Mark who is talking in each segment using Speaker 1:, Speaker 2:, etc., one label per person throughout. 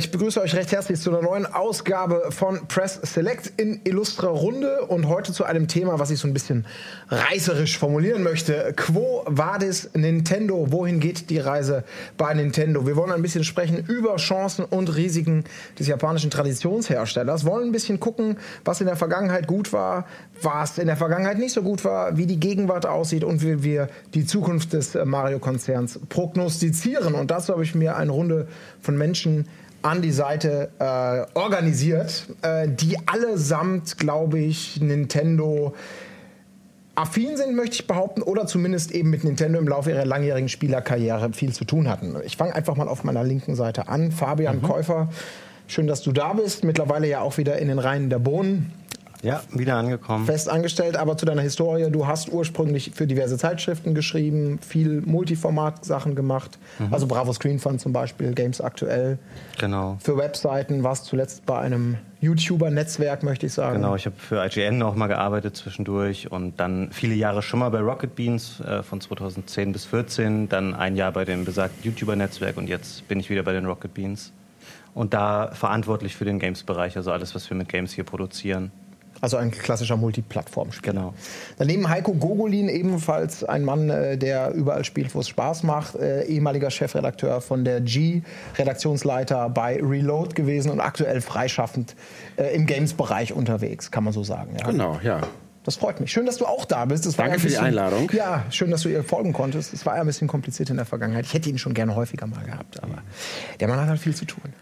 Speaker 1: ich begrüße euch recht herzlich zu einer neuen Ausgabe von Press Select in illustrer Runde und heute zu einem Thema, was ich so ein bisschen reißerisch formulieren möchte. Quo vadis Nintendo? Wohin geht die Reise bei Nintendo? Wir wollen ein bisschen sprechen über Chancen und Risiken des japanischen Traditionsherstellers, wollen ein bisschen gucken, was in der Vergangenheit gut war, was in der Vergangenheit nicht so gut war, wie die Gegenwart aussieht und wie wir die Zukunft des Mario-Konzerns prognostizieren. Und dazu habe ich mir eine Runde von Menschen an die Seite äh, organisiert, äh, die allesamt, glaube ich, Nintendo affin sind, möchte ich behaupten, oder zumindest eben mit Nintendo im Laufe ihrer langjährigen Spielerkarriere viel zu tun hatten. Ich fange einfach mal auf meiner linken Seite an. Fabian mhm. Käufer, schön, dass du da bist. Mittlerweile ja auch wieder in den Reihen der Bohnen.
Speaker 2: Ja, wieder angekommen.
Speaker 1: Fest angestellt, aber zu deiner Historie. Du hast ursprünglich für diverse Zeitschriften geschrieben, viel Multiformat-Sachen gemacht. Mhm. Also Bravo Screen Fun zum Beispiel, Games Aktuell.
Speaker 2: Genau.
Speaker 1: Für Webseiten warst zuletzt bei einem YouTuber-Netzwerk, möchte ich sagen.
Speaker 2: Genau, ich habe für IGN auch mal gearbeitet zwischendurch und dann viele Jahre schon mal bei Rocket Beans äh, von 2010 bis 2014, dann ein Jahr bei dem besagten YouTuber-Netzwerk und jetzt bin ich wieder bei den Rocket Beans. Und da verantwortlich für den Games-Bereich, also alles, was wir mit Games hier produzieren.
Speaker 1: Also ein klassischer multiplattform Genau. Daneben Heiko Gogolin, ebenfalls ein Mann, äh, der überall spielt, wo es Spaß macht, äh, ehemaliger Chefredakteur von der G, Redaktionsleiter bei Reload gewesen und aktuell freischaffend äh, im Games-Bereich unterwegs, kann man so sagen.
Speaker 3: Ja. Genau, ja.
Speaker 1: Das freut mich. Schön, dass du auch da bist.
Speaker 3: Danke bisschen, für die Einladung.
Speaker 1: Ja, schön, dass du ihr folgen konntest. Es war ja ein bisschen kompliziert in der Vergangenheit. Ich hätte ihn schon gerne häufiger mal gehabt, aber der Mann hat halt viel zu tun.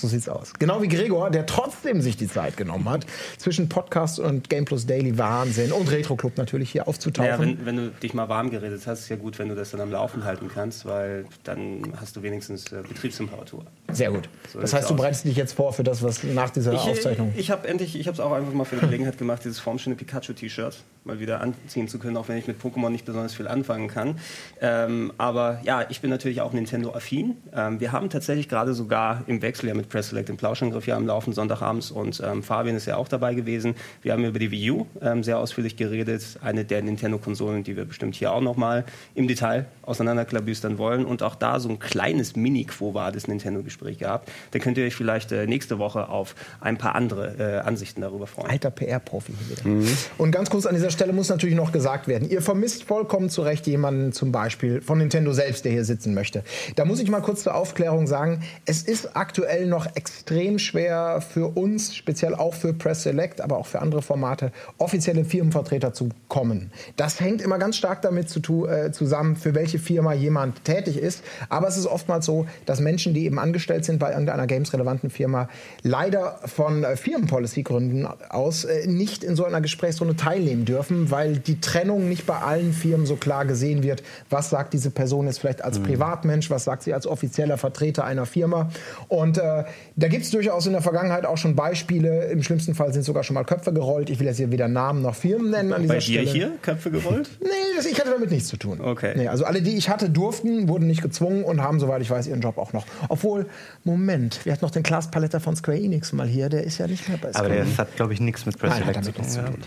Speaker 1: So sieht's aus. Genau wie Gregor, der trotzdem sich die Zeit genommen hat, zwischen Podcast und Game Plus Daily Wahnsinn und Retro Club natürlich hier aufzutauchen.
Speaker 2: Naja, wenn, wenn, du dich mal warm geredet hast, ist ja gut, wenn du das dann am Laufen halten kannst, weil dann hast du wenigstens äh, Betriebstemperatur.
Speaker 1: Sehr gut. So das heißt, du bereitest dich jetzt vor für das, was nach dieser
Speaker 2: ich,
Speaker 1: Aufzeichnung.
Speaker 2: Ich habe endlich, ich habe es auch einfach mal für die Gelegenheit gemacht, dieses formschöne Pikachu-T-Shirt mal wieder anziehen zu können, auch wenn ich mit Pokémon nicht besonders viel anfangen kann. Ähm, aber ja, ich bin natürlich auch Nintendo-affin. Ähm, wir haben tatsächlich gerade sogar im Wechsel ja mit Press Select den Plauschangriff ja am Laufen Sonntagabends und ähm, Fabian ist ja auch dabei gewesen. Wir haben über die Wii U ähm, sehr ausführlich geredet, eine der Nintendo-Konsolen, die wir bestimmt hier auch nochmal im Detail auseinanderklabüstern wollen und auch da so ein kleines Mini-Quo war das Nintendo-Gespräch gehabt. Da könnt ihr euch vielleicht äh, nächste Woche auf ein paar andere äh, Ansichten darüber freuen.
Speaker 1: Alter PR-Profi hier wieder. Mhm. Und ganz kurz an dieser Stelle muss natürlich noch gesagt werden, ihr vermisst vollkommen zu Recht jemanden zum Beispiel von Nintendo selbst, der hier sitzen möchte. Da muss ich mal kurz zur Aufklärung sagen, es ist aktuell noch extrem schwer für uns, speziell auch für Press Select, aber auch für andere Formate, offizielle Firmenvertreter zu kommen. Das hängt immer ganz stark damit zu, äh, zusammen, für welche Firma jemand tätig ist. Aber es ist oftmals so, dass Menschen, die eben angestellt sind bei irgendeiner games-relevanten Firma, leider von äh, Firmenpolicy-Gründen aus äh, nicht in so einer Gesprächsrunde teilnehmen dürfen, weil weil die Trennung nicht bei allen Firmen so klar gesehen wird. Was sagt diese Person jetzt vielleicht als mhm. Privatmensch, was sagt sie als offizieller Vertreter einer Firma? Und äh, da gibt es durchaus in der Vergangenheit auch schon Beispiele. Im schlimmsten Fall sind sogar schon mal Köpfe gerollt. Ich will jetzt hier weder Namen noch Firmen nennen an dieser
Speaker 2: bei
Speaker 1: Stelle.
Speaker 2: Dir hier Köpfe gerollt?
Speaker 1: nee, das, ich hatte damit nichts zu tun.
Speaker 2: Okay.
Speaker 1: Nee, also alle, die ich hatte, durften, wurden nicht gezwungen und haben, soweit ich weiß, ihren Job auch noch. Obwohl, Moment, wir hatten noch den Klaas Paletta von Square Enix mal hier. Der ist ja nicht mehr bei
Speaker 2: Square Aber der hat, glaube ich, nichts mit Press Nein,
Speaker 1: zu tun.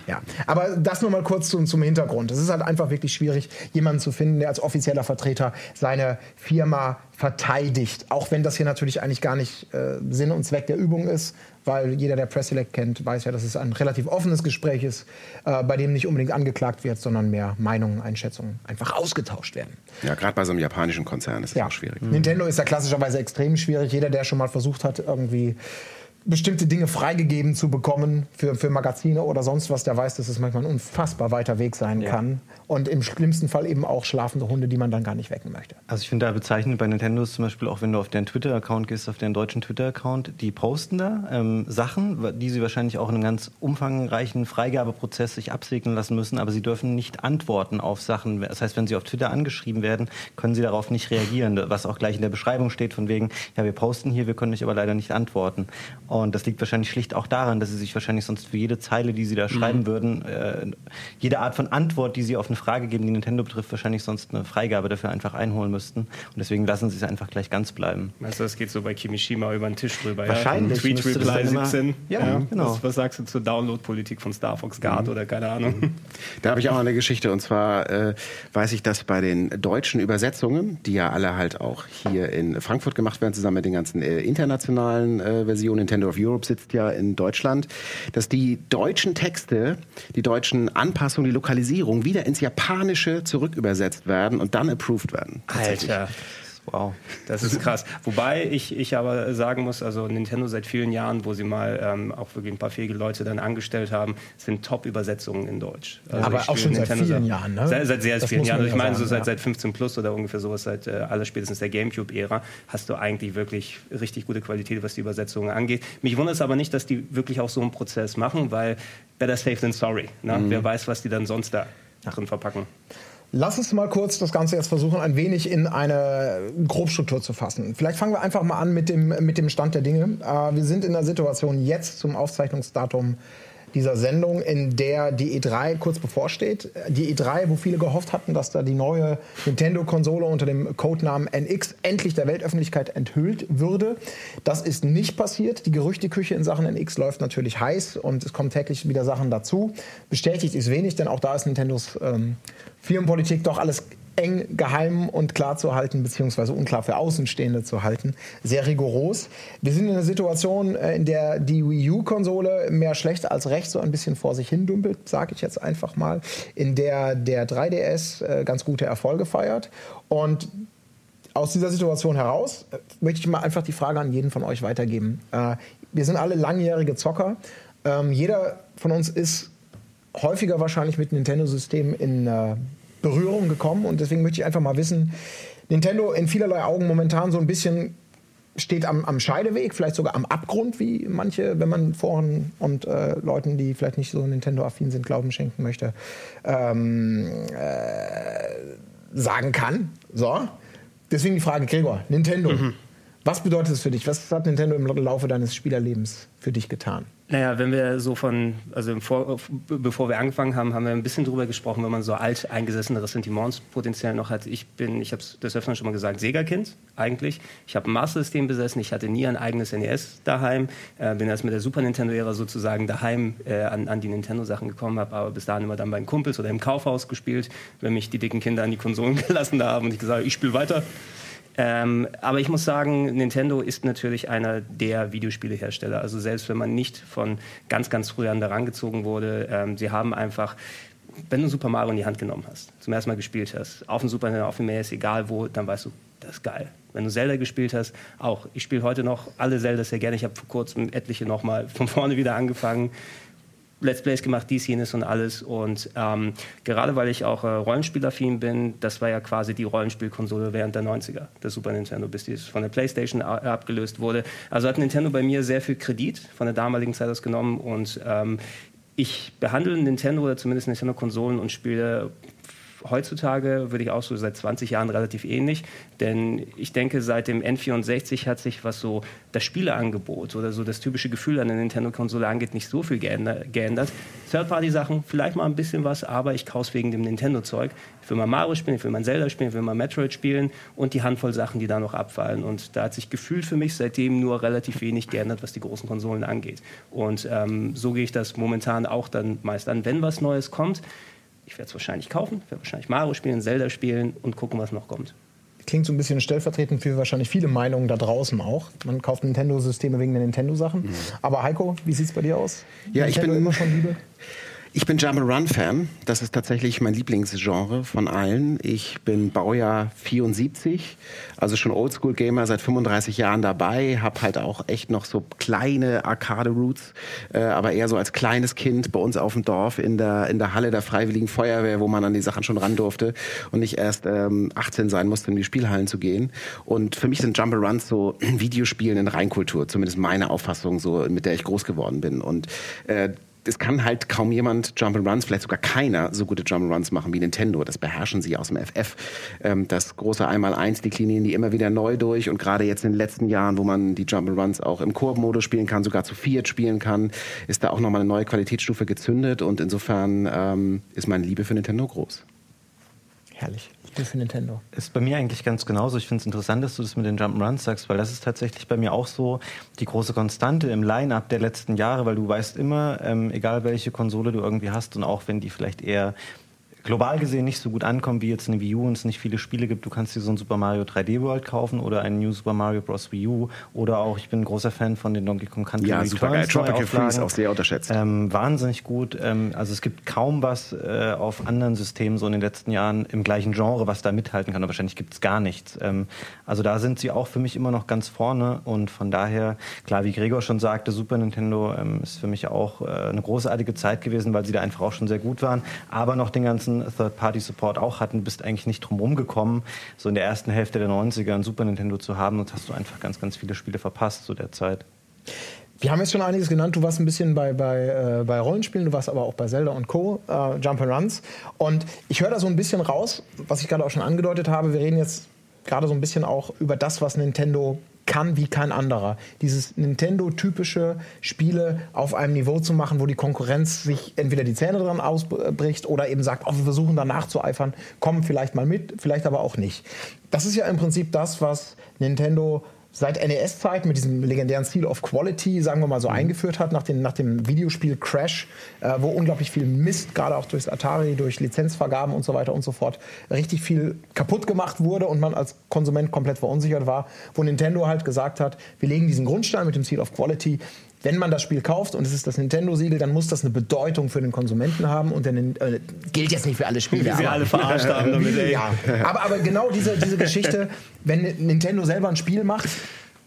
Speaker 1: Ja. Aber das nur mal kurz zum, zum Hintergrund. Es ist halt einfach wirklich schwierig, jemanden zu finden, der als offizieller Vertreter seine Firma verteidigt. Auch wenn das hier natürlich eigentlich gar nicht äh, Sinn und Zweck der Übung ist, weil jeder, der Press Select kennt, weiß ja, dass es ein relativ offenes Gespräch ist, äh, bei dem nicht unbedingt angeklagt wird, sondern mehr Meinungen, Einschätzungen einfach ausgetauscht werden.
Speaker 3: Ja, gerade bei so einem japanischen Konzern ist es
Speaker 1: ja.
Speaker 3: auch schwierig.
Speaker 1: Mhm. Nintendo ist ja klassischerweise extrem schwierig. Jeder, der schon mal versucht hat, irgendwie bestimmte Dinge freigegeben zu bekommen für, für Magazine oder sonst was, der weiß, dass es manchmal ein unfassbar weiter Weg sein ja. kann. Und im schlimmsten Fall eben auch schlafende Hunde, die man dann gar nicht wecken möchte.
Speaker 2: Also ich finde da bezeichnend bei Nintendo ist zum Beispiel auch, wenn du auf deren Twitter-Account gehst, auf deren deutschen Twitter-Account, die posten da ähm, Sachen, die sie wahrscheinlich auch in einem ganz umfangreichen Freigabeprozess sich absegnen lassen müssen, aber sie dürfen nicht antworten auf Sachen. Das heißt, wenn sie auf Twitter angeschrieben werden, können sie darauf nicht reagieren, was auch gleich in der Beschreibung steht, von wegen, ja, wir posten hier, wir können euch aber leider nicht antworten.
Speaker 4: Und das liegt wahrscheinlich schlicht auch daran, dass sie sich wahrscheinlich sonst für jede Zeile, die sie da mhm. schreiben würden, äh, jede Art von Antwort, die sie auf eine Frage geben, die Nintendo betrifft, wahrscheinlich sonst eine Freigabe dafür einfach einholen müssten. Und deswegen lassen sie es einfach gleich ganz bleiben.
Speaker 2: Weißt du, das geht so bei Kimishima über den Tisch rüber.
Speaker 4: Wahrscheinlich.
Speaker 2: Ja? Tweet Reply 17.
Speaker 4: Ja, ja, genau.
Speaker 2: Was, was, sagst du zur Download-Politik von Star Fox Guard mhm. oder keine Ahnung?
Speaker 3: Da habe ich auch eine Geschichte. Und zwar äh, weiß ich, dass bei den deutschen Übersetzungen, die ja alle halt auch hier in Frankfurt gemacht werden, zusammen mit den ganzen äh, internationalen äh, Versionen, Nintendo of Europe sitzt ja in Deutschland, dass die deutschen Texte, die deutschen Anpassungen, die Lokalisierung wieder ins Japanische zurückübersetzt werden und dann approved werden.
Speaker 2: Alter. Wow, das ist krass. Wobei ich, ich aber sagen muss, also Nintendo seit vielen Jahren, wo sie mal ähm, auch wirklich ein paar fähige Leute dann angestellt haben, sind Top-Übersetzungen in Deutsch.
Speaker 1: Also aber auch schon Nintendo seit vielen Jahren, ne?
Speaker 2: Seit, seit sehr das vielen Jahren. Also ich meine, so seit, ja. seit 15 plus oder ungefähr sowas, seit äh, aller spätestens der Gamecube-Ära, hast du eigentlich wirklich richtig gute Qualität, was die Übersetzungen angeht. Mich wundert es aber nicht, dass die wirklich auch so einen Prozess machen, weil better safe than sorry. Ne? Mhm. Wer weiß, was die dann sonst da drin verpacken.
Speaker 1: Lass uns mal kurz das Ganze jetzt versuchen, ein wenig in eine Grobstruktur zu fassen. Vielleicht fangen wir einfach mal an mit dem, mit dem Stand der Dinge. Äh, wir sind in der Situation jetzt zum Aufzeichnungsdatum dieser Sendung, in der die E3 kurz bevorsteht. Die E3, wo viele gehofft hatten, dass da die neue Nintendo-Konsole unter dem Codenamen NX endlich der Weltöffentlichkeit enthüllt würde. Das ist nicht passiert. Die Gerüchteküche in Sachen NX läuft natürlich heiß und es kommen täglich wieder Sachen dazu. Bestätigt ist wenig, denn auch da ist Nintendos ähm, Firmenpolitik doch alles eng geheim und klar zu halten, beziehungsweise unklar für Außenstehende zu halten. Sehr rigoros. Wir sind in einer Situation, äh, in der die Wii U-Konsole mehr schlecht als recht so ein bisschen vor sich hin dümpelt, sage ich jetzt einfach mal, in der der 3DS äh, ganz gute Erfolge feiert. Und aus dieser Situation heraus äh, möchte ich mal einfach die Frage an jeden von euch weitergeben. Wir sind alle langjährige Zocker. Ähm, jeder von uns ist häufiger wahrscheinlich mit Nintendo-Systemen in Berührung gekommen und deswegen möchte ich einfach mal wissen, Nintendo in vielerlei Augen momentan so ein bisschen steht am, am Scheideweg, vielleicht sogar am Abgrund, wie manche, wenn man Foren und äh, Leuten, die vielleicht nicht so Nintendo-affin sind, Glauben schenken möchte, ähm, äh, sagen kann. So. Deswegen die Frage, Gregor, Nintendo. Mhm. Was bedeutet es für dich? Was hat Nintendo im Laufe deines Spielerlebens für dich getan?
Speaker 2: Naja, wenn wir so von, also Vor, bevor wir angefangen haben, haben wir ein bisschen drüber gesprochen, wenn man so alt eingesessene Ressentiments potenziell noch hat. Ich bin, ich habe es des Öfteren schon mal gesagt, Sega-Kind eigentlich. Ich habe ein Master-System besessen, ich hatte nie ein eigenes NES daheim, äh, bin erst mit der Super Nintendo-Ära sozusagen daheim äh, an, an die Nintendo-Sachen gekommen, habe aber bis dahin immer dann bei den Kumpels oder im Kaufhaus gespielt, wenn mich die dicken Kinder an die Konsolen gelassen haben und ich gesagt habe, ich spiele weiter. Ähm, aber ich muss sagen, Nintendo ist natürlich einer der Videospielehersteller. Also selbst wenn man nicht von ganz, ganz früh an daran gezogen wurde, ähm, sie haben einfach wenn du Super Mario in die Hand genommen hast, zum ersten Mal gespielt hast, auf dem Super Nintendo, auf dem NES, egal wo, dann weißt du, das ist geil. Wenn du Zelda gespielt hast, auch. Ich spiele heute noch alle Zelda sehr gerne. Ich habe vor kurzem etliche nochmal von vorne wieder angefangen. Let's Plays gemacht, dies, jenes und alles. Und ähm, gerade weil ich auch äh, Rollenspielaffin bin, das war ja quasi die Rollenspielkonsole während der 90er, der Super Nintendo, bis die von der PlayStation abgelöst wurde. Also hat Nintendo bei mir sehr viel Kredit von der damaligen Zeit aus genommen und ähm, ich behandle Nintendo oder zumindest Nintendo-Konsolen und Spiele heutzutage würde ich auch so seit 20 Jahren relativ ähnlich, denn ich denke, seit dem N64 hat sich, was so das Spieleangebot oder so das typische Gefühl an der Nintendo-Konsole angeht, nicht so viel geändert. Third-Party-Sachen, vielleicht mal ein bisschen was, aber ich kaufe wegen dem Nintendo-Zeug. Ich will mal Mario spielen, ich will mal Zelda spielen, ich will mal Metroid spielen und die Handvoll Sachen, die da noch abfallen. Und da hat sich gefühlt für mich seitdem nur relativ wenig geändert, was die großen Konsolen angeht. Und ähm, so gehe ich das momentan auch dann meist an, wenn was Neues kommt ich werde es wahrscheinlich kaufen, werde wahrscheinlich Mario spielen, Zelda spielen und gucken, was noch kommt.
Speaker 1: Klingt so ein bisschen stellvertretend für wahrscheinlich viele Meinungen da draußen auch. Man kauft Nintendo-Systeme wegen der Nintendo-Sachen. Mhm. Aber Heiko, wie sieht es bei dir aus?
Speaker 3: Ja, Nintendo ich bin immer schon Liebe. Ich bin Jump Run Fan. Das ist tatsächlich mein Lieblingsgenre von allen. Ich bin Baujahr 74, also schon Oldschool Gamer seit 35 Jahren dabei. Hab halt auch echt noch so kleine Arcade Roots, äh, aber eher so als kleines Kind bei uns auf dem Dorf in der in der Halle der Freiwilligen Feuerwehr, wo man an die Sachen schon ran durfte und nicht erst ähm, 18 sein musste, in die Spielhallen zu gehen. Und für mich sind Jump Runs so Videospielen in Reinkultur, zumindest meine Auffassung, so mit der ich groß geworden bin. Und äh, es kann halt kaum jemand Jump'n'Runs, vielleicht sogar keiner, so gute Jump'n'Runs machen wie Nintendo. Das beherrschen sie aus dem FF. Ähm, das große Einmal-Eins deklinieren die immer wieder neu durch und gerade jetzt in den letzten Jahren, wo man die Jump'n'Runs auch im Koop-Modus spielen kann, sogar zu Fiat spielen kann, ist da auch nochmal eine neue Qualitätsstufe gezündet und insofern ähm, ist meine Liebe für Nintendo groß.
Speaker 1: Herrlich. Spiel für Nintendo.
Speaker 4: Ist bei mir eigentlich ganz genauso. Ich finde es interessant, dass du das mit den Jump'n'Runs sagst, weil das ist tatsächlich bei mir auch so die große Konstante im Line-Up der letzten Jahre, weil du weißt immer, ähm, egal welche Konsole du irgendwie hast und auch wenn die vielleicht eher global gesehen nicht so gut ankommen wie jetzt eine Wii U und es nicht viele Spiele gibt. Du kannst dir so ein Super Mario 3D World kaufen oder einen New Super Mario Bros. Wii U oder auch, ich bin ein großer Fan von den Donkey Kong Country
Speaker 3: Ja, super geil. Tropical. Freeze auch sehr unterschätzt.
Speaker 4: Ähm, wahnsinnig gut. Ähm, also es gibt kaum was äh, auf anderen Systemen so in den letzten Jahren im gleichen Genre, was da mithalten kann. Aber wahrscheinlich gibt es gar nichts. Ähm, also da sind sie auch für mich immer noch ganz vorne und von daher, klar, wie Gregor schon sagte, Super Nintendo ähm, ist für mich auch äh, eine großartige Zeit gewesen, weil sie da einfach auch schon sehr gut waren, aber noch den ganzen Third-Party-Support auch hatten. Bist eigentlich nicht drum rumgekommen, so in der ersten Hälfte der 90er ein Super Nintendo zu haben und hast du einfach ganz, ganz viele Spiele verpasst zu der Zeit.
Speaker 1: Wir haben jetzt schon einiges genannt. Du warst ein bisschen bei, bei, äh, bei Rollenspielen, du warst aber auch bei Zelda und Co., äh, Jump'n'Runs. Und ich höre da so ein bisschen raus, was ich gerade auch schon angedeutet habe. Wir reden jetzt gerade so ein bisschen auch über das, was Nintendo kann wie kein anderer. Dieses Nintendo-typische Spiele auf einem Niveau zu machen, wo die Konkurrenz sich entweder die Zähne dran ausbricht oder eben sagt, oh, wir versuchen da nachzueifern, kommen vielleicht mal mit, vielleicht aber auch nicht. Das ist ja im Prinzip das, was Nintendo seit NES-Zeit mit diesem legendären Seal of Quality, sagen wir mal so, eingeführt hat, nach dem, nach dem Videospiel Crash, äh, wo unglaublich viel Mist, gerade auch durchs Atari, durch Lizenzvergaben und so weiter und so fort, richtig viel kaputt gemacht wurde und man als Konsument komplett verunsichert war, wo Nintendo halt gesagt hat, wir legen diesen Grundstein mit dem Seal of Quality, wenn man das Spiel kauft und es ist das Nintendo-Siegel, dann muss das eine Bedeutung für den Konsumenten haben und der, äh, gilt jetzt nicht für alle Spiele.
Speaker 2: Wie sie
Speaker 1: aber-
Speaker 2: alle verarscht haben damit, ey.
Speaker 1: ja, aber, aber genau diese, diese Geschichte, wenn Nintendo selber ein Spiel macht,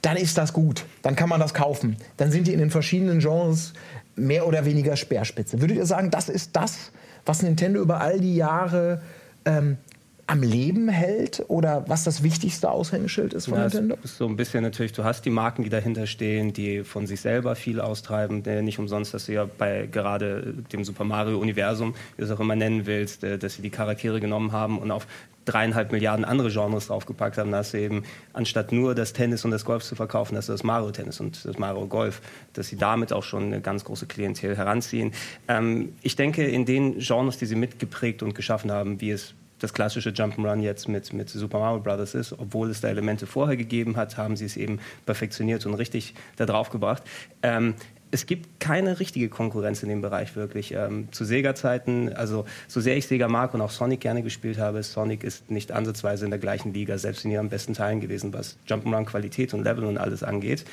Speaker 1: dann ist das gut. Dann kann man das kaufen. Dann sind die in den verschiedenen Genres mehr oder weniger Speerspitze. Würdet ihr sagen, das ist das, was Nintendo über all die Jahre ähm, am Leben hält oder was das wichtigste Aushängeschild ist von
Speaker 2: Ja,
Speaker 1: Nintendo?
Speaker 2: ist so ein bisschen natürlich, du hast die Marken, die dahinter stehen, die von sich selber viel austreiben. Nicht umsonst, dass du ja bei gerade dem Super Mario-Universum, wie du es auch immer nennen willst, äh, dass sie die Charaktere genommen haben und auf dreieinhalb Milliarden andere Genres draufgepackt haben. Da hast du eben, anstatt nur das Tennis und das Golf zu verkaufen, hast du das Mario-Tennis und das Mario-Golf, dass sie damit auch schon eine ganz große Klientel heranziehen. Ähm, ich denke, in den Genres, die sie mitgeprägt und geschaffen haben, wie es das klassische Jump'n'Run jetzt mit, mit Super Mario Bros. ist, obwohl es da Elemente vorher gegeben hat, haben sie es eben perfektioniert und richtig da drauf gebracht. Ähm, es gibt keine richtige Konkurrenz in dem Bereich wirklich. Ähm, zu Sega-Zeiten, also so sehr ich Sega mag und auch Sonic gerne gespielt habe, Sonic ist nicht ansatzweise in der gleichen Liga, selbst in ihren besten Teilen gewesen, was Jump'n'Run-Qualität und Level und alles angeht.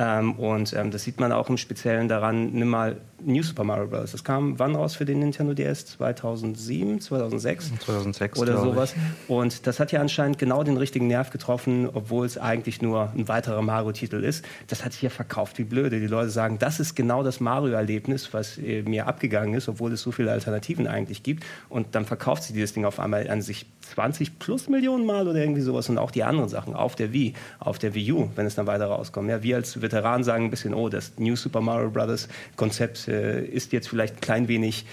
Speaker 2: Ähm, und ähm, das sieht man auch im Speziellen daran, nimm mal New Super Mario Bros. Das kam wann raus für den Nintendo DS? 2007, 2006?
Speaker 4: 2006,
Speaker 2: oder
Speaker 4: glaub ich.
Speaker 2: sowas. Und das hat ja anscheinend genau den richtigen Nerv getroffen, obwohl es eigentlich nur ein weiterer Mario-Titel ist. Das hat sich ja verkauft wie blöde. Die Leute sagen, das ist genau das Mario-Erlebnis, was äh, mir abgegangen ist, obwohl es so viele Alternativen eigentlich gibt. Und dann verkauft sie dieses Ding auf einmal an sich 20 plus Millionen Mal oder irgendwie sowas und auch die anderen Sachen auf der Wii, auf der Wii U, wenn es dann weiter rauskommt. Ja, wir als Veteranen sagen ein bisschen, oh, das New Super Mario Brothers Konzept äh, ist jetzt vielleicht ein klein wenig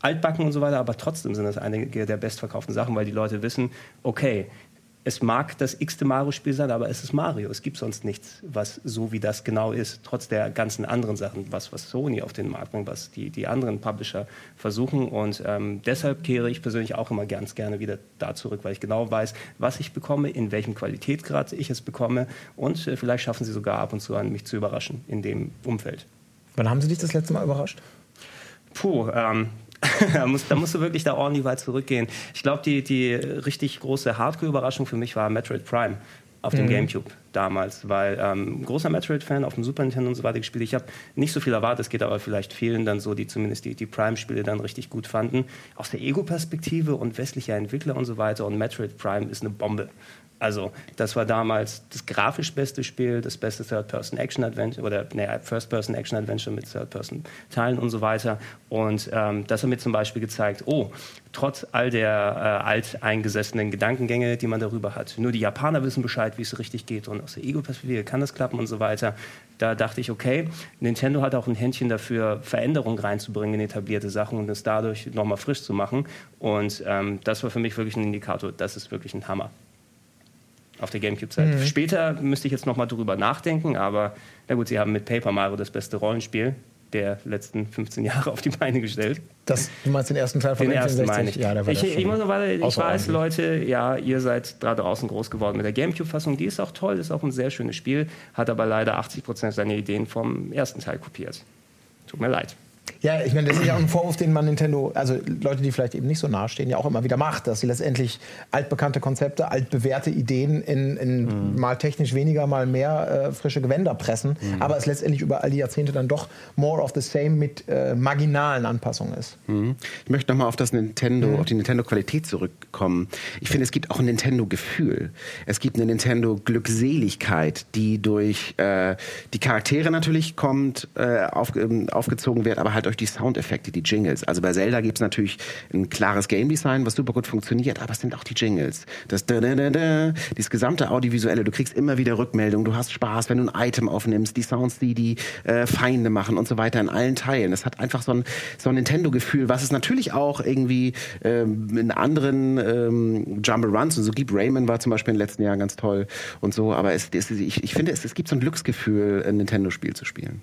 Speaker 2: altbacken und so weiter, aber trotzdem sind das einige der bestverkauften Sachen, weil die Leute wissen, okay, es mag das x-te Mario-Spiel sein, aber es ist Mario. Es gibt sonst nichts, was so wie das genau ist, trotz der ganzen anderen Sachen, was, was Sony auf den Markt bringt, was die, die anderen Publisher versuchen. Und ähm, deshalb kehre ich persönlich auch immer ganz gerne wieder da zurück, weil ich genau weiß, was ich bekomme, in welchem Qualitätsgrad ich es bekomme und äh, vielleicht schaffen sie sogar ab und zu an, mich zu überraschen in dem Umfeld.
Speaker 1: Wann haben sie dich das letzte Mal überrascht?
Speaker 2: Puh, ähm, da, musst, da musst du wirklich da ordentlich weit zurückgehen. Ich glaube, die, die richtig große Hardcore-Überraschung für mich war Metroid Prime auf dem Gamecube damals, weil ähm, großer Metroid-Fan auf dem Super Nintendo und so weiter gespielt. Ich habe nicht so viel erwartet, es geht aber vielleicht vielen dann so, die zumindest die, die Prime-Spiele dann richtig gut fanden. Aus der Ego-Perspektive und westlicher Entwickler und so weiter und Metroid Prime ist eine Bombe. Also, das war damals das grafisch beste Spiel, das beste Third-Person-Action-Adventure oder nee, First-Person-Action-Adventure mit Third-Person-Teilen und so weiter. Und ähm, das hat mir zum Beispiel gezeigt, oh, trotz all der äh, alteingesessenen Gedankengänge, die man darüber hat, nur die Japaner wissen Bescheid, wie es richtig geht und aus der Ego-Perspektive, kann das klappen und so weiter. Da dachte ich, okay, Nintendo hat auch ein Händchen dafür, Veränderungen reinzubringen in etablierte Sachen und es dadurch nochmal frisch zu machen. Und ähm, das war für mich wirklich ein Indikator, das ist wirklich ein Hammer auf der Gamecube-Zeit. Mhm. Später müsste ich jetzt nochmal drüber nachdenken, aber na gut, sie haben mit Paper Mario das beste Rollenspiel der letzten 15 Jahre auf die Beine gestellt.
Speaker 1: Das, du meinst den ersten Teil von
Speaker 2: den ersten meine ich. Ja, der war ich, ich, muss aber, ich weiß, Leute, ja, ihr seid da draußen groß geworden mit der Gamecube-Fassung. Die ist auch toll, ist auch ein sehr schönes Spiel, hat aber leider 80 Prozent seiner Ideen vom ersten Teil kopiert. Tut mir leid.
Speaker 1: Ja, ich meine, das ist ja auch ein Vorwurf, den man Nintendo, also Leute, die vielleicht eben nicht so nahestehen, ja auch immer wieder macht, dass sie letztendlich altbekannte Konzepte, altbewährte Ideen in, in mhm. mal technisch weniger, mal mehr äh, frische Gewänder pressen, mhm. aber es letztendlich über all die Jahrzehnte dann doch more of the same mit äh, marginalen Anpassungen ist.
Speaker 3: Mhm. Ich möchte nochmal auf das Nintendo, mhm. auf die Nintendo-Qualität zurückkommen. Ich finde, es gibt auch ein Nintendo-Gefühl. Es gibt eine Nintendo-Glückseligkeit, die durch äh, die Charaktere natürlich kommt, äh, auf, ähm, aufgezogen wird, aber halt durch die Soundeffekte, die Jingles. Also bei Zelda gibt es natürlich ein klares Game Design, was super gut funktioniert, aber es sind auch die Jingles. Das da, da, da, da, dieses gesamte Audiovisuelle, du kriegst immer wieder Rückmeldungen, du hast Spaß, wenn du ein Item aufnimmst, die Sounds, die die äh, Feinde machen und so weiter in allen Teilen. Es hat einfach so ein, so ein Nintendo-Gefühl, was es natürlich auch irgendwie ähm, in anderen ähm, Runs und so gibt. Rayman war zum Beispiel in den letzten Jahren ganz toll und so, aber es, es, ich, ich finde, es, es gibt so ein Glücksgefühl, ein Nintendo-Spiel zu spielen.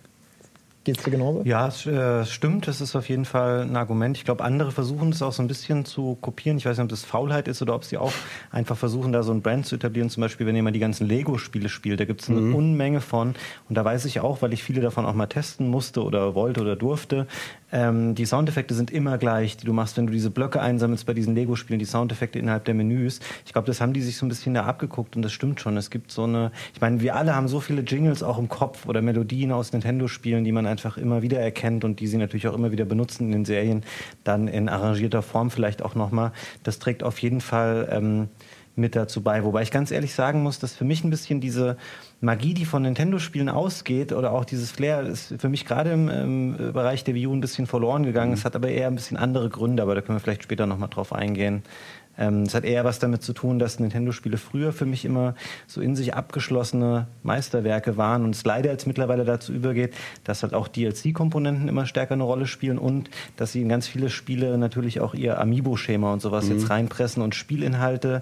Speaker 1: Geht es dir genauso?
Speaker 4: Ja, es äh, stimmt. Das ist auf jeden Fall ein Argument. Ich glaube, andere versuchen es auch so ein bisschen zu kopieren. Ich weiß nicht, ob das Faulheit ist oder ob sie auch einfach versuchen, da so ein Brand zu etablieren. Zum Beispiel, wenn ihr mal die ganzen Lego-Spiele spielt, da gibt es eine mhm. Unmenge von. Und da weiß ich auch, weil ich viele davon auch mal testen musste oder wollte oder durfte, ähm, die Soundeffekte sind immer gleich, die du machst, wenn du diese Blöcke einsammelst bei diesen Lego-Spielen, die Soundeffekte innerhalb der Menüs. Ich glaube, das haben die sich so ein bisschen da abgeguckt und das stimmt schon. Es gibt so eine, ich meine, wir alle haben so viele Jingles auch im Kopf oder Melodien aus Nintendo-Spielen, die man einfach immer wieder erkennt und die sie natürlich auch immer wieder benutzen in den Serien, dann in arrangierter Form vielleicht auch nochmal. Das trägt auf jeden Fall ähm, mit dazu bei. Wobei ich ganz ehrlich sagen muss, dass für mich ein bisschen diese Magie, die von Nintendo-Spielen ausgeht, oder auch dieses Flair, ist für mich gerade im, im, Bereich der Wii U ein bisschen verloren gegangen. Mhm. Es hat aber eher ein bisschen andere Gründe, aber da können wir vielleicht später nochmal drauf eingehen. Ähm, es hat eher was damit zu tun, dass Nintendo-Spiele früher für mich immer so in sich abgeschlossene Meisterwerke waren und es leider jetzt mittlerweile dazu übergeht, dass halt auch DLC-Komponenten immer stärker eine Rolle spielen und dass sie in ganz viele Spiele natürlich auch ihr Amiibo-Schema und sowas mhm. jetzt reinpressen und Spielinhalte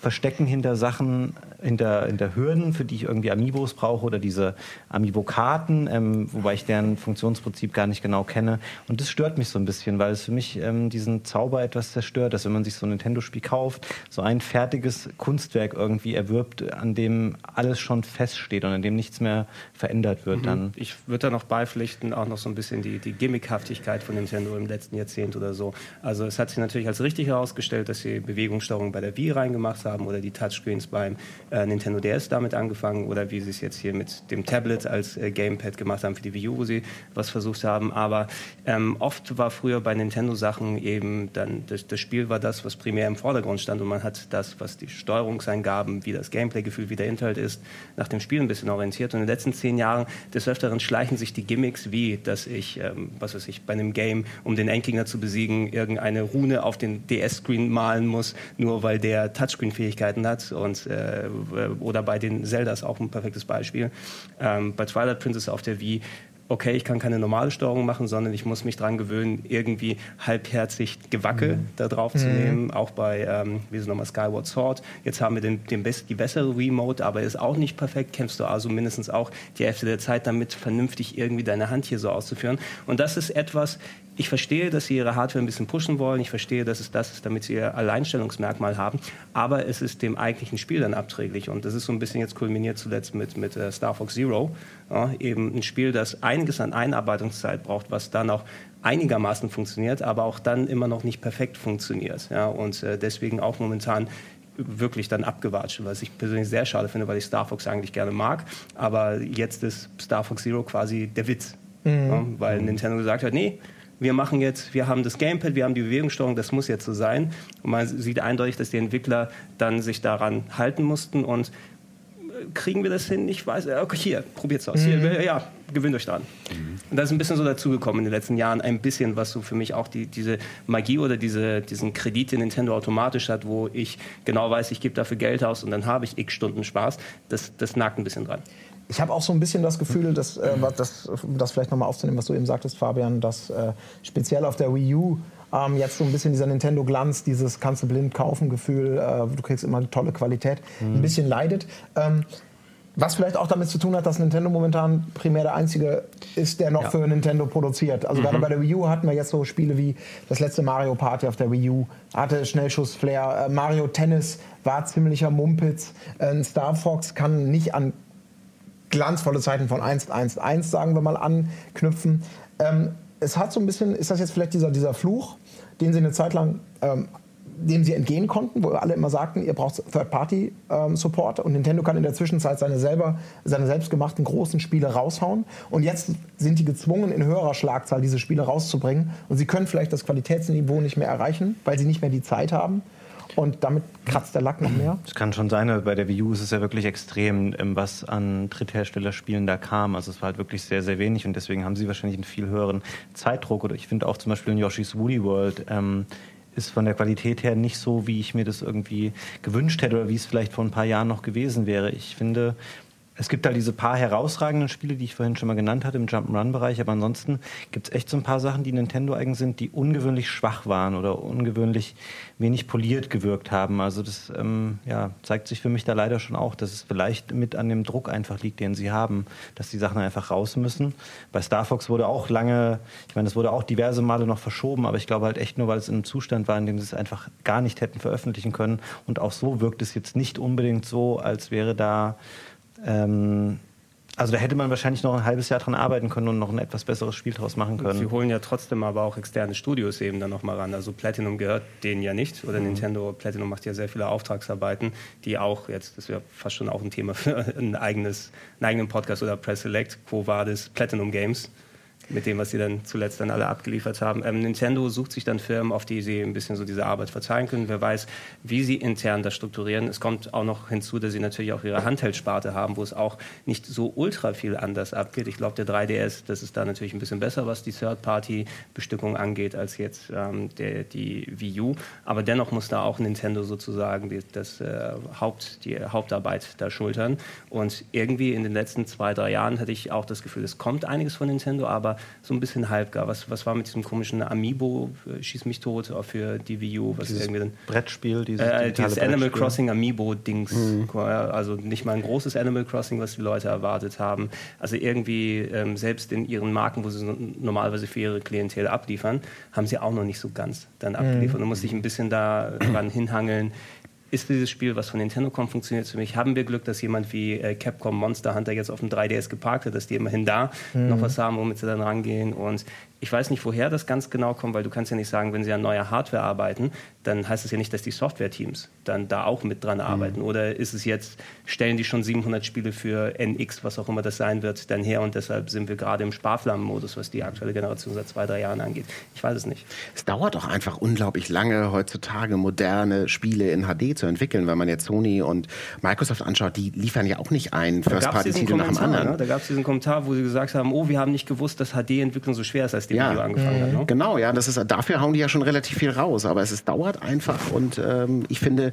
Speaker 4: verstecken hinter Sachen, hinter, hinter Hürden, für die ich irgendwie Amiibos brauche oder diese Amiibo-Karten, ähm, wobei ich deren Funktionsprinzip gar nicht genau kenne. Und das stört mich so ein bisschen, weil es für mich ähm, diesen Zauber etwas zerstört, dass wenn man sich so ein Nintendo-Spiel kauft, so ein fertiges Kunstwerk irgendwie erwirbt, an dem alles schon feststeht und an dem nichts mehr verändert wird. Mhm. Dann.
Speaker 2: Ich würde da noch beipflichten, auch noch so ein bisschen die, die Gimmickhaftigkeit von Nintendo im letzten Jahrzehnt oder so. Also es hat sich natürlich als richtig herausgestellt, dass sie Bewegungssteuerung bei der Wii reingemacht haben haben oder die Touchscreens beim äh, Nintendo DS damit angefangen oder wie sie es jetzt hier mit dem Tablet als äh, Gamepad gemacht haben für die Wii U, wo sie was versucht haben. Aber ähm, oft war früher bei Nintendo-Sachen eben dann das, das, Spiel war das, was primär im Vordergrund stand und man hat das, was die Steuerungseingaben, wie das Gameplay-Gefühl, wie der Inhalt ist, nach dem Spiel ein bisschen orientiert. Und in den letzten zehn Jahren des Öfteren schleichen sich die Gimmicks, wie dass ich, ähm, was weiß ich, bei einem Game, um den Endgegner zu besiegen, irgendeine Rune auf den DS-Screen malen muss, nur weil der Touchscreen Fähigkeiten hat und, äh, oder bei den Zeldas auch ein perfektes Beispiel. Ähm, bei Twilight Princess auf der Wii okay, ich kann keine normale Steuerung machen, sondern ich muss mich daran gewöhnen, irgendwie halbherzig Gewackel mhm. da drauf zu mhm. nehmen. Auch bei, ähm, wie ist nochmal, Skyward Sword. Jetzt haben wir den, den best, die bessere Remote, aber ist auch nicht perfekt. Kämpfst du also mindestens auch die Hälfte der Zeit damit, vernünftig irgendwie deine Hand hier so auszuführen. Und das ist etwas, ich verstehe, dass sie ihre Hardware ein bisschen pushen wollen. Ich verstehe, dass es das ist, damit sie ihr Alleinstellungsmerkmal haben. Aber es ist dem eigentlichen Spiel dann abträglich. Und das ist so ein bisschen jetzt kulminiert zuletzt mit, mit uh, Star Fox Zero. Ja, eben ein Spiel, das einiges an Einarbeitungszeit braucht, was dann auch einigermaßen funktioniert, aber auch dann immer noch nicht perfekt funktioniert. Ja, und äh, deswegen auch momentan wirklich dann abgewatscht, was ich persönlich sehr schade finde, weil ich Star Fox eigentlich gerne mag. Aber jetzt ist Star Fox Zero quasi der Witz. Mhm. Ja, weil Nintendo gesagt hat, nee, wir machen jetzt, wir haben das Gamepad, wir haben die Bewegungssteuerung, das muss jetzt so sein. Und man sieht eindeutig, dass die Entwickler dann sich daran halten mussten und kriegen wir das hin? Ich weiß, okay, hier, probiert's aus. Mhm. Hier, ja, gewöhnt euch dran. Mhm. Und das ist ein bisschen so dazugekommen in den letzten Jahren, ein bisschen, was so für mich auch die, diese Magie oder diese, diesen Kredit, den Nintendo automatisch hat, wo ich genau weiß, ich gebe dafür Geld aus und dann habe ich x Stunden Spaß, das, das nagt ein bisschen dran.
Speaker 1: Ich habe auch so ein bisschen das Gefühl, dass, äh, das, das vielleicht nochmal aufzunehmen, was du eben sagtest, Fabian, dass äh, speziell auf der Wii U ähm, jetzt so ein bisschen dieser Nintendo-Glanz, dieses kannst du blind kaufen Gefühl, äh, du kriegst immer eine tolle Qualität, mhm. ein bisschen leidet. Ähm, was vielleicht auch damit zu tun hat, dass Nintendo momentan primär der einzige ist, der noch ja. für Nintendo produziert. Also mhm. gerade bei der Wii U hatten wir jetzt so Spiele wie das letzte Mario Party auf der Wii U, hatte Schnellschuss-Flair, äh, Mario Tennis war ziemlicher Mumpitz, äh, Star Fox kann nicht an glanzvolle Zeiten von 1.1.1, sagen wir mal, anknüpfen. Ähm, es hat so ein bisschen, ist das jetzt vielleicht dieser, dieser Fluch, den sie eine Zeit lang, ähm, dem sie entgehen konnten, wo alle immer sagten, ihr braucht Third-Party-Support ähm, und Nintendo kann in der Zwischenzeit seine, selber, seine selbstgemachten großen Spiele raushauen. Und jetzt sind die gezwungen, in höherer Schlagzahl diese Spiele rauszubringen. Und sie können vielleicht das Qualitätsniveau nicht mehr erreichen, weil sie nicht mehr die Zeit haben und damit kratzt der Lack noch mehr.
Speaker 4: Es kann schon sein, bei der Wii U ist es ja wirklich extrem, ähm, was an Drittherstellerspielen da kam. Also es war halt wirklich sehr, sehr wenig und deswegen haben sie wahrscheinlich einen viel höheren Zeitdruck. Oder ich finde auch zum Beispiel in Yoshi's Woolly World ähm, ist von der Qualität her nicht so, wie ich mir das irgendwie gewünscht hätte oder wie es vielleicht vor ein paar Jahren noch gewesen wäre. Ich finde, es gibt da diese paar herausragenden Spiele, die ich vorhin schon mal genannt hatte im Jump'n'Run-Bereich, aber ansonsten gibt es echt so ein paar Sachen, die Nintendo eigen sind, die ungewöhnlich schwach waren oder ungewöhnlich wenig poliert gewirkt haben. Also das ähm, ja, zeigt sich für mich da leider schon auch, dass es vielleicht mit an dem Druck einfach liegt, den sie haben, dass die Sachen einfach raus müssen. Bei Star Fox wurde auch lange, ich meine, es wurde auch diverse Male noch verschoben, aber ich glaube halt echt nur, weil es in einem Zustand war, in dem sie es einfach gar nicht hätten veröffentlichen können. Und auch so wirkt es jetzt nicht unbedingt so, als wäre da ähm, also da hätte man wahrscheinlich noch ein halbes Jahr dran arbeiten können und noch ein etwas besseres Spiel draus machen können.
Speaker 2: Sie holen ja trotzdem aber auch externe Studios eben dann nochmal ran. Also Platinum gehört denen ja nicht. Oder mhm. Nintendo, Platinum macht ja sehr viele Auftragsarbeiten, die auch jetzt, das wäre fast schon auch ein Thema für ein eigenes, einen eigenen Podcast oder Press Select, Quo Vadis, Platinum Games mit dem, was sie dann zuletzt dann alle abgeliefert haben. Ähm, Nintendo sucht sich dann Firmen, auf die sie ein bisschen so diese Arbeit verzeihen können. Wer weiß, wie sie intern das strukturieren. Es kommt auch noch hinzu, dass sie natürlich auch ihre Handheldsparte haben, wo es auch nicht so ultra viel anders abgeht. Ich glaube, der 3DS, das ist da natürlich ein bisschen besser, was die Third-Party-Bestückung angeht, als jetzt ähm, der, die Wii U. Aber dennoch muss da auch Nintendo sozusagen die, das, äh, Haupt, die Hauptarbeit da schultern. Und irgendwie in den letzten zwei, drei Jahren hatte ich auch das Gefühl, es kommt einiges von Nintendo, aber so ein bisschen halbgar. Was, was war mit diesem komischen Amiibo, äh, Schieß mich tot, für die Wii U? Was
Speaker 4: dieses
Speaker 2: irgendwie
Speaker 4: dann, Brettspiel,
Speaker 2: dieses, äh, dieses Animal Crossing Amiibo-Dings. Mhm. Also nicht mal ein großes Animal Crossing, was die Leute erwartet haben. Also irgendwie, ähm, selbst in ihren Marken, wo sie normalerweise für ihre Klientel abliefern, haben sie auch noch nicht so ganz dann abgeliefert. Mhm. Da musste ich ein bisschen daran hinhangeln, ist dieses Spiel, was von Nintendo kommt, funktioniert für mich. Haben wir Glück, dass jemand wie äh, Capcom Monster Hunter jetzt auf dem 3DS geparkt hat, dass die immerhin da mhm. noch was haben, womit sie dann rangehen. Und ich weiß nicht, woher das ganz genau kommt, weil du kannst ja nicht sagen, wenn sie an neuer Hardware arbeiten, dann heißt es ja nicht, dass die Software-Teams dann da auch mit dran arbeiten. Mhm. Oder ist es jetzt, stellen die schon 700 Spiele für NX, was auch immer das sein wird, dann her und deshalb sind wir gerade im Sparflammenmodus, was die aktuelle Generation seit zwei, drei Jahren angeht. Ich weiß es nicht.
Speaker 3: Es dauert auch einfach unglaublich lange, heutzutage moderne Spiele in HD zu entwickeln, weil man jetzt Sony und Microsoft anschaut, die liefern ja auch nicht einen First-Party-Titel nach dem anderen.
Speaker 2: Ne? Da gab es diesen Kommentar, wo sie gesagt haben, oh, wir haben nicht gewusst, dass HD-Entwicklung so schwer ist, als die ja. Video angefangen mhm. hat. Ne?
Speaker 3: Genau, ja, das ist, dafür hauen die ja schon relativ viel raus, aber es, es dauert einfach und ähm, ich finde,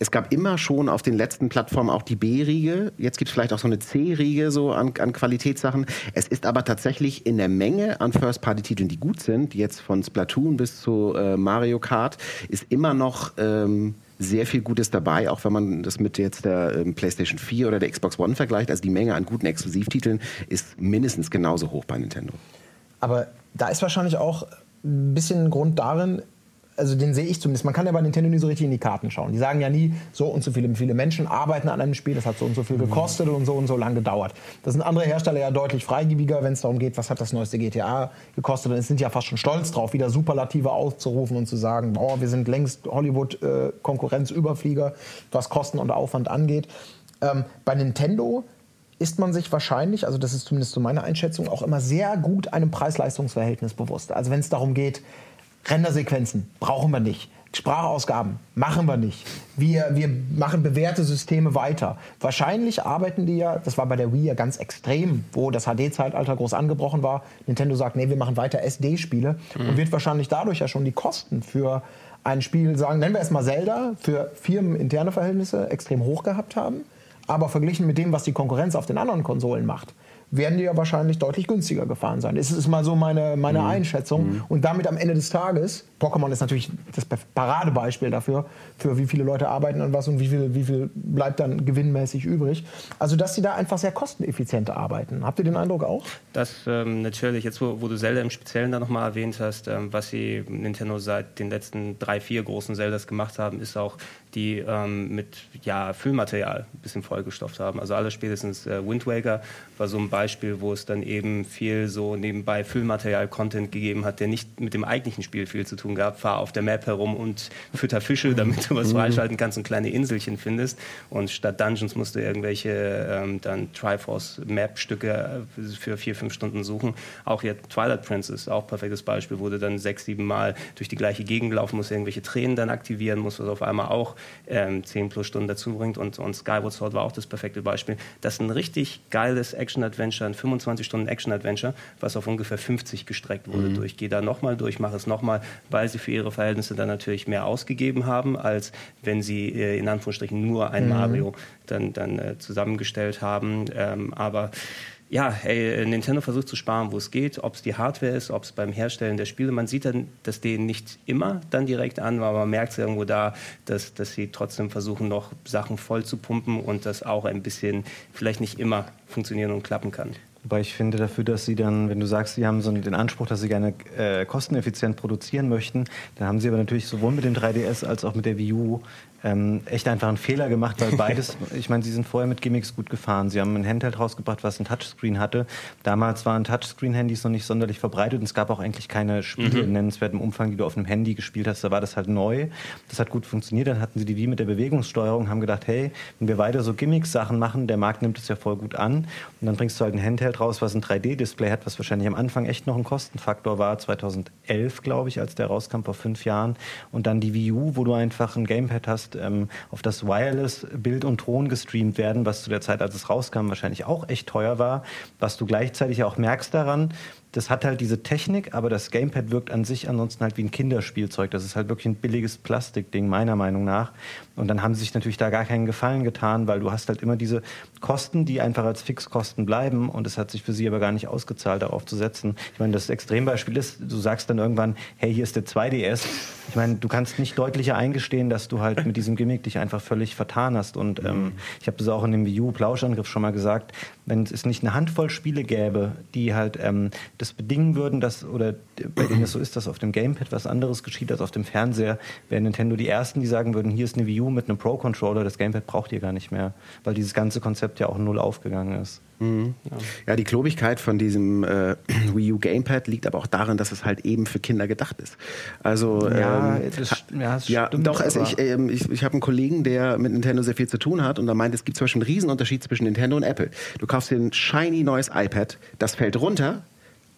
Speaker 3: es gab immer schon auf den letzten Plattformen auch die B-Riege. Jetzt gibt es vielleicht auch so eine C-Riege so an, an Qualitätssachen. Es ist aber tatsächlich in der Menge an First-Party-Titeln, die gut sind, jetzt von Splatoon bis zu äh, Mario Kart, ist immer noch ähm, sehr viel Gutes dabei, auch wenn man das mit jetzt der ähm, PlayStation 4 oder der Xbox One vergleicht. Also die Menge an guten Exklusivtiteln ist mindestens genauso hoch bei Nintendo.
Speaker 1: Aber da ist wahrscheinlich auch ein bisschen ein Grund darin, also den sehe ich zumindest, man kann ja bei Nintendo nie so richtig in die Karten schauen. Die sagen ja nie, so und so viele, viele Menschen arbeiten an einem Spiel, das hat so und so viel gekostet und so und so lang gedauert. Das sind andere Hersteller ja deutlich freigebiger, wenn es darum geht, was hat das neueste GTA gekostet. Und sind ja fast schon stolz drauf, wieder Superlative auszurufen und zu sagen, boah, wir sind längst Hollywood-Konkurrenzüberflieger, äh, was Kosten und Aufwand angeht. Ähm, bei Nintendo ist man sich wahrscheinlich, also das ist zumindest so meine Einschätzung, auch immer sehr gut einem Preis-Leistungs-Verhältnis bewusst. Also wenn es darum geht, Rendersequenzen brauchen wir nicht. Sprachausgaben machen wir nicht. Wir, wir machen bewährte Systeme weiter. Wahrscheinlich arbeiten die ja, das war bei der Wii ja ganz extrem, wo das HD-Zeitalter groß angebrochen war. Nintendo sagt, nee, wir machen weiter SD-Spiele mhm. und wird wahrscheinlich dadurch ja schon die Kosten für ein Spiel, sagen, nennen wir es mal Zelda, für firmeninterne Verhältnisse extrem hoch gehabt haben. Aber verglichen mit dem, was die Konkurrenz auf den anderen Konsolen macht, werden die ja wahrscheinlich deutlich günstiger gefahren sein. Das ist mal so meine, meine mhm. Einschätzung. Mhm. Und damit am Ende des Tages, Pokémon ist natürlich das Paradebeispiel dafür, für wie viele Leute arbeiten an was und wie viel, wie viel bleibt dann gewinnmäßig übrig. Also, dass sie da einfach sehr kosteneffizient arbeiten. Habt ihr den Eindruck auch?
Speaker 2: Das ähm, natürlich, jetzt wo, wo, du Zelda im Speziellen da nochmal erwähnt hast, ähm, was sie Nintendo seit den letzten drei, vier großen Zeldas gemacht haben, ist auch die ähm, mit ja, Füllmaterial ein bisschen vollgestopft haben. Also alles spätestens äh, Wind Waker war so ein Beispiel, wo es dann eben viel so nebenbei Füllmaterial-Content gegeben hat, der nicht mit dem eigentlichen Spiel viel zu tun gab. Fahr auf der Map herum und fütter Fische, damit du was mhm. freischalten kannst und kleine Inselchen findest. Und statt Dungeons musst du irgendwelche ähm, dann Triforce-Map-Stücke äh, für vier, fünf Stunden suchen. Auch jetzt Twilight Princess, auch perfektes Beispiel, wo du dann sechs, sieben Mal durch die gleiche Gegend laufen musst, irgendwelche Tränen dann aktivieren musst, was auf einmal auch ähm, 10 plus Stunden dazu bringt. Und, und Skyward Sword war auch das perfekte Beispiel. Das ist ein richtig geiles Action-Adventure, ein 25 Stunden Action-Adventure, was auf ungefähr 50 gestreckt wurde. Mhm. Durch, geh da nochmal durch, mach es nochmal, weil sie für ihre Verhältnisse dann natürlich mehr ausgegeben haben, als wenn sie äh, in Anführungsstrichen nur ein mhm. Mario dann, dann äh, zusammengestellt haben. Ähm, aber ja, hey, Nintendo versucht zu sparen, wo es geht, ob es die Hardware ist, ob es beim Herstellen der Spiele. Man sieht dann das denen nicht immer dann direkt an, aber man merkt es irgendwo da, dass, dass sie trotzdem versuchen, noch Sachen voll zu pumpen und das auch ein bisschen vielleicht nicht immer funktionieren und klappen kann.
Speaker 4: Wobei ich finde dafür, dass sie dann, wenn du sagst, sie haben so den Anspruch, dass sie gerne äh, kosteneffizient produzieren möchten, dann haben sie aber natürlich sowohl mit dem 3DS als auch mit der Wii U ähm, echt einfach einen Fehler gemacht, weil beides, ich meine, sie sind vorher mit Gimmicks gut gefahren. Sie haben ein Handheld rausgebracht, was ein Touchscreen hatte. Damals waren Touchscreen-Handys noch nicht sonderlich verbreitet und es gab auch eigentlich keine Spiele mhm. in nennenswertem Umfang, die du auf einem Handy gespielt hast. Da war das halt neu. Das hat gut funktioniert. Dann hatten sie die Wii mit der Bewegungssteuerung, haben gedacht, hey, wenn wir weiter so Gimmicks-Sachen machen, der Markt nimmt es ja voll gut an. Und dann bringst du halt ein Handheld raus, was ein 3D-Display hat, was wahrscheinlich am Anfang echt noch ein Kostenfaktor war. 2011, glaube ich, als der rauskam, vor fünf Jahren. Und dann die Wii U, wo du einfach ein Gamepad hast, hast, ähm, auf das Wireless Bild und Ton gestreamt werden, was zu der Zeit, als es rauskam, wahrscheinlich auch echt teuer war, was du gleichzeitig auch merkst daran, das hat halt diese Technik, aber das Gamepad wirkt an sich ansonsten halt wie ein Kinderspielzeug. Das ist halt wirklich ein billiges Plastikding, meiner Meinung nach. Und dann haben sie sich natürlich da gar keinen Gefallen getan, weil du hast halt immer diese Kosten, die einfach als Fixkosten bleiben. Und es hat sich für sie aber gar nicht ausgezahlt, darauf zu setzen. Ich meine, das Extrembeispiel ist, du sagst dann irgendwann, hey, hier ist der 2DS. Ich meine, du kannst nicht deutlicher eingestehen, dass du halt mit diesem Gimmick dich einfach völlig vertan hast. Und ähm, ich habe das auch in dem Wii U-Plauschangriff schon mal gesagt, wenn es nicht eine Handvoll Spiele gäbe, die halt ähm, das bedingen würden, dass, oder bei denen es so ist, dass auf dem Gamepad was anderes geschieht als auf dem Fernseher, wären Nintendo die Ersten, die sagen würden, hier ist eine Wii U mit einem Pro-Controller, das Gamepad braucht ihr gar nicht mehr, weil dieses ganze Konzept ja auch null aufgegangen ist.
Speaker 3: Mhm. Ja. ja. die Klobigkeit von diesem äh, Wii U Gamepad liegt aber auch darin, dass es halt eben für Kinder gedacht ist. Also ja, ähm, das, ja, das ja stimmt, doch. Also ich, ähm, ich, ich habe einen Kollegen, der mit Nintendo sehr viel zu tun hat und da meint, es gibt zum Beispiel einen Riesenunterschied zwischen Nintendo und Apple. Du kaufst dir ein shiny neues iPad, das fällt runter,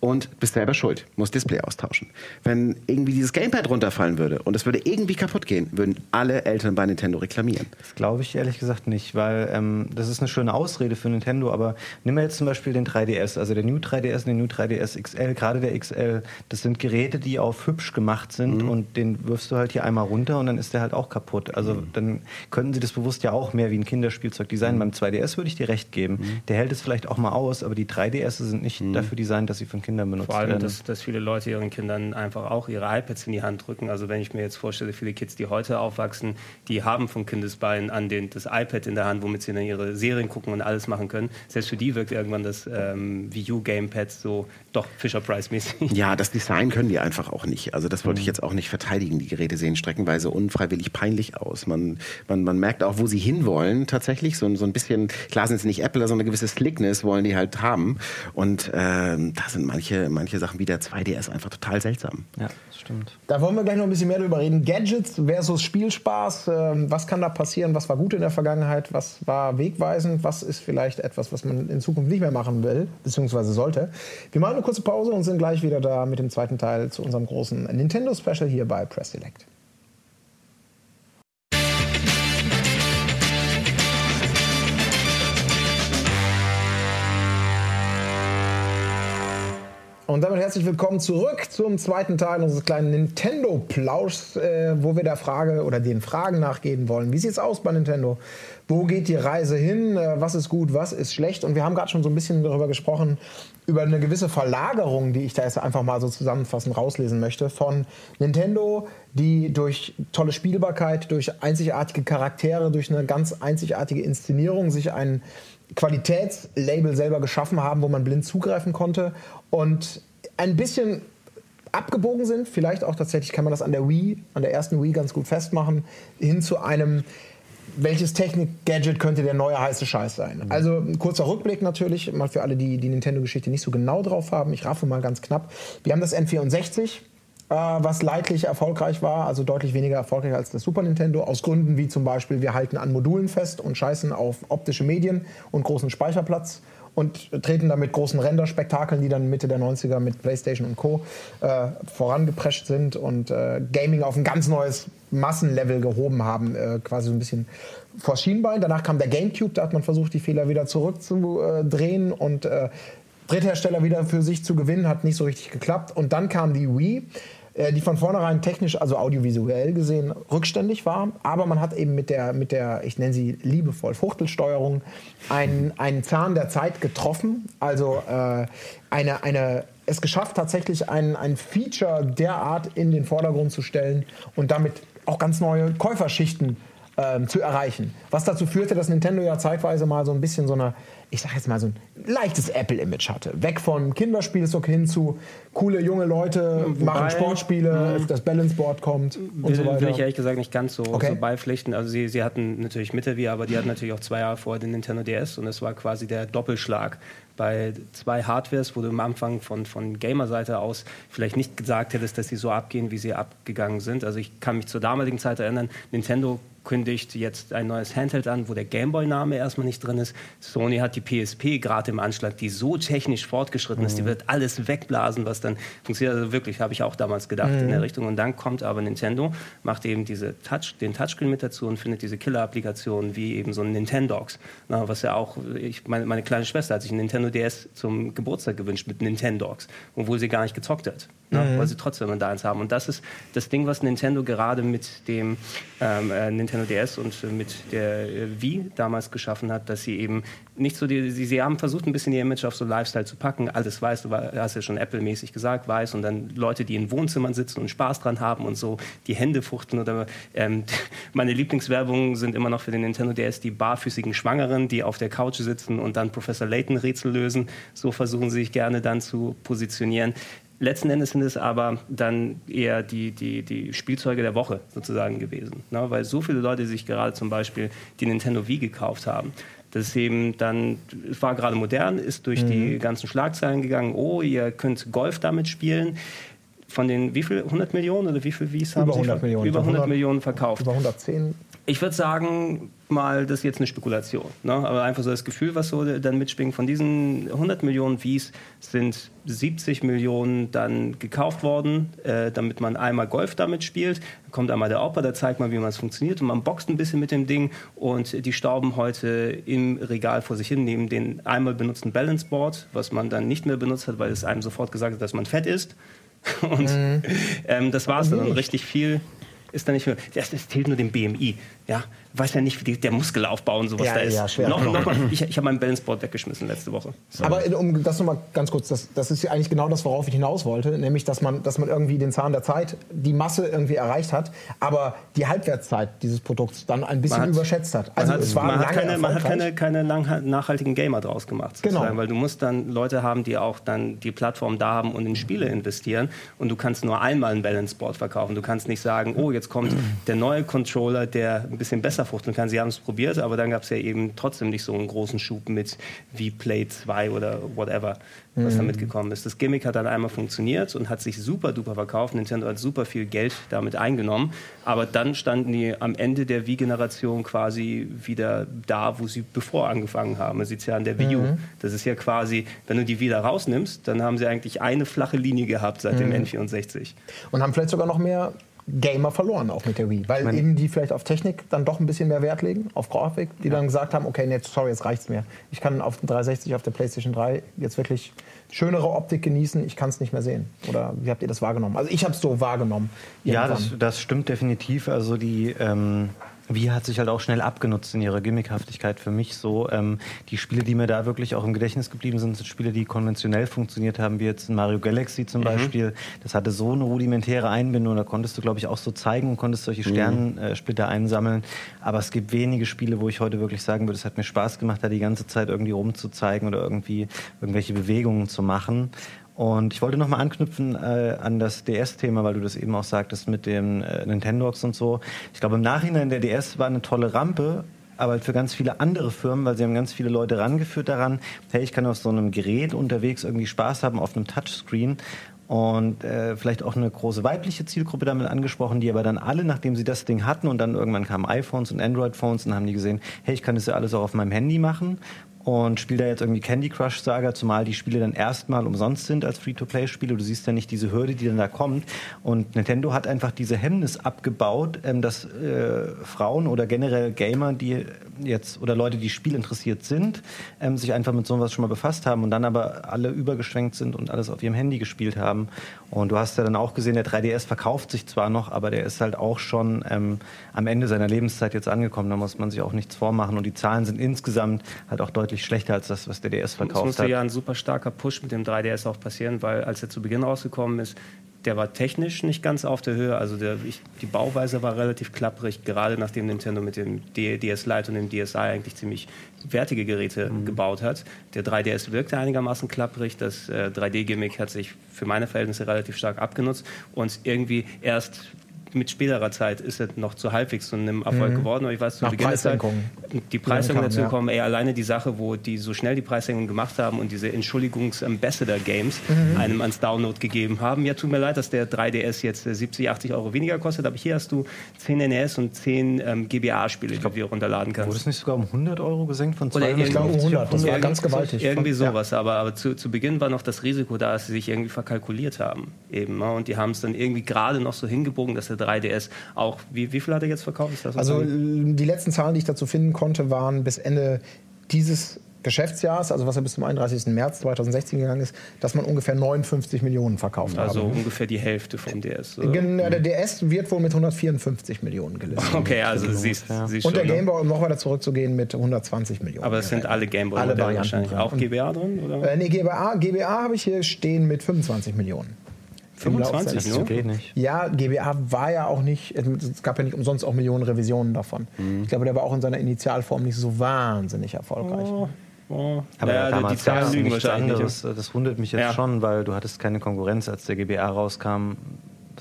Speaker 3: und bist selber schuld, musst Display austauschen. Wenn irgendwie dieses Gamepad runterfallen würde und es würde irgendwie kaputt gehen, würden alle Eltern bei Nintendo reklamieren.
Speaker 4: Das glaube ich ehrlich gesagt nicht, weil ähm, das ist eine schöne Ausrede für Nintendo, aber nimm mal jetzt zum Beispiel den 3DS, also der New 3DS und den New 3DS XL, gerade der XL, das sind Geräte, die auf hübsch gemacht sind mhm. und den wirfst du halt hier einmal runter und dann ist der halt auch kaputt. Also mhm. dann könnten sie das bewusst ja auch mehr wie ein Kinderspielzeug designen. Mhm. Beim 2DS würde ich dir recht geben. Mhm. Der hält es vielleicht auch mal aus, aber die 3DS sind nicht mhm. dafür designt, dass sie für ein Kind Kindern benutzt
Speaker 2: Vor allem,
Speaker 4: werden.
Speaker 2: Dass, dass viele Leute ihren Kindern einfach auch ihre iPads in die Hand drücken. Also wenn ich mir jetzt vorstelle, viele Kids, die heute aufwachsen, die haben von Kindesbeinen an den, das iPad in der Hand, womit sie dann ihre Serien gucken und alles machen können. Selbst für die wirkt irgendwann das ähm, Wii U Gamepad so doch Fisher-Price-mäßig.
Speaker 3: Ja, das Design können die einfach auch nicht. Also das wollte ich mhm. jetzt auch nicht verteidigen. Die Geräte sehen streckenweise unfreiwillig peinlich aus. Man, man, man merkt auch, wo sie hinwollen tatsächlich. So, so ein bisschen, klar sind es nicht Apple, sondern eine gewisse Slickness wollen die halt haben. Und ähm, da sind manche, manche Sachen wie der 2DS einfach total seltsam.
Speaker 4: Ja, das stimmt.
Speaker 1: Da wollen wir gleich noch ein bisschen mehr drüber reden. Gadgets versus Spielspaß. Ähm, was kann da passieren? Was war gut in der Vergangenheit? Was war wegweisend? Was ist vielleicht etwas, was man in Zukunft nicht mehr machen will, beziehungsweise sollte? Wir machen eine kurze Pause und sind gleich wieder da mit dem zweiten Teil zu unserem großen Nintendo Special hier bei Press Select. Und damit herzlich willkommen zurück zum zweiten Teil unseres kleinen Nintendo-Plauschs, äh, wo wir der Frage oder den Fragen nachgehen wollen. Wie sieht's aus bei Nintendo? Wo geht die Reise hin? Äh, was ist gut, was ist schlecht? Und wir haben gerade schon so ein bisschen darüber gesprochen, über eine gewisse Verlagerung, die ich da jetzt einfach mal so zusammenfassend rauslesen möchte, von Nintendo, die durch tolle Spielbarkeit, durch einzigartige Charaktere, durch eine ganz einzigartige Inszenierung sich ein Qualitätslabel selber geschaffen haben, wo man blind zugreifen konnte und ein bisschen abgebogen sind, vielleicht auch tatsächlich kann man das an der Wii, an der ersten Wii ganz gut festmachen, hin zu einem welches Technik-Gadget könnte der neue heiße Scheiß sein? Mhm. Also ein kurzer Rückblick natürlich, mal für alle, die die Nintendo-Geschichte nicht so genau drauf haben. Ich raffe mal ganz knapp. Wir haben das N64, äh, was leidlich erfolgreich war, also deutlich weniger erfolgreich als das Super Nintendo, aus Gründen wie zum Beispiel, wir halten an Modulen fest und scheißen auf optische Medien und großen Speicherplatz und treten damit großen Renderspektakeln, die dann Mitte der 90er mit PlayStation und Co. Äh, vorangeprescht sind und äh, Gaming auf ein ganz neues Massenlevel gehoben haben, äh, quasi so ein bisschen vor Schienbein. Danach kam der GameCube, da hat man versucht, die Fehler wieder zurückzudrehen und äh, Dritthersteller wieder für sich zu gewinnen, hat nicht so richtig geklappt. Und dann kam die Wii äh, die von vornherein technisch, also audiovisuell gesehen, rückständig war. Aber man hat eben mit der, mit der ich nenne sie liebevoll, Fuchtelsteuerung einen, einen Zahn der Zeit getroffen. Also äh, eine, eine, es geschafft, tatsächlich ein, ein Feature derart in den Vordergrund zu stellen und damit auch ganz neue Käuferschichten ähm, zu erreichen. Was dazu führte, dass Nintendo ja zeitweise mal so ein bisschen so eine ich sag jetzt mal so ein leichtes Apple-Image hatte. Weg von Kinderspielstock hin zu coole junge Leute Wobei, machen Sportspiele, mh, das Balance Board kommt
Speaker 2: will, und so weiter. Will ich ehrlich gesagt nicht ganz so, okay. so beipflichten. Also sie, sie hatten natürlich Mitte wie, aber die hatten natürlich auch zwei Jahre vorher den Nintendo DS und es war quasi der Doppelschlag bei zwei Hardwares, wo du am Anfang von, von Gamer-Seite aus vielleicht nicht gesagt hättest, dass sie so abgehen, wie sie abgegangen sind. Also ich kann mich zur damaligen Zeit erinnern, Nintendo kündigt jetzt ein neues Handheld an, wo der Gameboy-Name erstmal nicht drin ist. Sony hat die PSP gerade im Anschlag, die so technisch fortgeschritten ist, die mhm. wird alles wegblasen, was dann funktioniert. Also wirklich, habe ich auch damals gedacht mhm. in der mhm. Richtung. Und dann kommt aber Nintendo, macht eben diese Touch, den Touchscreen mit dazu und findet diese Killer-Applikationen wie eben so ein Nintendox, na, was ja auch, ich, meine, meine kleine Schwester hat sich ein Nintendo DS zum Geburtstag gewünscht mit Nintendox, obwohl sie gar nicht gezockt hat, na, mhm. weil sie trotzdem da eins haben. Und das ist das Ding, was Nintendo gerade mit dem ähm, äh, Nintendo DS und äh, mit der äh, Wii damals geschaffen hat, dass sie eben nicht so die, sie, sie haben versucht ein bisschen ihr Image auf so Lifestyle zu packen, alles weiß, du hast ja schon Apple-mäßig gesagt, weiß. Und dann Leute, die in Wohnzimmern sitzen und Spaß dran haben und so die Hände fuchteln oder ähm, meine Lieblingswerbungen sind immer noch für den Nintendo DS die barfüßigen Schwangeren, die auf der Couch sitzen und dann Professor Layton Rätsel lösen, so versuchen sie sich gerne dann zu positionieren. Letzten Endes sind es aber dann eher die, die, die Spielzeuge der Woche sozusagen gewesen. Ne? Weil so viele Leute sich gerade zum Beispiel die Nintendo Wii gekauft haben. Das ist eben dann, es war gerade modern, ist durch mhm. die ganzen Schlagzeilen gegangen, oh, ihr könnt Golf damit spielen von den wie viel 100 Millionen oder wie viel Wies haben
Speaker 1: über 100
Speaker 2: Sie
Speaker 1: Millionen
Speaker 2: über 100, 100 Millionen verkauft
Speaker 1: über 110
Speaker 2: ich würde sagen, mal, das ist jetzt eine Spekulation. Ne? Aber einfach so das Gefühl, was so dann mitschwingt. Von diesen 100 Millionen Wies sind 70 Millionen dann gekauft worden, äh, damit man einmal Golf damit spielt. Da kommt einmal der Opa, der zeigt mal, wie man es funktioniert. Und man boxt ein bisschen mit dem Ding. Und die stauben heute im Regal vor sich hin, neben den einmal benutzten Balance Board, was man dann nicht mehr benutzt hat, weil es einem sofort gesagt hat, dass man fett ist. Und mhm. ähm, das war es dann. Richtig viel ist da nicht mehr. Das, das zählt nur dem BMI. Ja, weiß ja nicht, wie der Muskelaufbau und sowas
Speaker 1: ja,
Speaker 2: da ist.
Speaker 1: Ja, schwer.
Speaker 2: Noch, noch mal, ich ich habe meinen Balanceboard weggeschmissen letzte Woche.
Speaker 1: So. Aber um das nochmal ganz kurz, das, das ist ja eigentlich genau das, worauf ich hinaus wollte, nämlich, dass man, dass man irgendwie den Zahn der Zeit, die Masse irgendwie erreicht hat, aber die Halbwertszeit dieses Produkts dann ein bisschen hat, überschätzt hat.
Speaker 2: Also hat, es war man hat keine, man hat keine, keine lang, nachhaltigen Gamer draus gemacht.
Speaker 1: Genau.
Speaker 2: Weil du musst dann Leute haben, die auch dann die Plattform da haben und in Spiele investieren und du kannst nur einmal ein Balanceboard verkaufen. Du kannst nicht sagen, oh, jetzt kommt der neue Controller, der ein bisschen besser fuchteln kann. Sie haben es probiert, aber dann gab es ja eben trotzdem nicht so einen großen Schub mit wie Play 2 oder whatever, was mhm. da mitgekommen ist. Das Gimmick hat dann einmal funktioniert und hat sich super duper verkauft. Nintendo hat super viel Geld damit eingenommen, aber dann standen die am Ende der Wii-Generation quasi wieder da, wo sie bevor angefangen haben. Man sieht es ja an der Wii U. Mhm. Das ist ja quasi, wenn du die wieder rausnimmst, dann haben sie eigentlich eine flache Linie gehabt seit mhm. dem N64.
Speaker 1: Und haben vielleicht sogar noch mehr Gamer verloren, auch mit der Wii. Weil
Speaker 4: meine-
Speaker 1: eben die vielleicht auf Technik dann doch ein bisschen mehr Wert legen, auf Grafik, die dann gesagt haben, okay, nee, sorry, jetzt reicht's mir. Ich kann auf dem 360, auf der PlayStation 3 jetzt wirklich schönere Optik genießen, ich kann es nicht mehr sehen. Oder wie habt ihr das wahrgenommen? Also ich habe es so wahrgenommen.
Speaker 4: Ja,
Speaker 1: irgendwann.
Speaker 4: das, das stimmt definitiv. Also die ähm, Wii hat sich halt auch schnell abgenutzt in ihrer Gimmickhaftigkeit für mich so. Ähm, die Spiele, die mir da wirklich auch im Gedächtnis geblieben sind, sind Spiele, die konventionell funktioniert haben, wie jetzt Mario Galaxy zum Beispiel. Das hatte so eine rudimentäre Einbindung, da konntest du, glaube ich, auch so zeigen und konntest solche Sternensplitter einsammeln. Aber es gibt wenige Spiele, wo ich heute wirklich sagen würde, es hat mir Spaß gemacht, da die ganze Zeit irgendwie rumzuzeigen oder irgendwie irgendwelche Bewegungen zu machen. Und ich wollte nochmal anknüpfen äh, an das DS-Thema, weil du das eben auch sagtest mit den äh, Nintendogs und so. Ich glaube, im Nachhinein der DS war eine tolle Rampe, aber für ganz viele andere Firmen, weil sie haben ganz viele Leute rangeführt daran, hey, ich kann auf so einem Gerät unterwegs irgendwie Spaß haben, auf einem Touchscreen. Und äh, vielleicht auch eine große weibliche Zielgruppe damit angesprochen, die aber dann alle, nachdem sie das Ding hatten und dann irgendwann kamen iPhones und Android-Phones, dann haben die gesehen, hey, ich kann das ja alles auch auf meinem Handy machen und spiele da jetzt irgendwie Candy Crush Saga, zumal die Spiele dann erstmal umsonst sind als Free-to-Play-Spiele. Du siehst ja nicht diese Hürde, die dann da kommt. Und Nintendo hat einfach diese Hemmnis abgebaut, ähm, dass äh, Frauen oder generell Gamer, die jetzt oder Leute, die spielinteressiert sind, ähm, sich einfach mit sowas schon mal befasst haben und dann aber alle übergeschwenkt sind und alles auf ihrem Handy gespielt haben. Und du hast ja dann auch gesehen, der 3DS verkauft sich zwar noch, aber der ist halt auch schon ähm, am Ende seiner Lebenszeit jetzt angekommen. Da muss man sich auch nichts vormachen. Und die Zahlen sind insgesamt halt auch deutlich schlechter als das, was der DS
Speaker 2: Es
Speaker 4: verkauft
Speaker 2: musste
Speaker 4: hat.
Speaker 2: ja ein super starker Push mit dem 3DS auch passieren, weil als er zu Beginn rausgekommen ist, der war technisch nicht ganz auf der Höhe. Also der, ich, die Bauweise war relativ klapprig, gerade nachdem Nintendo mit dem DS Lite und dem DSi eigentlich ziemlich wertige Geräte gebaut hat. Der 3DS wirkte einigermaßen klapprig. Das äh, 3D-Gimmick hat sich für meine Verhältnisse relativ stark abgenutzt und irgendwie erst mit späterer Zeit ist es noch zu halbwegs zu einem Erfolg geworden. Aber ich weiß, zu
Speaker 1: Nach
Speaker 2: Beginn
Speaker 1: Preissenkungen.
Speaker 2: die Preissenkungen
Speaker 1: kam,
Speaker 2: dazu
Speaker 1: ja.
Speaker 2: kommen, ey, alleine die Sache, wo die so schnell die Preissenkung gemacht haben und diese Entschuldigungs-Ambassador-Games
Speaker 1: Mhm.
Speaker 2: einem ans Download gegeben haben. Ja, tut mir leid, dass der 3DS jetzt äh, 70, 80 Euro weniger kostet, aber hier hast du 10 NES und 10 ähm, GBA-Spiele, die du runterladen kannst.
Speaker 4: Wurde es nicht sogar um 100 Euro gesenkt von
Speaker 2: Oder
Speaker 4: 200
Speaker 1: Ich glaube, um 100, das war ganz gewaltig.
Speaker 2: Irgendwie
Speaker 1: Von- ja.
Speaker 2: sowas, aber, aber zu, zu Beginn war noch das Risiko da, dass sie sich irgendwie verkalkuliert haben. Eben, ne? Und die haben es dann irgendwie gerade noch so hingebogen, dass der 3DS auch, wie, wie viel hat er jetzt verkauft? Ist das
Speaker 1: Also
Speaker 2: was?
Speaker 1: die letzten Zahlen, die ich dazu finden konnte, waren bis Ende dieses Geschäftsjahrs, also was er bis zum 31. März 2016 gegangen ist, dass man ungefähr 59 Millionen verkauft
Speaker 2: also
Speaker 1: habe.
Speaker 2: ungefähr die Hälfte vom DS. oder?
Speaker 1: Ja, Der DS wird wohl mit 154 Millionen gelistet.
Speaker 2: Okay, also siehst,
Speaker 4: ungefähr.
Speaker 2: siehst
Speaker 1: Und der
Speaker 2: ne?
Speaker 1: Game Boy, um noch weiter zurückzugehen, mit 120 Millionen.
Speaker 2: Aber es sind alle Gameboy
Speaker 1: Alle Varianten
Speaker 2: wahrscheinlich.
Speaker 1: drin.
Speaker 2: Auch GBA drin? Oder?
Speaker 1: Äh, nee, GBA, GBA habe ich hier stehen mit 25 Millionen. Im Laufe
Speaker 2: 25
Speaker 1: seines-
Speaker 2: nur?
Speaker 4: Geht nicht.
Speaker 1: Ja, GBA war ja auch nicht, es gab ja nicht umsonst auch Millionen Revisionen davon.
Speaker 2: Mhm.
Speaker 1: Ich glaube, der war auch in seiner Initialform nicht so wahnsinnig erfolgreich.
Speaker 2: Oh.
Speaker 4: Aber
Speaker 2: naja, die
Speaker 4: damals
Speaker 2: Zahlen
Speaker 4: gab es
Speaker 2: lügen wahrscheinlich
Speaker 4: anderes. Das wundert mich jetzt
Speaker 2: Ja.
Speaker 4: schon, weil du hattest keine Konkurrenz, als der GBA rauskam.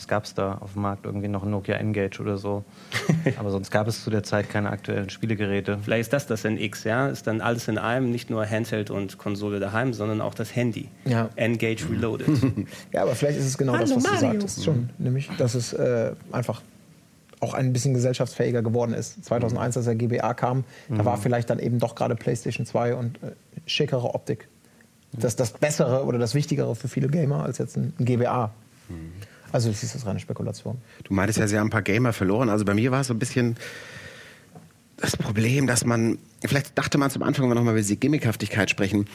Speaker 4: Was gab es da auf dem Markt? Irgendwie noch ein Nokia N-Gage oder so. Aber sonst gab es zu der Zeit keine aktuellen Spielegeräte.
Speaker 2: Vielleicht ist das das NX, ja? Ist dann alles in einem, nicht nur Handheld und Konsole daheim, sondern auch das Handy.
Speaker 1: Ja.
Speaker 2: N-Gage Reloaded.
Speaker 1: Ja, aber vielleicht ist es genau das, was du sagtest. Schon, nämlich, dass es äh, einfach auch ein bisschen gesellschaftsfähiger geworden ist. 2001, als der GBA kam, da war vielleicht dann eben doch gerade PlayStation 2 und äh, schickere Optik. Das das Bessere oder das Wichtigere für viele Gamer als jetzt ein, ein GBA. Also das ist reine Spekulation.
Speaker 3: Du meintest ja, sie haben ein paar Gamer verloren. Also bei mir war es so ein bisschen das Problem, dass man, vielleicht dachte man zum Anfang, wenn wir nochmal über diese Gimmickhaftigkeit sprechen,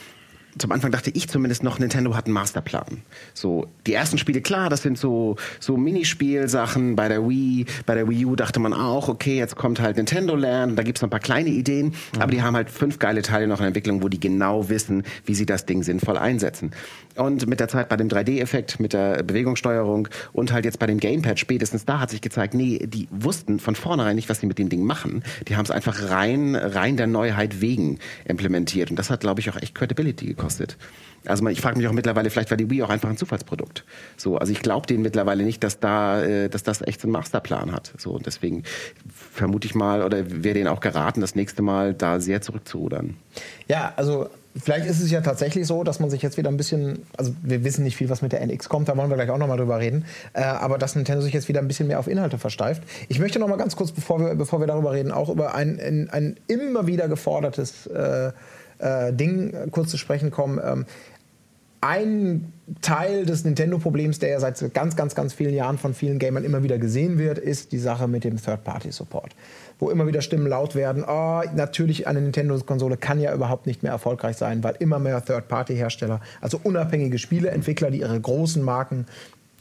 Speaker 3: zum Anfang dachte ich zumindest noch, Nintendo hat einen Masterplan. So, die ersten Spiele, klar, das sind so, so Minispielsachen. Bei der Wii, bei der Wii U dachte man auch, okay, jetzt kommt halt Nintendo Land, da gibt's noch ein paar kleine Ideen, aber die haben halt fünf geile Teile noch in Entwicklung, wo die genau wissen, wie sie das Ding sinnvoll einsetzen. Und mit der Zeit bei dem 3D-Effekt, mit der Bewegungssteuerung und halt jetzt bei dem Gamepad spätestens da hat sich gezeigt, nee, die wussten von vornherein nicht, was sie mit dem Ding machen. Die haben es einfach rein, rein der Neuheit wegen implementiert. Und das hat, glaube ich, auch echt Credibility gekostet. Also ich frage mich auch mittlerweile, vielleicht war die Wii auch einfach ein Zufallsprodukt. So, also ich glaube denen mittlerweile nicht, dass da, äh, dass das echt so einen Masterplan hat. So, und deswegen vermute ich mal oder wäre denen auch geraten, das nächste Mal da sehr zurückzurudern.
Speaker 1: Ja, also vielleicht ist es ja tatsächlich so, dass man sich jetzt wieder ein bisschen, also wir wissen nicht viel, was mit der NX kommt, da wollen wir gleich auch nochmal drüber reden, äh, aber dass Nintendo sich jetzt wieder ein bisschen mehr auf Inhalte versteift. Ich möchte nochmal ganz kurz, bevor wir, bevor wir darüber reden, auch über ein, ein, ein immer wieder gefordertes äh, äh, Ding äh, kurz zu sprechen kommen. Ähm, ein Teil des Nintendo-Problems, der ja seit ganz, ganz, ganz vielen Jahren von vielen Gamern immer wieder gesehen wird, ist die Sache mit dem Third-Party-Support. Wo immer wieder Stimmen laut werden, oh, natürlich eine Nintendo-Konsole kann ja überhaupt nicht mehr erfolgreich sein, weil immer mehr Third-Party-Hersteller, also unabhängige Spieleentwickler, die ihre großen Marken,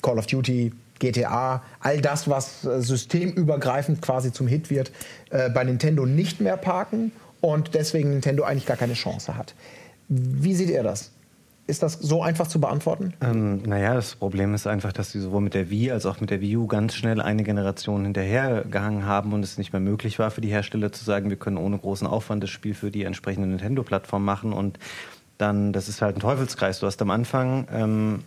Speaker 1: Call of Duty, GTA, all das, was äh, systemübergreifend quasi zum Hit wird, äh, bei Nintendo nicht mehr parken und deswegen Nintendo eigentlich gar keine Chance hat. Wie seht ihr das? Ist das so einfach zu beantworten?
Speaker 4: Ähm, naja, das Problem ist einfach, dass sie sowohl mit der Wii als auch mit der Wii U ganz schnell eine Generation hinterhergehangen haben und es nicht mehr möglich war für die Hersteller zu sagen, wir können ohne großen Aufwand das Spiel für die entsprechende Nintendo-Plattform machen und dann, das ist halt ein Teufelskreis. Du hast am Anfang ähm,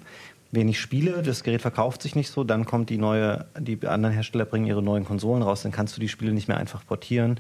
Speaker 4: wenig Spiele, das Gerät verkauft sich nicht so, dann kommt die neue, die anderen Hersteller bringen ihre neuen Konsolen raus, dann kannst du die Spiele nicht mehr einfach portieren.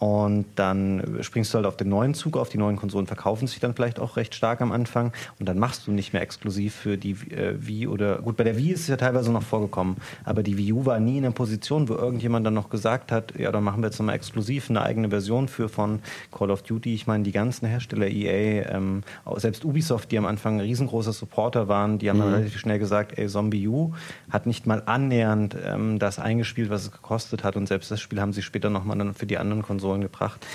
Speaker 4: Und dann springst du halt auf den neuen Zug auf. Die neuen Konsolen verkaufen sich dann vielleicht auch recht stark am Anfang. Und dann machst du nicht mehr exklusiv für die äh, Wii oder. Gut, bei der Wii ist es ja teilweise noch vorgekommen. Aber die Wii U war nie in einer Position, wo irgendjemand dann noch gesagt hat: Ja, dann machen wir jetzt nochmal exklusiv eine eigene Version für von Call of Duty. Ich meine, die ganzen Hersteller, EA, ähm, selbst Ubisoft, die am Anfang ein riesengroßer Supporter waren, die haben mhm. dann relativ schnell gesagt: Ey, Zombie U hat nicht mal annähernd ähm, das eingespielt, was es gekostet hat. Und selbst das Spiel haben sie später nochmal dann für die anderen Konsolen Konsolen gebracht.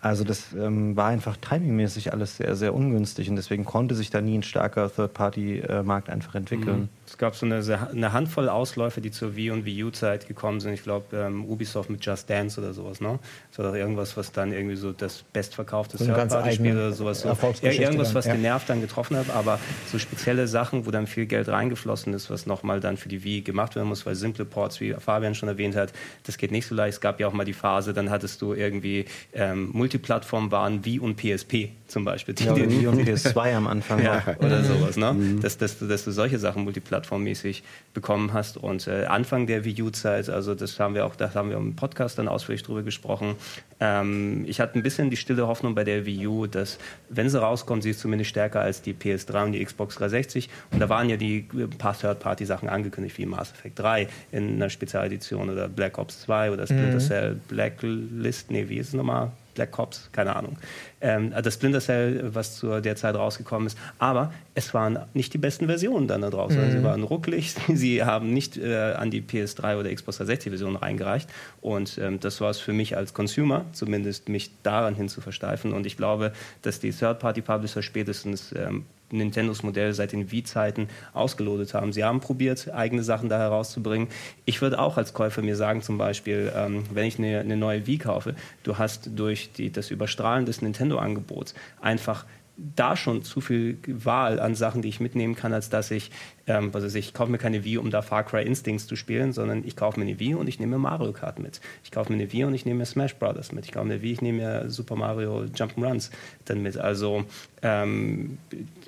Speaker 4: Also das ähm, war einfach timingmäßig alles sehr, sehr ungünstig und deswegen konnte sich da nie ein starker Third-Party-Markt einfach entwickeln. Mhm.
Speaker 2: Es gab so eine, eine, Handvoll Ausläufer, die zur Wii und Wii U-Zeit gekommen sind. Ich glaube, ähm, Ubisoft mit Just Dance oder sowas. Ne? Das war doch irgendwas, was dann irgendwie so das bestverkaufte so Third-Party-Spiel oder sowas. So. irgendwas, was ja. den Nerv dann getroffen hat, aber so spezielle Sachen, wo dann viel Geld reingeflossen ist, was nochmal dann für die Wii gemacht werden muss, weil simple Ports, wie Fabian schon erwähnt hat, das geht nicht so leicht. Es gab ja auch mal die Phase, dann hattest du irgendwie ähm, Multiplattform waren Wii und PSP zum Beispiel.
Speaker 4: Die, ja, die, Wii und PS2 am Anfang
Speaker 2: ja, oder sowas. Ne? Mhm. Dass, dass, dass du solche Sachen Multiplattform plattformmäßig bekommen hast. Und äh, Anfang der Wii U-Zeit, also das haben wir auch, da haben wir im Podcast dann ausführlich drüber gesprochen. Ähm, ich hatte ein bisschen die stille Hoffnung bei der Wii U, dass wenn sie rauskommt, sie ist zumindest stärker als die PS3 und die Xbox 360. Und da waren ja die ein paar Third-Party-Sachen angekündigt, wie Mass Effect 3 in einer Spezialedition oder Black Ops 2 oder Splinter mhm. Cell Blacklist, nee, wie ist es nochmal? Black Ops, keine Ahnung. Ähm, das Splinter Cell, was zu der Zeit rausgekommen ist. Aber es waren nicht die besten Versionen dann da draußen. Mhm. Sie waren ruckelig, sie haben nicht äh, an die PS3 oder Xbox 360 Version reingereicht. Und ähm, das war es für mich als Consumer, zumindest mich daran hin zu versteifen. Und ich glaube, dass die Third-Party-Publisher spätestens ähm, Nintendos Modell seit den Wii-Zeiten ausgelotet haben. Sie haben probiert, eigene Sachen da herauszubringen. Ich würde auch als Käufer mir sagen, zum Beispiel, ähm, wenn ich eine, eine, neue Wii kaufe, du hast durch die, das Überstrahlen des Nintendo-Angebots einfach da schon zu viel Wahl an Sachen, die ich mitnehmen kann, als dass ich, ähm, also ich kaufe mir keine Wii, um da Far Cry Instincts zu spielen, sondern ich kaufe mir eine Wii und ich nehme Mario Kart mit. Ich kaufe mir eine Wii und ich nehme mir Smash Brothers mit. Ich kaufe mir eine Wii, ich nehme mir Super Mario Jump'n'Runs dann mit. Also ähm,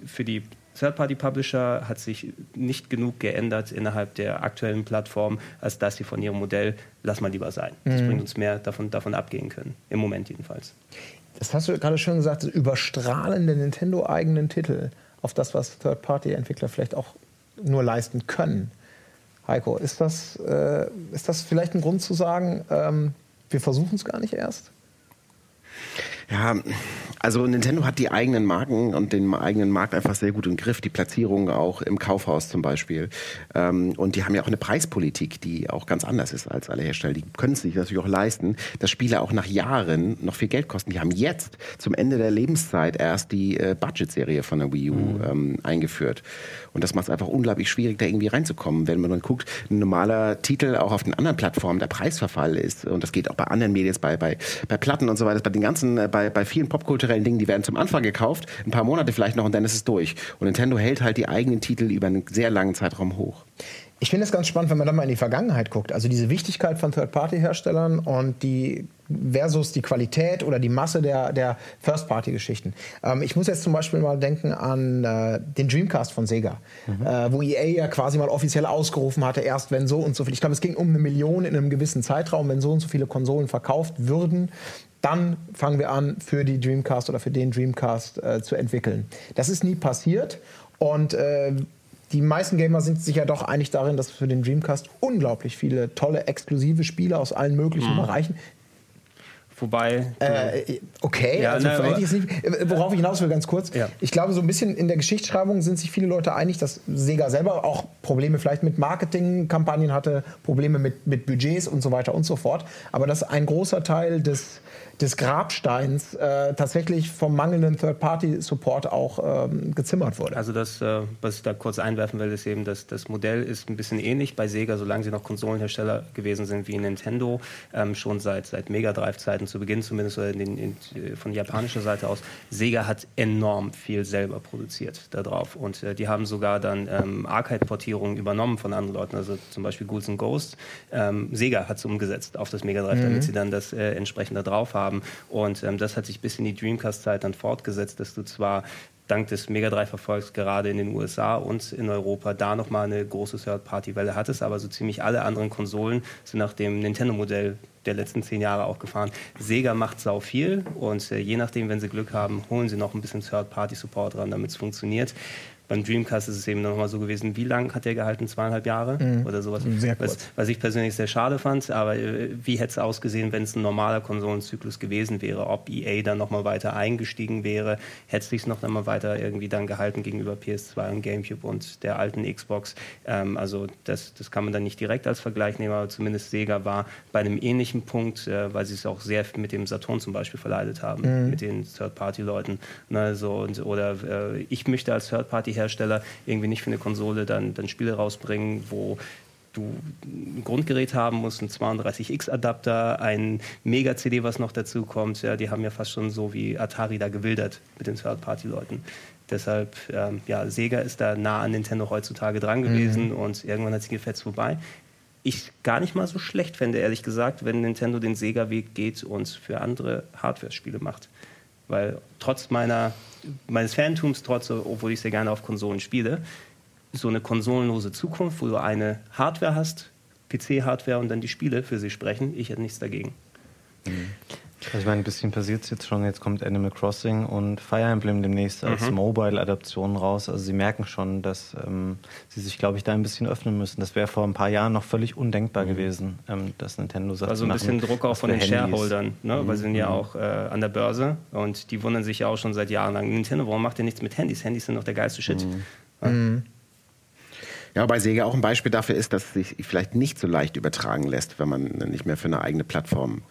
Speaker 2: für die Third-Party-Publisher hat sich nicht genug geändert innerhalb der aktuellen Plattform, als dass sie von ihrem Modell, lass mal lieber sein. Das mhm. bringt uns mehr davon, davon abgehen können. Im Moment jedenfalls
Speaker 1: das hast du gerade schon gesagt, überstrahlen der Nintendo-eigenen Titel auf das, was Third-Party-Entwickler vielleicht auch nur leisten können. Heiko, ist das, äh, ist das vielleicht ein Grund zu sagen, ähm, wir versuchen es gar nicht erst?
Speaker 3: Ja, also Nintendo hat die eigenen Marken und den eigenen Markt einfach sehr gut im Griff. Die Platzierung auch im Kaufhaus zum Beispiel. Ähm, und die haben ja auch eine Preispolitik, die auch ganz anders ist als alle Hersteller. Die können es sich natürlich auch leisten, dass Spiele auch nach Jahren noch viel Geld kosten. Die haben jetzt zum Ende der Lebenszeit erst die äh, Budget-Serie von der Wii U mhm. ähm, eingeführt. Und das macht es einfach unglaublich schwierig, da irgendwie reinzukommen. Wenn man dann guckt, ein normaler Titel auch auf den anderen Plattformen der Preisverfall ist. Und das geht auch bei anderen Medien, bei, bei, bei Platten und so weiter, bei den ganzen, äh, bei, bei vielen popkulturellen Dingen, die werden zum Anfang gekauft, ein paar Monate vielleicht noch und dann ist es durch. Und Nintendo hält halt die eigenen Titel über einen sehr langen Zeitraum hoch.
Speaker 1: Ich finde es ganz spannend, wenn man dann mal in die Vergangenheit guckt. Also diese Wichtigkeit von Third-Party-Herstellern und die versus die Qualität oder die Masse der, der First-Party-Geschichten. Ähm, ich muss jetzt zum Beispiel mal denken an äh, den Dreamcast von Sega, mhm. äh, wo EA ja quasi mal offiziell ausgerufen hatte, erst wenn so und so viel, ich glaube, es ging um eine Million in einem gewissen Zeitraum, wenn so und so viele Konsolen verkauft würden, dann fangen wir an, für die Dreamcast oder für den Dreamcast äh, zu entwickeln. Das ist nie passiert und äh, die meisten Gamer sind sich ja doch einig darin, dass für den Dreamcast unglaublich viele tolle exklusive Spiele aus allen möglichen mhm. Bereichen
Speaker 2: Wobei.
Speaker 1: Äh, okay,
Speaker 2: Ja,
Speaker 1: also
Speaker 2: ne,
Speaker 1: ich nicht. äh, Worauf ich hinaus will, ganz kurz.
Speaker 2: Ja.
Speaker 1: Ich glaube, so ein bisschen in der Geschichtsschreibung sind sich viele Leute einig, dass Sega selber auch Probleme vielleicht mit Marketingkampagnen hatte, Probleme mit, mit Budgets und so weiter und so fort. Aber dass ein großer Teil des, des Grabsteins äh, tatsächlich vom mangelnden Third-Party-Support auch ähm, gezimmert wurde.
Speaker 2: Also das, äh, was ich da kurz einwerfen will, ist eben, dass das Modell ist ein bisschen ähnlich bei Sega, solange sie noch Konsolenhersteller gewesen sind wie Nintendo, ähm, schon seit, seit Mega Drive-Zeiten zu Beginn zumindest oder in den, in, äh, von japanischer Seite aus. Sega hat enorm viel selber produziert da drauf und äh, die haben sogar dann ähm, Arcade-Portierungen übernommen von anderen Leuten, also zum Beispiel Ghouls and Ghosts. Ähm, Sega hat es umgesetzt auf das Mega Drive, damit sie dann das äh, entsprechend da drauf haben und ähm, das hat sich bis in die Dreamcast-Zeit dann fortgesetzt, dass du zwar dank des Mega 3 Verfolgs gerade in den USA und in Europa da nochmal eine große Third-Party-Welle hattest, aber so ziemlich alle anderen Konsolen sind nach dem Nintendo-Modell der letzten zehn Jahre auch gefahren. Sega macht sau viel und äh, je nachdem, wenn sie Glück haben, holen sie noch ein bisschen Third-Party-Support ran, damit es funktioniert. Beim Dreamcast ist es eben nochmal so gewesen, wie lang hat der gehalten? Zweieinhalb Jahre oder sowas?
Speaker 1: Sehr
Speaker 2: was,
Speaker 1: kurz.
Speaker 2: was ich persönlich sehr schade fand, aber äh, wie hätte es ausgesehen, wenn es ein normaler Konsolenzyklus gewesen wäre? Ob EA dann nochmal weiter eingestiegen wäre, hätte es sich noch einmal weiter irgendwie dann gehalten gegenüber PS2 und GameCube und der alten Xbox. Ähm, also das, das kann man dann nicht direkt als Vergleich nehmen, aber zumindest Sega war bei einem ähnlichen Punkt, äh, weil sie es auch sehr mit dem Saturn zum Beispiel verleidet haben, mit den Third-Party-Leuten. Ne, so, und, oder äh, ich möchte als Third-Party-Hersteller irgendwie nicht für eine Konsole dann, dann Spiele rausbringen, wo du ein Grundgerät haben musst, einen 32X-Adapter, ein Mega-CD, was noch dazu kommt. Ja, die haben ja fast schon so wie Atari da gewildert mit den Third-Party-Leuten. Deshalb, ähm, ja, Sega ist da nah an Nintendo heutzutage dran gewesen und irgendwann hat sie gefetzt vorbei. Ich gar nicht mal so schlecht fände, ehrlich gesagt, wenn Nintendo den Sega-Weg geht und für andere Hardware-Spiele macht. Weil trotz meiner, meines Fantums, trotz, obwohl ich sehr gerne auf Konsolen spiele, so eine konsolenlose Zukunft, wo du eine Hardware hast, PC-Hardware und dann die Spiele für sie sprechen, ich hätte nichts dagegen.
Speaker 4: Also ich meine, ein bisschen passiert es jetzt schon. Jetzt kommt Animal Crossing und Fire Emblem demnächst als Mobile-Adaption raus. Also sie merken schon, dass ähm, sie sich, glaube ich, da ein bisschen öffnen müssen. Das wäre vor ein paar Jahren noch völlig undenkbar gewesen, ähm, dass Nintendo sagt,
Speaker 2: Also ein
Speaker 4: machen
Speaker 2: bisschen Druck auch von den
Speaker 4: Handys.
Speaker 2: Shareholdern, ne? weil sie sind ja auch äh, an der Börse und die wundern sich ja auch schon seit Jahren lang. Nintendo, warum macht ihr nichts mit Handys? Handys sind doch der geilste Shit.
Speaker 3: Ja, bei Sega auch ein Beispiel dafür ist, dass es sich vielleicht nicht so leicht übertragen lässt, wenn man nicht mehr für eine eigene Plattform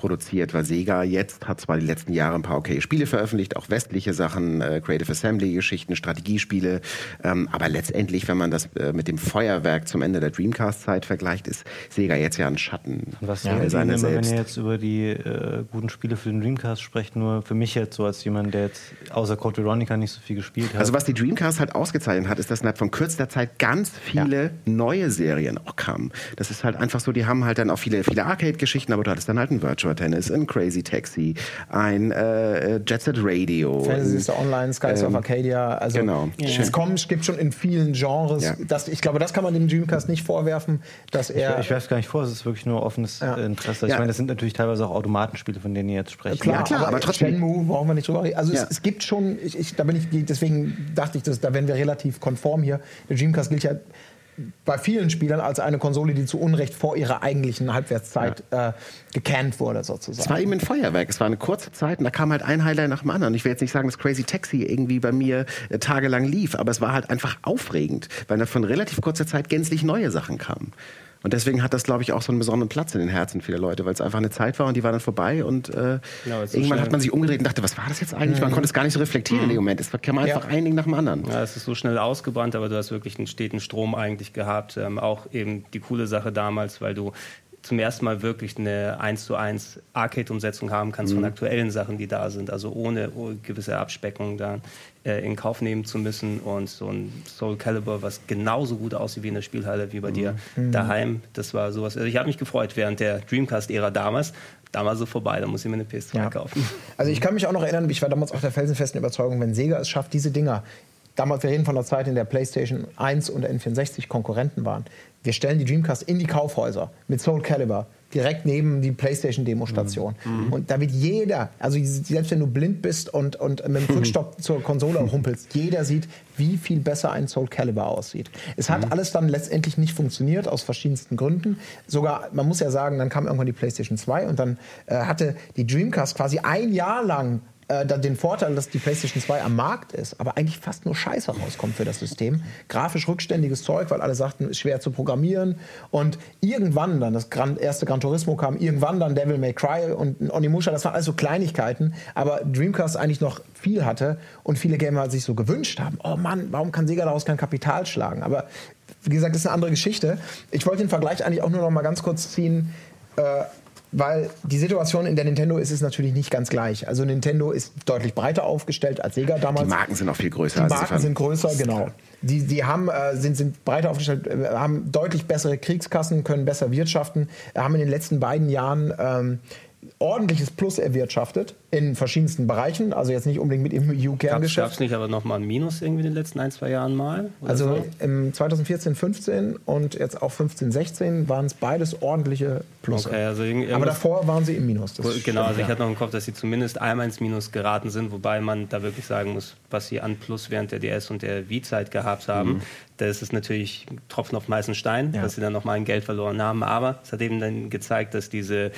Speaker 3: produziert, weil Sega jetzt hat zwar die letzten Jahre ein paar okay Spiele veröffentlicht, auch westliche Sachen, äh, Creative Assembly Geschichten, Strategiespiele, ähm, aber letztendlich, wenn man das äh, mit dem Feuerwerk zum Ende der Dreamcast-Zeit vergleicht, ist Sega jetzt ja ein Schatten
Speaker 4: Und Was
Speaker 3: ja,
Speaker 4: ja,
Speaker 3: seine
Speaker 4: immer, wenn
Speaker 3: selbst.
Speaker 4: ihr jetzt über die äh, guten Spiele für den Dreamcast sprecht, nur für mich jetzt so als jemand, der jetzt außer Code Veronica nicht so viel gespielt hat.
Speaker 3: Also was die Dreamcast halt ausgezeichnet hat, ist, dass innerhalb von kürzester Zeit ganz viele neue Serien auch kamen. Das ist halt einfach so, die haben halt dann auch viele, viele Arcade-Geschichten, aber du hattest dann halt ein Virtual Tennis, ein Crazy Taxi, ein äh, Jet Set Radio.
Speaker 1: Fantasy Star Online, Skies of Arcadia. Also
Speaker 3: genau.
Speaker 1: es kommt, gibt schon in vielen Genres.
Speaker 3: Ja.
Speaker 1: Das, ich glaube, das kann man dem Dreamcast nicht vorwerfen, dass er.
Speaker 4: ich werfe es gar nicht vor, es ist wirklich nur offenes
Speaker 1: Ja.
Speaker 4: äh, Interesse.
Speaker 3: Ja.
Speaker 4: Ich meine, das sind natürlich teilweise auch Automatenspiele, von denen ihr jetzt sprecht.
Speaker 1: Klar,
Speaker 3: Ja, klar, aber trotzdem-
Speaker 1: Shenmue brauchen wir nicht drüber reden. Also
Speaker 3: Ja.
Speaker 1: es, es gibt schon, ich, ich, da bin ich, deswegen dachte ich, dass, da wären wir relativ konform hier. Der Dreamcast gilt ja bei vielen Spielern als eine Konsole, die zu Unrecht vor ihrer eigentlichen Halbwertszeit äh, gecannt wurde, sozusagen.
Speaker 3: Es war eben ein Feuerwerk. Es war eine kurze Zeit und da kam halt ein Highlight nach dem anderen. Ich will jetzt nicht sagen, dass Crazy Taxi irgendwie bei mir äh, tagelang lief, aber es war halt einfach aufregend, weil da von relativ kurzer Zeit gänzlich neue Sachen kamen. Und deswegen hat das, glaube ich, auch so einen besonderen Platz in den Herzen vieler Leute, weil es einfach eine Zeit war und die war dann vorbei und äh,
Speaker 2: so
Speaker 3: irgendwann
Speaker 2: schnell-
Speaker 3: hat man sich umgedreht und dachte, was war das jetzt eigentlich? Man konnte es gar nicht so reflektieren in dem Moment. Es kam einfach
Speaker 1: Ja.
Speaker 3: ein Ding nach dem anderen.
Speaker 2: Ja, es ist so schnell ausgebrannt, aber du hast wirklich einen steten Strom eigentlich gehabt. Ähm, auch eben die coole Sache damals, weil du zum ersten Mal wirklich eine 1 zu 1 Arcade-Umsetzung haben kannst von aktuellen Sachen, die da sind. Also ohne oh, gewisse Abspeckung da äh, in Kauf nehmen zu müssen. Und so ein Soul Calibur, was genauso gut aussieht wie in der Spielhalle, wie bei dir daheim. Das war sowas. Also ich habe mich gefreut während der Dreamcast-Ära damals. Damals so vorbei, da muss ich mir eine PS2
Speaker 1: Ja.
Speaker 2: kaufen.
Speaker 1: Also ich kann mich auch noch erinnern, ich war damals auch der felsenfesten Überzeugung, wenn Sega es schafft, diese Dinger, damals wir reden von der Zeit, in der PlayStation 1 und der N64 Konkurrenten waren, wir stellen die Dreamcast in die Kaufhäuser mit Soul Calibur, direkt neben die PlayStation-Demostation. Mhm. Und da wird jeder, also selbst wenn du blind bist und, und mit dem Rückstock zur Konsole humpelst, jeder sieht, wie viel besser ein Soul Calibur aussieht. Es hat mhm. alles dann letztendlich nicht funktioniert, aus verschiedensten Gründen. Sogar, man muss ja sagen, dann kam irgendwann die PlayStation 2 und dann äh, hatte die Dreamcast quasi ein Jahr lang äh, den Vorteil, dass die PlayStation 2 am Markt ist, aber eigentlich fast nur Scheiße rauskommt für das System. Grafisch rückständiges Zeug, weil alle sagten, ist schwer zu programmieren. Und irgendwann dann, das erste Gran Turismo kam, irgendwann dann Devil May Cry und Onimusha, das waren also Kleinigkeiten, aber Dreamcast eigentlich noch viel hatte und viele Gamer sich so gewünscht haben, oh Mann, warum kann Sega daraus kein Kapital schlagen? Aber wie gesagt, das ist eine andere Geschichte. Ich wollte den Vergleich eigentlich auch nur noch mal ganz kurz ziehen. Äh, weil die Situation in der Nintendo ist es natürlich nicht ganz gleich. Also Nintendo ist deutlich breiter aufgestellt als Sega damals.
Speaker 3: Die Marken sind auch viel größer.
Speaker 1: Die Marken sind größer, genau. Die, die haben, äh, sind, sind breiter aufgestellt, äh, haben deutlich bessere Kriegskassen, können besser wirtschaften, haben in den letzten beiden Jahren ähm, ordentliches Plus erwirtschaftet in verschiedensten Bereichen, also jetzt nicht unbedingt mit dem EU-Kerngeschäft.
Speaker 2: Gab es nicht aber nochmal ein Minus irgendwie in den letzten ein, zwei Jahren mal?
Speaker 1: Also so? im 2014, 15 und jetzt auch 15, 16 waren es beides ordentliche Plus. Okay, also aber davor waren sie im Minus.
Speaker 2: genau, stimmt, also ich ja. hatte noch im Kopf, dass sie zumindest einmal ins Minus geraten sind, wobei man da wirklich sagen muss, was sie an Plus während der DS und der Wii-Zeit gehabt haben, mhm. da ist natürlich Tropfen auf meisten Stein, ja. dass sie dann nochmal ein Geld verloren haben, aber es hat eben dann gezeigt, dass diese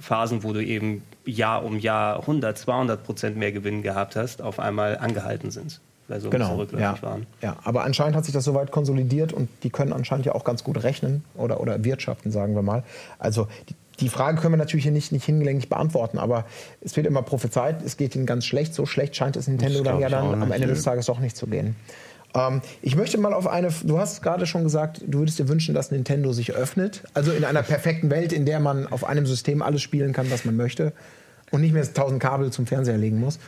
Speaker 2: Phasen, wo du eben Jahr um Jahr 100, 200 Prozent mehr Gewinn gehabt hast, auf einmal angehalten sind.
Speaker 1: Weil so genau, ja, waren. ja, aber anscheinend hat sich das soweit konsolidiert und die können anscheinend ja auch ganz gut rechnen oder, oder wirtschaften, sagen wir mal. Also die, die Frage können wir natürlich hier nicht, nicht hinlänglich beantworten, aber es wird immer prophezeit, es geht ihnen ganz schlecht. So schlecht scheint es Nintendo dann ja dann am Ende des Tages doch nicht zu gehen. Ähm, ich möchte mal auf eine, du hast gerade schon gesagt, du würdest dir wünschen, dass Nintendo sich öffnet. Also in einer perfekten Welt, in der man auf einem System alles spielen kann, was man möchte. Und nicht mehr 1000 Kabel zum Fernseher legen muss?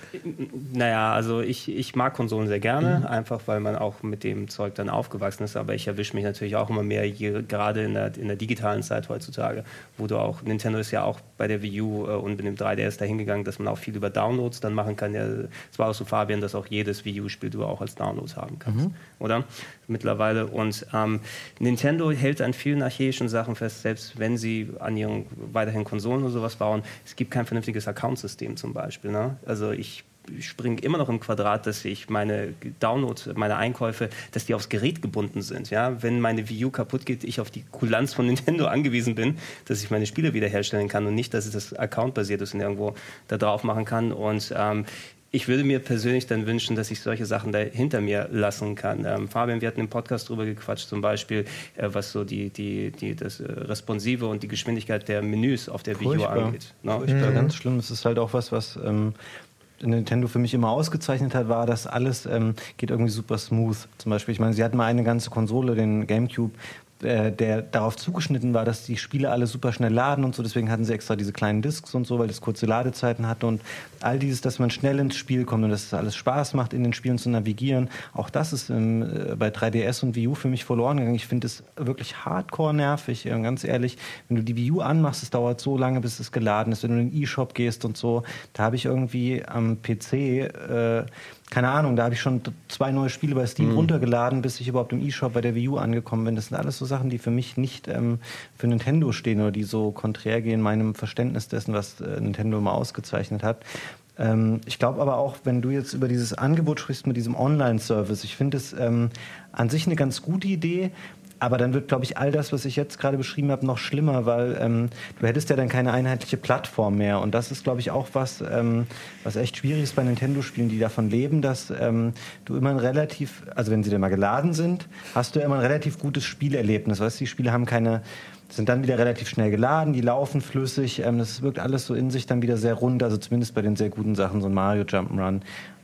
Speaker 2: Naja, also ich, ich mag Konsolen sehr gerne, mhm. einfach weil man auch mit dem Zeug dann aufgewachsen ist. Aber ich erwische mich natürlich auch immer mehr, hier, gerade in der, in der digitalen Zeit heutzutage, wo du auch, Nintendo ist ja auch bei der Wii U äh, und mit dem 3DS dahingegangen, dass man auch viel über Downloads dann machen kann. Ja, es war auch so, Fabian, dass auch jedes Wii U-Spiel du auch als Download haben kannst, mhm. oder? Mittlerweile. Und ähm, Nintendo hält an vielen archaischen Sachen fest, selbst wenn sie an ihren weiterhin Konsolen oder sowas bauen. Es gibt kein vernünftiges Accountsystem zum Beispiel. Ne? Also ich springe immer noch im Quadrat, dass ich meine Downloads, meine Einkäufe, dass die aufs Gerät gebunden sind. Ja? Wenn meine Wii U kaputt geht, ich auf die Kulanz von Nintendo angewiesen bin, dass ich meine Spiele wiederherstellen kann und nicht, dass es das Account-basiert ist und irgendwo da drauf machen kann. Und ähm, ich würde mir persönlich dann wünschen, dass ich solche Sachen da hinter mir lassen kann. Ähm, Fabian, wir hatten im Podcast drüber gequatscht, zum Beispiel, äh, was so die, die, die, das äh, Responsive und die Geschwindigkeit der Menüs auf der Video angeht.
Speaker 4: Ne? Furchtbar, mhm. ganz schlimm. Es ist halt auch was, was ähm, Nintendo für mich immer ausgezeichnet hat, war, dass alles ähm, geht irgendwie super smooth. Zum Beispiel, ich meine, sie hatten mal eine ganze Konsole, den GameCube, äh, der darauf zugeschnitten war, dass die Spiele alle super schnell laden und so. Deswegen hatten sie extra diese kleinen Discs und so, weil das kurze Ladezeiten hatte und all dieses, dass man schnell ins Spiel kommt und dass es alles Spaß macht, in den Spielen zu navigieren. Auch das ist ähm, bei 3DS und Wii U für mich verloren gegangen. Ich finde es wirklich hardcore nervig, äh, ganz ehrlich. Wenn du die Wii U anmachst, es dauert so lange, bis es geladen ist. Wenn du in den E-Shop gehst und so, da habe ich irgendwie am PC äh, keine Ahnung, da habe ich schon zwei neue Spiele bei Steam mhm. runtergeladen, bis ich überhaupt im E-Shop bei der Wii U angekommen bin. Das sind alles so Sachen, die für mich nicht ähm, für Nintendo stehen oder die so konträr gehen meinem Verständnis dessen, was äh, Nintendo immer ausgezeichnet hat. Ähm, ich glaube aber auch, wenn du jetzt über dieses Angebot sprichst mit diesem Online-Service, ich finde es ähm, an sich eine ganz gute Idee, aber dann wird, glaube ich, all das, was ich jetzt gerade beschrieben habe, noch schlimmer, weil ähm, du hättest ja dann keine einheitliche Plattform mehr. Und das ist, glaube ich, auch was, ähm, was echt schwierig ist bei Nintendo-Spielen, die davon leben, dass ähm, du immer ein relativ, also wenn sie dann mal geladen sind, hast du ja immer ein relativ gutes Spielerlebnis. Weißt du, die Spiele haben keine sind dann wieder relativ schnell geladen, die laufen flüssig. Ähm, das wirkt alles so in sich dann wieder sehr rund, also zumindest bei den sehr guten Sachen, so ein Mario Jump'n'Run.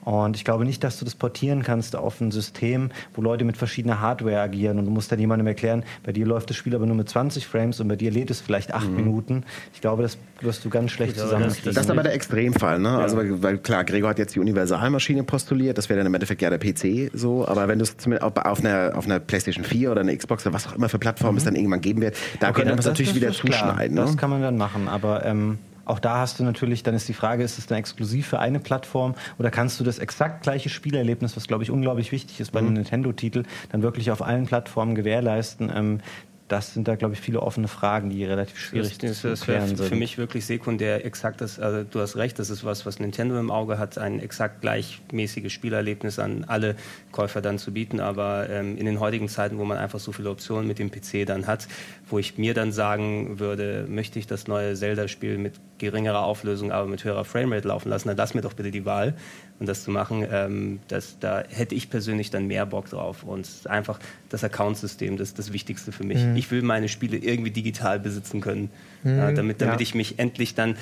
Speaker 4: Und ich glaube nicht, dass du das portieren kannst auf ein System, wo Leute mit verschiedener Hardware agieren und du musst dann jemandem erklären, bei dir läuft das Spiel aber nur mit 20 Frames und bei dir lädt es vielleicht acht mhm. Minuten. Ich glaube, das wirst du ganz schlecht zusammenkriegen.
Speaker 3: Das ist aber der Extremfall, ne? Ja. Also weil, weil, klar, Gregor hat jetzt die Universalmaschine postuliert, das wäre dann im Endeffekt ja der PC so, aber wenn du es auf einer, auf einer PlayStation 4 oder einer Xbox oder was auch immer für Plattform mhm. es dann irgendwann geben wird, da okay, könnte man es natürlich wieder zuschneiden.
Speaker 4: Ne? Das kann man dann machen, aber ähm, auch da hast du natürlich, dann ist die Frage, ist es dann exklusiv für eine Plattform oder kannst du das exakt gleiche Spielerlebnis, was glaube ich unglaublich wichtig ist bei mhm. einem Nintendo-Titel, dann wirklich auf allen Plattformen gewährleisten? Ähm, das sind da, glaube ich, viele offene Fragen, die relativ schwierig das, zu das klären
Speaker 2: sind. Für mich wirklich sekundär exakt das, also du hast recht, das ist was, was Nintendo im Auge hat, ein exakt gleichmäßiges Spielerlebnis an alle Käufer dann zu bieten. Aber ähm, in den heutigen Zeiten, wo man einfach so viele Optionen mit dem PC dann hat, wo ich mir dann sagen würde, möchte ich das neue Zelda-Spiel mit geringerer Auflösung, aber mit höherer Framerate laufen lassen, dann lass mir doch bitte die Wahl und das zu machen. Ähm, das, da hätte ich persönlich dann mehr Bock drauf. Und einfach das Account-System, das ist das Wichtigste für mich. Mhm. Ich will meine Spiele irgendwie digital besitzen können, mhm, äh, damit, damit ja. ich mich endlich dann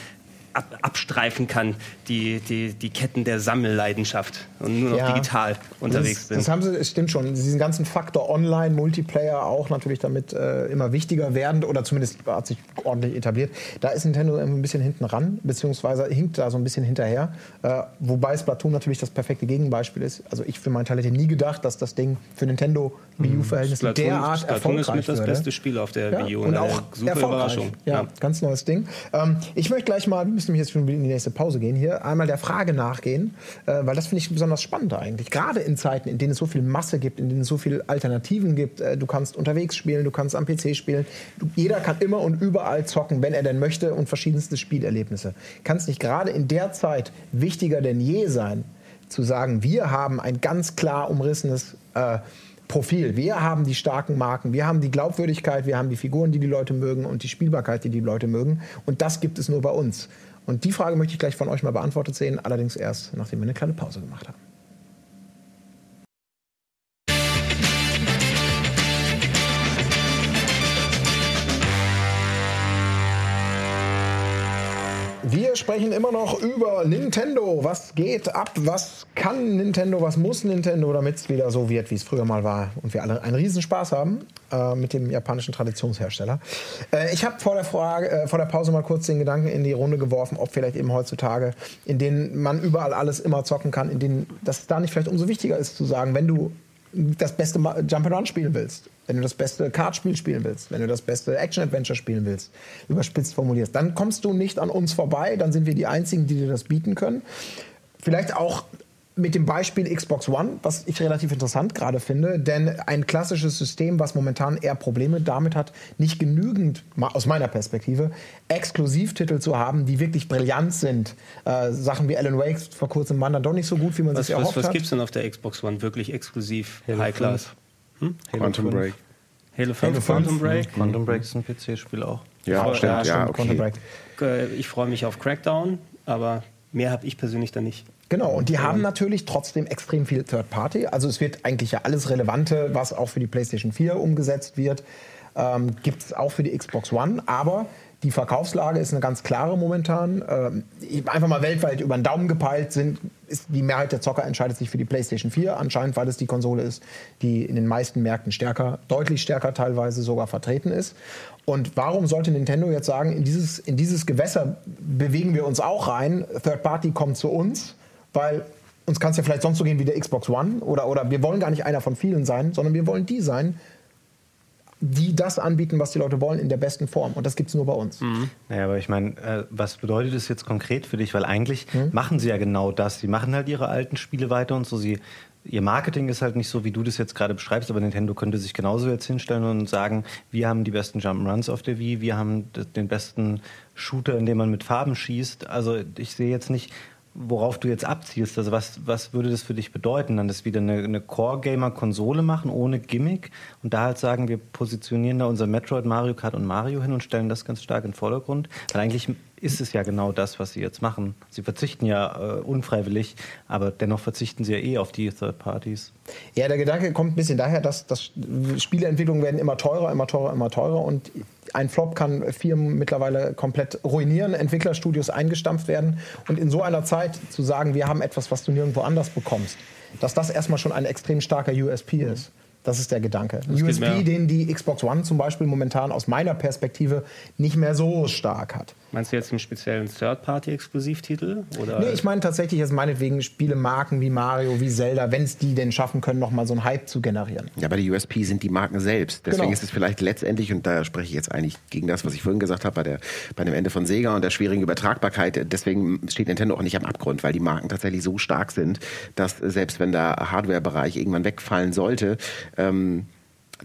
Speaker 2: ab, abstreifen kann, die, die, die Ketten der Sammelleidenschaft und nur noch ja, digital unterwegs
Speaker 1: das,
Speaker 2: bin.
Speaker 1: Das haben sie, es stimmt schon. Diesen ganzen Faktor Online, Multiplayer auch natürlich damit äh, immer wichtiger werdend oder zumindest hat sich ordentlich etabliert. Da ist Nintendo ein bisschen hinten ran, beziehungsweise hinkt da so ein bisschen hinterher. Äh, wobei Splatoon natürlich das perfekte Gegenbeispiel ist. Also ich für meinen Teil hätte nie gedacht, dass das Ding für Nintendo Wii U-Verhältnisse mhm. derart Splatoon erfolgreich ist
Speaker 2: mit das beste Spiel auf der
Speaker 1: ja,
Speaker 2: Wii U.
Speaker 1: Und, und auch super Überraschung. Ja, ja, ganz neues Ding. Ähm, ich möchte gleich mal, müssen nämlich jetzt schon in die nächste Pause gehen, hier einmal der Frage nachgehen, äh, weil das finde ich besonders spannend eigentlich. Gerade in Zeiten, in denen es so viel Masse gibt, in denen es so viele Alternativen gibt. Äh, du kannst unterwegs spielen, du kannst am PC spielen. Du, jeder kann immer und überall zocken, wenn er denn möchte und verschiedenste Spielerlebnisse. Kann es nicht gerade in der Zeit wichtiger denn je sein, zu sagen, wir haben ein ganz klar umrissenes äh, Profil. Wir haben die starken Marken, wir haben die Glaubwürdigkeit, wir haben die Figuren, die die Leute mögen und die Spielbarkeit, die die Leute mögen. Und das gibt es nur bei uns. Und die Frage möchte ich gleich von euch mal beantwortet sehen, allerdings erst, nachdem wir eine kleine Pause gemacht haben. Wir sprechen immer noch über Nintendo. Was geht ab? Was kann Nintendo? Was muss Nintendo, damit es wieder so wird, wie es früher mal war und wir alle einen Riesenspaß haben äh, mit dem japanischen Traditionshersteller. Äh, ich habe vor der äh, vor der Pause mal kurz den Gedanken in die Runde geworfen, ob vielleicht eben heutzutage, in denen man überall alles immer zocken kann, in denen das da nicht vielleicht umso wichtiger ist zu sagen, wenn du das beste Jump'n'Run spielen willst, wenn du das beste Kartspiel spielen willst, wenn du das beste Action-Adventure spielen willst, überspitzt formulierst, dann kommst du nicht an uns vorbei, dann sind wir die Einzigen, die dir das bieten können. Vielleicht auch mit dem Beispiel Xbox One, was ich relativ interessant gerade finde, denn ein klassisches System, was momentan eher Probleme damit hat, nicht genügend, aus meiner Perspektive, Exklusivtitel zu haben, die wirklich brillant sind. Äh, Sachen wie Alan Wake vor kurzem waren dann doch nicht so gut, wie man
Speaker 2: was,
Speaker 1: sich erhofft
Speaker 2: was, was
Speaker 1: hat.
Speaker 2: Was gibt es denn auf der Xbox One wirklich exklusiv High-Class?
Speaker 3: Hm? Quantum Break.
Speaker 2: Halo 5, Halo 5 Quantum Break.
Speaker 4: Mhm. Quantum Break ist ein PC-Spiel auch.
Speaker 3: Ja,
Speaker 2: ich
Speaker 3: stimmt. Ja,
Speaker 2: okay. Äh, ich freue mich auf Crackdown, aber mehr habe ich persönlich da nicht.
Speaker 1: Genau, und die haben natürlich trotzdem extrem viel Third Party. Also es wird eigentlich ja alles Relevante, was auch für die PlayStation 4 umgesetzt wird, ähm, gibt es auch für die Xbox One. Aber die Verkaufslage ist eine ganz klare momentan. Ähm, einfach mal weltweit über den Daumen gepeilt sind, ist die Mehrheit der Zocker entscheidet sich für die PlayStation 4, anscheinend weil es die Konsole ist, die in den meisten Märkten stärker, deutlich stärker teilweise sogar vertreten ist. Und warum sollte Nintendo jetzt sagen, in dieses, in dieses Gewässer bewegen wir uns auch rein, Third Party kommt zu uns? Weil uns kann es ja vielleicht sonst so gehen wie der Xbox One oder, oder wir wollen gar nicht einer von vielen sein, sondern wir wollen die sein, die das anbieten, was die Leute wollen, in der besten Form. Und das gibt es nur bei uns.
Speaker 4: Mhm. Naja, aber ich meine, äh, was bedeutet das jetzt konkret für dich? Weil eigentlich mhm. machen sie ja genau das. Sie machen halt ihre alten Spiele weiter und so. Sie, ihr Marketing ist halt nicht so, wie du das jetzt gerade beschreibst, aber Nintendo könnte sich genauso jetzt hinstellen und sagen, wir haben die besten Jump'n'Runs auf der Wii, wir haben den besten Shooter, in dem man mit Farben schießt. Also ich sehe jetzt nicht, worauf du jetzt abzielst. Also was, was würde das für dich bedeuten? Dann das wieder eine, eine Core-Gamer-Konsole machen ohne Gimmick und da halt sagen, wir positionieren da unser Metroid, Mario Kart und Mario hin und stellen das ganz stark in den Vordergrund. Weil eigentlich ist es ja genau das, was sie jetzt machen. Sie verzichten ja äh, unfreiwillig, aber dennoch verzichten sie ja eh auf die Third Parties.
Speaker 1: Ja, der Gedanke kommt ein bisschen daher, dass, dass Spieleentwicklungen werden immer teurer, immer teurer, immer teurer und ein Flop kann Firmen mittlerweile komplett ruinieren, Entwicklerstudios eingestampft werden und in so einer Zeit zu sagen, wir haben etwas, was du nirgendwo anders bekommst, dass das erstmal schon ein extrem starker USP ist. Das ist der Gedanke. Das USP, den die Xbox One zum Beispiel momentan aus meiner Perspektive nicht mehr so stark hat.
Speaker 2: Meinst du jetzt einen speziellen Third-Party-Exklusivtitel?
Speaker 1: Nee, ich meine tatsächlich jetzt meinetwegen Spielemarken wie Mario, wie Zelda, wenn es die denn schaffen können, nochmal so einen Hype zu generieren.
Speaker 3: Ja, bei der USP sind die Marken selbst. Deswegen genau. ist es vielleicht letztendlich, und da spreche ich jetzt eigentlich gegen das, was ich vorhin gesagt habe, bei, der, bei dem Ende von Sega und der schwierigen Übertragbarkeit, deswegen steht Nintendo auch nicht am Abgrund, weil die Marken tatsächlich so stark sind, dass selbst wenn der Hardware-Bereich irgendwann wegfallen sollte, ähm,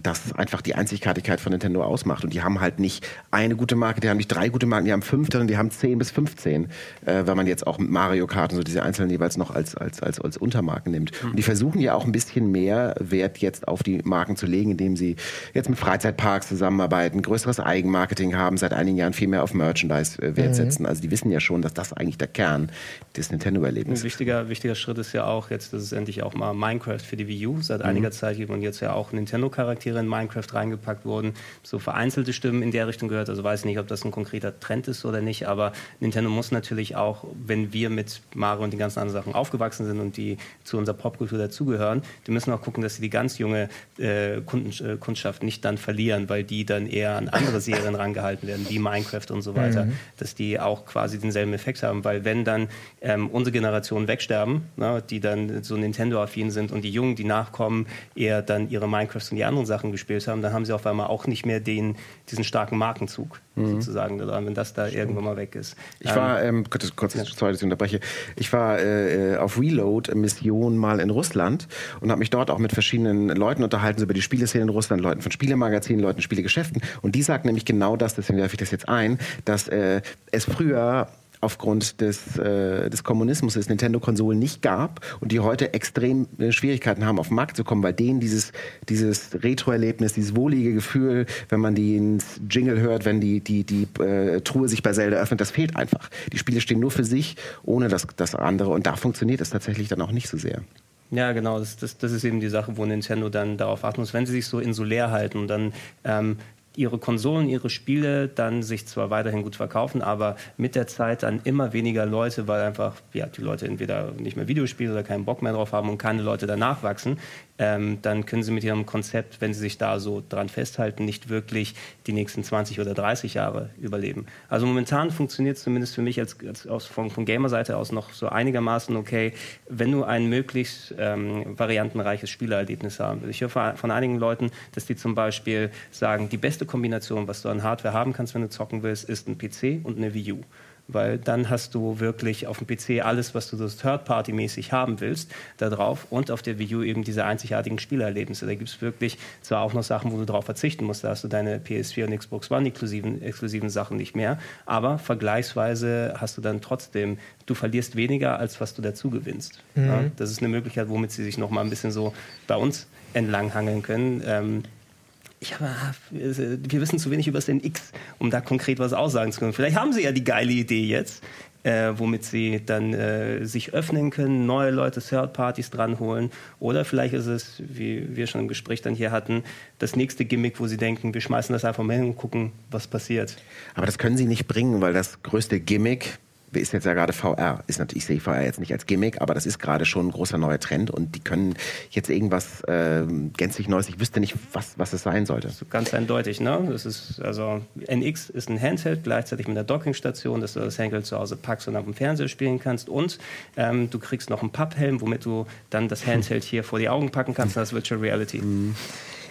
Speaker 3: das einfach die Einzigartigkeit von Nintendo ausmacht. Und die haben halt nicht eine gute Marke, die haben nicht drei gute Marken, die haben fünf, sondern die haben zehn bis 15, äh, wenn man jetzt auch mit Mario Kart und so diese einzelnen jeweils noch als, als, als, als Untermarken nimmt. Und die versuchen ja auch ein bisschen mehr Wert jetzt auf die Marken zu legen, indem sie jetzt mit Freizeitparks zusammenarbeiten, größeres Eigenmarketing haben, seit einigen Jahren viel mehr auf Merchandise äh, Wert setzen. Also die wissen ja schon, dass das eigentlich der Kern des Nintendo-Erlebnisses
Speaker 2: Ein wichtiger, wichtiger Schritt ist ja auch jetzt, dass es endlich auch mal Minecraft für die Wii U seit einiger Zeit gibt und jetzt ja auch Nintendo-Charaktere in Minecraft reingepackt wurden. So vereinzelte Stimmen in der Richtung gehört. Also weiß nicht, ob das ein konkreter Trend ist oder nicht, aber Nintendo muss natürlich auch, wenn wir mit Mario und den ganzen anderen Sachen aufgewachsen sind und die zu unserer Popkultur dazugehören, die müssen auch gucken, dass sie die ganz junge äh, Kunden, äh, Kundschaft nicht dann verlieren, weil die dann eher an andere Serien rangehalten werden, wie Minecraft und so weiter, dass die auch quasi denselben Effekt haben, weil wenn dann ähm, unsere Generation wegsterben, ne, die dann so Nintendo-affin sind und die Jungen, die nachkommen, eher dann ihre Minecrafts und die anderen Sachen gespielt haben, dann haben sie auf einmal auch nicht mehr den, diesen starken Markenzug sozusagen daran, wenn das da irgendwann mal weg ist.
Speaker 3: Ich war, ähm, kurz, kurz sorry, dass ich unterbreche. Ich war äh, auf Reload Mission mal in Russland und habe mich dort auch mit verschiedenen Leuten unterhalten so über die Spieleszene in Russland, Leuten von Spielemagazinen, Leuten Spielegeschäften. Und die sagten nämlich genau das, deswegen werfe ich das jetzt ein, dass äh, es früher aufgrund des, äh, des Kommunismus es Nintendo-Konsolen nicht gab und die heute extrem äh, Schwierigkeiten haben, auf den Markt zu kommen, weil denen dieses, dieses Retro-Erlebnis, dieses wohlige Gefühl, wenn man die ins Jingle hört, wenn die, die, die äh, Truhe sich bei Zelda öffnet, das fehlt einfach. Die Spiele stehen nur für sich, ohne das, das andere und da funktioniert es tatsächlich dann auch nicht so sehr.
Speaker 2: Ja, genau. Das, das, das ist eben die Sache, wo Nintendo dann darauf achten muss. Wenn sie sich so insulär halten und dann ähm, ihre Konsolen, ihre Spiele dann sich zwar weiterhin gut verkaufen, aber mit der Zeit dann immer weniger Leute, weil einfach ja, die Leute entweder nicht mehr Videospiele oder keinen Bock mehr drauf haben und keine Leute danach wachsen, ähm, dann können sie mit ihrem Konzept, wenn sie sich da so dran festhalten, nicht wirklich die nächsten 20 oder 30 Jahre überleben. Also momentan funktioniert es zumindest für mich als, als aus, von, von Gamer-Seite aus noch so einigermaßen okay, wenn du ein möglichst ähm, variantenreiches Spielerlebnis haben willst. Ich höre von, einigen Leuten, dass die zum Beispiel sagen, die beste Kombination, was du an Hardware haben kannst, wenn du zocken willst, ist ein PC und eine Wii U weil dann hast du wirklich auf dem PC alles, was du so Third-Party-mäßig haben willst, da drauf und auf der Wii U eben diese einzigartigen Spielerlebnisse. Da gibt es wirklich zwar auch noch Sachen, wo du darauf verzichten musst, da hast du deine PS4 und Xbox One exklusiven, exklusiven Sachen nicht mehr, aber vergleichsweise hast du dann trotzdem, du verlierst weniger, als was du dazu gewinnst.
Speaker 1: Mhm.
Speaker 2: Ja, das ist eine Möglichkeit, womit sie sich noch mal ein bisschen so bei uns entlanghangeln können. Ähm, ich habe, wir wissen zu wenig über das NX, um da konkret was aussagen zu können. Vielleicht haben sie ja die geile Idee jetzt, äh, womit sie dann äh, sich öffnen können, neue Leute, Third-Partys dranholen. Oder vielleicht ist es, wie wir schon im Gespräch dann hier hatten, das nächste Gimmick, wo sie denken, wir schmeißen das einfach mal hin und gucken, was passiert.
Speaker 3: Aber das können sie nicht bringen, weil das größte Gimmick ist jetzt ja gerade VR. Ist natürlich, ich sehe VR jetzt nicht als Gimmick, aber das ist gerade schon ein großer neuer Trend und die können jetzt irgendwas äh, gänzlich Neues. Ich wüsste nicht, was, was es sein sollte.
Speaker 2: Ganz eindeutig, ne? Das ist, also NX ist ein Handheld gleichzeitig mit einer Dockingstation, dass du das Handheld zu Hause packst und auf dem Fernseher spielen kannst. Und ähm, du kriegst noch einen Papphelm, womit du dann das Handheld hier vor die Augen packen kannst, das Virtual Reality.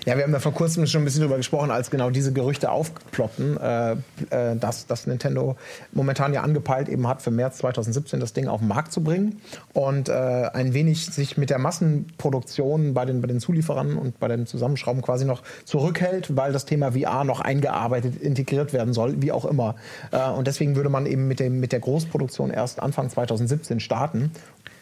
Speaker 1: Ja, wir haben da vor kurzem schon ein bisschen drüber gesprochen, als genau diese Gerüchte aufploppten, äh, äh, dass, dass Nintendo momentan ja angepeilt eben hat, für März 2017 das Ding auf den Markt zu bringen und äh, ein wenig sich mit der Massenproduktion bei den, bei den Zulieferern und bei den Zusammenschrauben quasi noch zurückhält, weil das Thema VR noch eingearbeitet, integriert werden soll, wie auch immer. Äh, und deswegen würde man eben mit, dem, mit der Großproduktion erst Anfang 2017 starten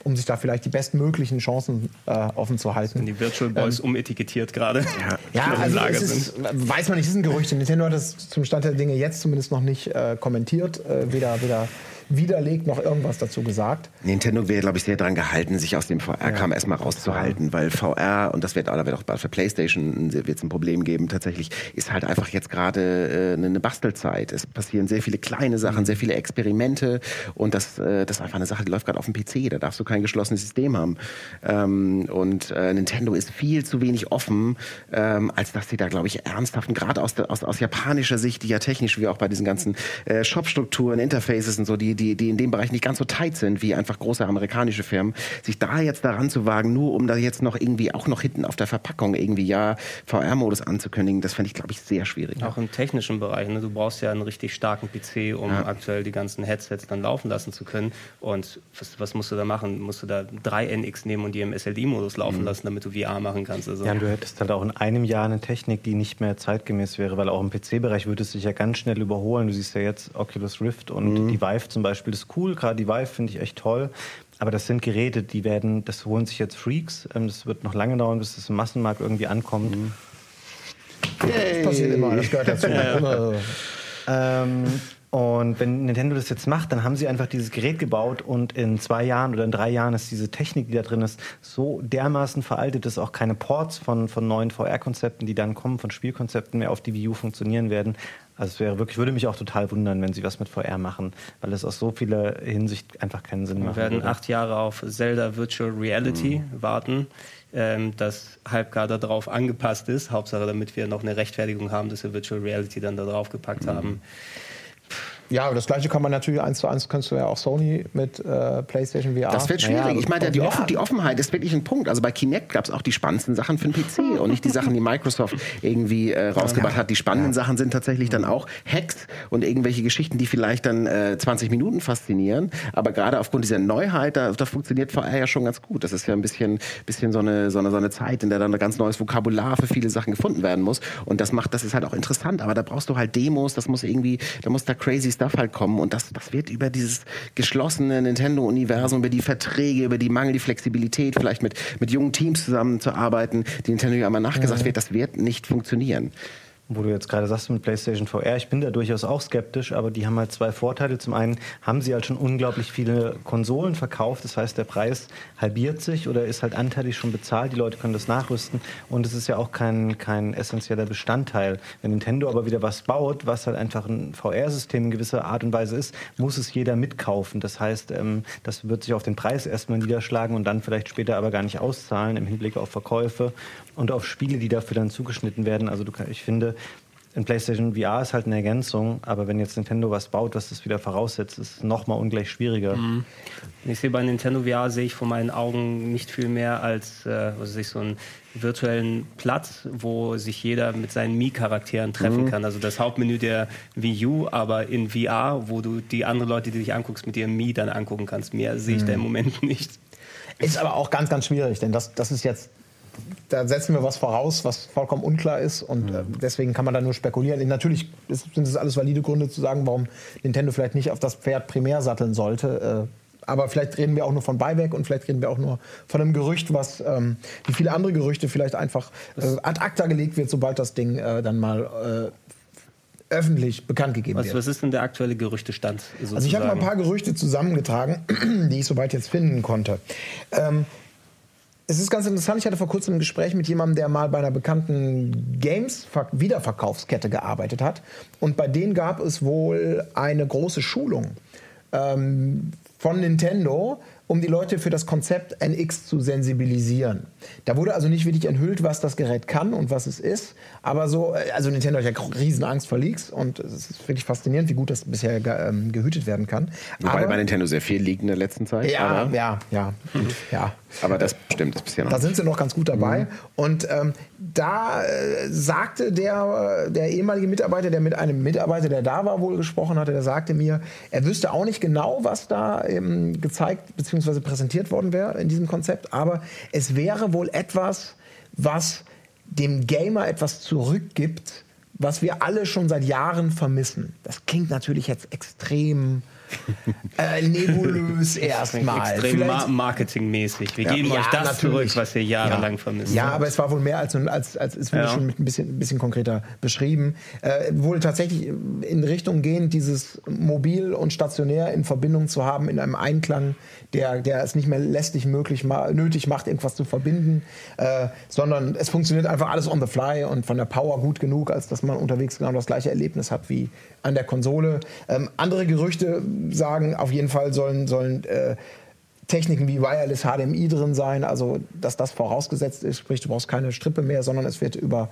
Speaker 1: um sich da vielleicht die bestmöglichen Chancen äh, offen zu halten.
Speaker 2: Die Virtual Boys ähm, umetikettiert gerade.
Speaker 1: Ja, ja also es ist, weiß man nicht, es ist ein Gerücht. Nintendo hat das zum Stand der Dinge jetzt zumindest noch nicht äh, kommentiert. Äh, weder, weder widerlegt noch irgendwas dazu gesagt.
Speaker 3: Nintendo wäre, glaube ich, sehr daran gehalten, sich aus dem VR-Kram ja, erstmal rauszuhalten, weil VR, und das wird, wird auch bald für PlayStation wird ein Problem geben, tatsächlich, ist halt einfach jetzt gerade äh, eine Bastelzeit. Es passieren sehr viele kleine Sachen, sehr viele Experimente und das, äh, das ist einfach eine Sache, die läuft gerade auf dem PC, da darfst du kein geschlossenes System haben. Ähm, und äh, Nintendo ist viel zu wenig offen, ähm, als dass sie da, glaube ich, ernsthaft, gerade aus, aus, aus japanischer Sicht, die ja technisch wie auch bei diesen ganzen äh, Shop-Strukturen, Interfaces und so, die die, die in dem Bereich nicht ganz so tight sind wie einfach große amerikanische Firmen, sich da jetzt daran zu wagen, nur um da jetzt noch irgendwie auch noch hinten auf der Verpackung irgendwie ja VR-Modus anzukündigen, das fände ich, glaube ich, sehr schwierig.
Speaker 2: Auch im technischen Bereich. Ne? Du brauchst ja einen richtig starken PC, um ja. aktuell die ganzen Headsets dann laufen lassen zu können. Und was, was musst du da machen? Musst du da 3NX nehmen und die im SLD-Modus laufen mhm. lassen, damit du VR machen kannst?
Speaker 4: Also ja, und du hättest halt auch in einem Jahr eine Technik, die nicht mehr zeitgemäß wäre, weil auch im PC-Bereich würde es sich ja ganz schnell überholen. Du siehst ja jetzt Oculus Rift und mhm. die Vive zum Beispiel, das ist cool. Gerade die Vive finde ich echt toll. Aber das sind Geräte, die werden, das holen sich jetzt Freaks. Ähm, das wird noch lange dauern, bis das im Massenmarkt irgendwie ankommt. Mhm.
Speaker 1: Das passiert immer, das gehört dazu.
Speaker 4: ähm, und wenn Nintendo das jetzt macht, dann haben sie einfach dieses Gerät gebaut und in zwei Jahren oder in drei Jahren ist diese Technik, die da drin ist, so dermaßen veraltet, dass auch keine Ports von, von neuen VR-Konzepten, die dann kommen, von Spielkonzepten mehr auf die Wii U funktionieren werden. Also es wäre wirklich, würde mich auch total wundern, wenn sie was mit VR machen, weil es aus so vieler Hinsicht einfach keinen Sinn macht.
Speaker 2: Wir werden acht Jahre auf Zelda Virtual Reality mhm. warten, ähm, das halbgar darauf angepasst ist. Hauptsache, damit wir noch eine Rechtfertigung haben, dass wir Virtual Reality dann da drauf gepackt mhm. haben.
Speaker 1: Ja, aber das gleiche kann man natürlich eins zu eins, kannst du ja auch Sony mit äh, PlayStation VR.
Speaker 3: Das wird schwierig. Naja, ich meine, die, Offen, die, Offenheit ist wirklich ein Punkt. Also bei Kinect gab es auch die spannendsten Sachen für den PC und nicht die Sachen, die Microsoft irgendwie äh, rausgebracht ja. hat. Die spannenden ja. Sachen sind tatsächlich dann auch Hacks und irgendwelche Geschichten, die vielleicht dann äh, 20 Minuten faszinieren. Aber gerade aufgrund dieser Neuheit, da, da, funktioniert VR ja schon ganz gut. Das ist ja ein bisschen, bisschen so, eine, so, eine, so eine Zeit, in der dann ein ganz neues Vokabular für viele Sachen gefunden werden muss. Und das macht, das ist halt auch interessant. Aber da brauchst du halt Demos, das muss irgendwie, da muss da crazy Stuff halt kommen und das, das wird über dieses geschlossene Nintendo-Universum, über die Verträge, über die mangelnde Flexibilität, vielleicht mit, mit jungen Teams zusammenzuarbeiten, die Nintendo ja immer nachgesagt mhm. wird, das wird nicht funktionieren
Speaker 4: wo du jetzt gerade sagst mit PlayStation VR, ich bin da durchaus auch skeptisch, aber die haben halt zwei Vorteile. Zum einen haben sie halt schon unglaublich viele Konsolen verkauft, das heißt, der Preis halbiert sich oder ist halt anteilig schon bezahlt, die Leute können das nachrüsten und es ist ja auch kein, kein essentieller Bestandteil. Wenn Nintendo aber wieder was baut, was halt einfach ein VR-System in gewisser Art und Weise ist, muss es jeder mitkaufen. Das heißt, ähm, das wird sich auf den Preis erstmal niederschlagen und dann vielleicht später aber gar nicht auszahlen im Hinblick auf Verkäufe und auf Spiele, die dafür dann zugeschnitten werden. Also du, ich finde, in PlayStation VR ist halt eine Ergänzung, aber wenn jetzt Nintendo was baut, was das wieder voraussetzt, ist es nochmal ungleich schwieriger. Mhm.
Speaker 2: Ich sehe bei Nintendo VR sehe ich vor meinen Augen nicht viel mehr als äh, was weiß ich, so einen virtuellen Platz, wo sich jeder mit seinen Mii-Charakteren treffen mhm. kann. Also das Hauptmenü der Wii U, aber in VR, wo du die anderen Leute, die dich anguckst, mit ihrem Mii dann angucken kannst. Mehr sehe ich mhm. da im Moment nicht.
Speaker 1: Ist aber auch ganz, ganz schwierig, denn das, das ist jetzt da setzen wir was voraus, was vollkommen unklar ist und äh, deswegen kann man da nur spekulieren. Natürlich sind es alles valide Gründe zu sagen, warum Nintendo vielleicht nicht auf das Pferd primär satteln sollte. Äh, aber vielleicht reden wir auch nur von Buyback und vielleicht reden wir auch nur von einem Gerücht, was ähm, wie viele andere Gerüchte vielleicht einfach äh, ad acta gelegt wird, sobald das Ding äh, dann mal äh, öffentlich bekannt gegeben
Speaker 2: was,
Speaker 1: wird.
Speaker 2: Was ist denn der aktuelle Gerüchtestand?
Speaker 1: Sozusagen? Also ich habe mal ein paar Gerüchte zusammengetragen, die ich soweit jetzt finden konnte. Ähm, es ist ganz interessant, ich hatte vor kurzem ein Gespräch mit jemandem, der mal bei einer bekannten Games-Wiederverkaufskette gearbeitet hat. Und bei denen gab es wohl eine große Schulung ähm, von Nintendo, um die Leute für das Konzept NX zu sensibilisieren. Da wurde also nicht wirklich enthüllt, was das Gerät kann und was es ist, aber so, äh, also Nintendo hat ja riesen Angst vor Leaks und es ist wirklich faszinierend, wie gut das bisher ähm, gehütet werden kann.
Speaker 3: Wobei aber, bei Nintendo sehr viel liegt in der letzten Zeit.
Speaker 1: Ja, aber, ja, ja, mhm. ja.
Speaker 3: Aber das stimmt, das bisher noch.
Speaker 1: Da sind sie noch ganz gut dabei. Mhm. Und ähm, da äh, sagte der, der ehemalige Mitarbeiter, der mit einem Mitarbeiter, der da war, wohl gesprochen hatte, der sagte mir, er wüsste auch nicht genau, was da ähm, gezeigt bzw. präsentiert worden wäre in diesem Konzept, aber es wäre wohl etwas, was dem Gamer etwas zurückgibt, was wir alle schon seit Jahren vermissen. Das klingt natürlich jetzt extrem äh, nebulös erstmal.
Speaker 2: Extrem ma marketingmäßig. Wir ja, geben ja, euch das natürlich. zurück, was ihr jahrelang ja. vermisst.
Speaker 1: Ja, aber es war wohl mehr als, als, als es wurde schon mit ein bisschen, ein bisschen konkreter beschrieben. Äh, wohl tatsächlich in Richtung gehend, dieses mobil und stationär in Verbindung zu haben, in einem Einklang, der, der es nicht mehr lästig möglich ma nötig macht, irgendwas zu verbinden, äh, sondern es funktioniert einfach alles on the fly und von der Power gut genug, als dass man unterwegs genau das gleiche Erlebnis hat wie an der Konsole. Ähm, andere Gerüchte sagen, auf jeden Fall sollen, sollen äh, Techniken wie Wireless HDMI drin sein, also dass das vorausgesetzt ist, sprich du brauchst keine Strippe mehr, sondern es wird über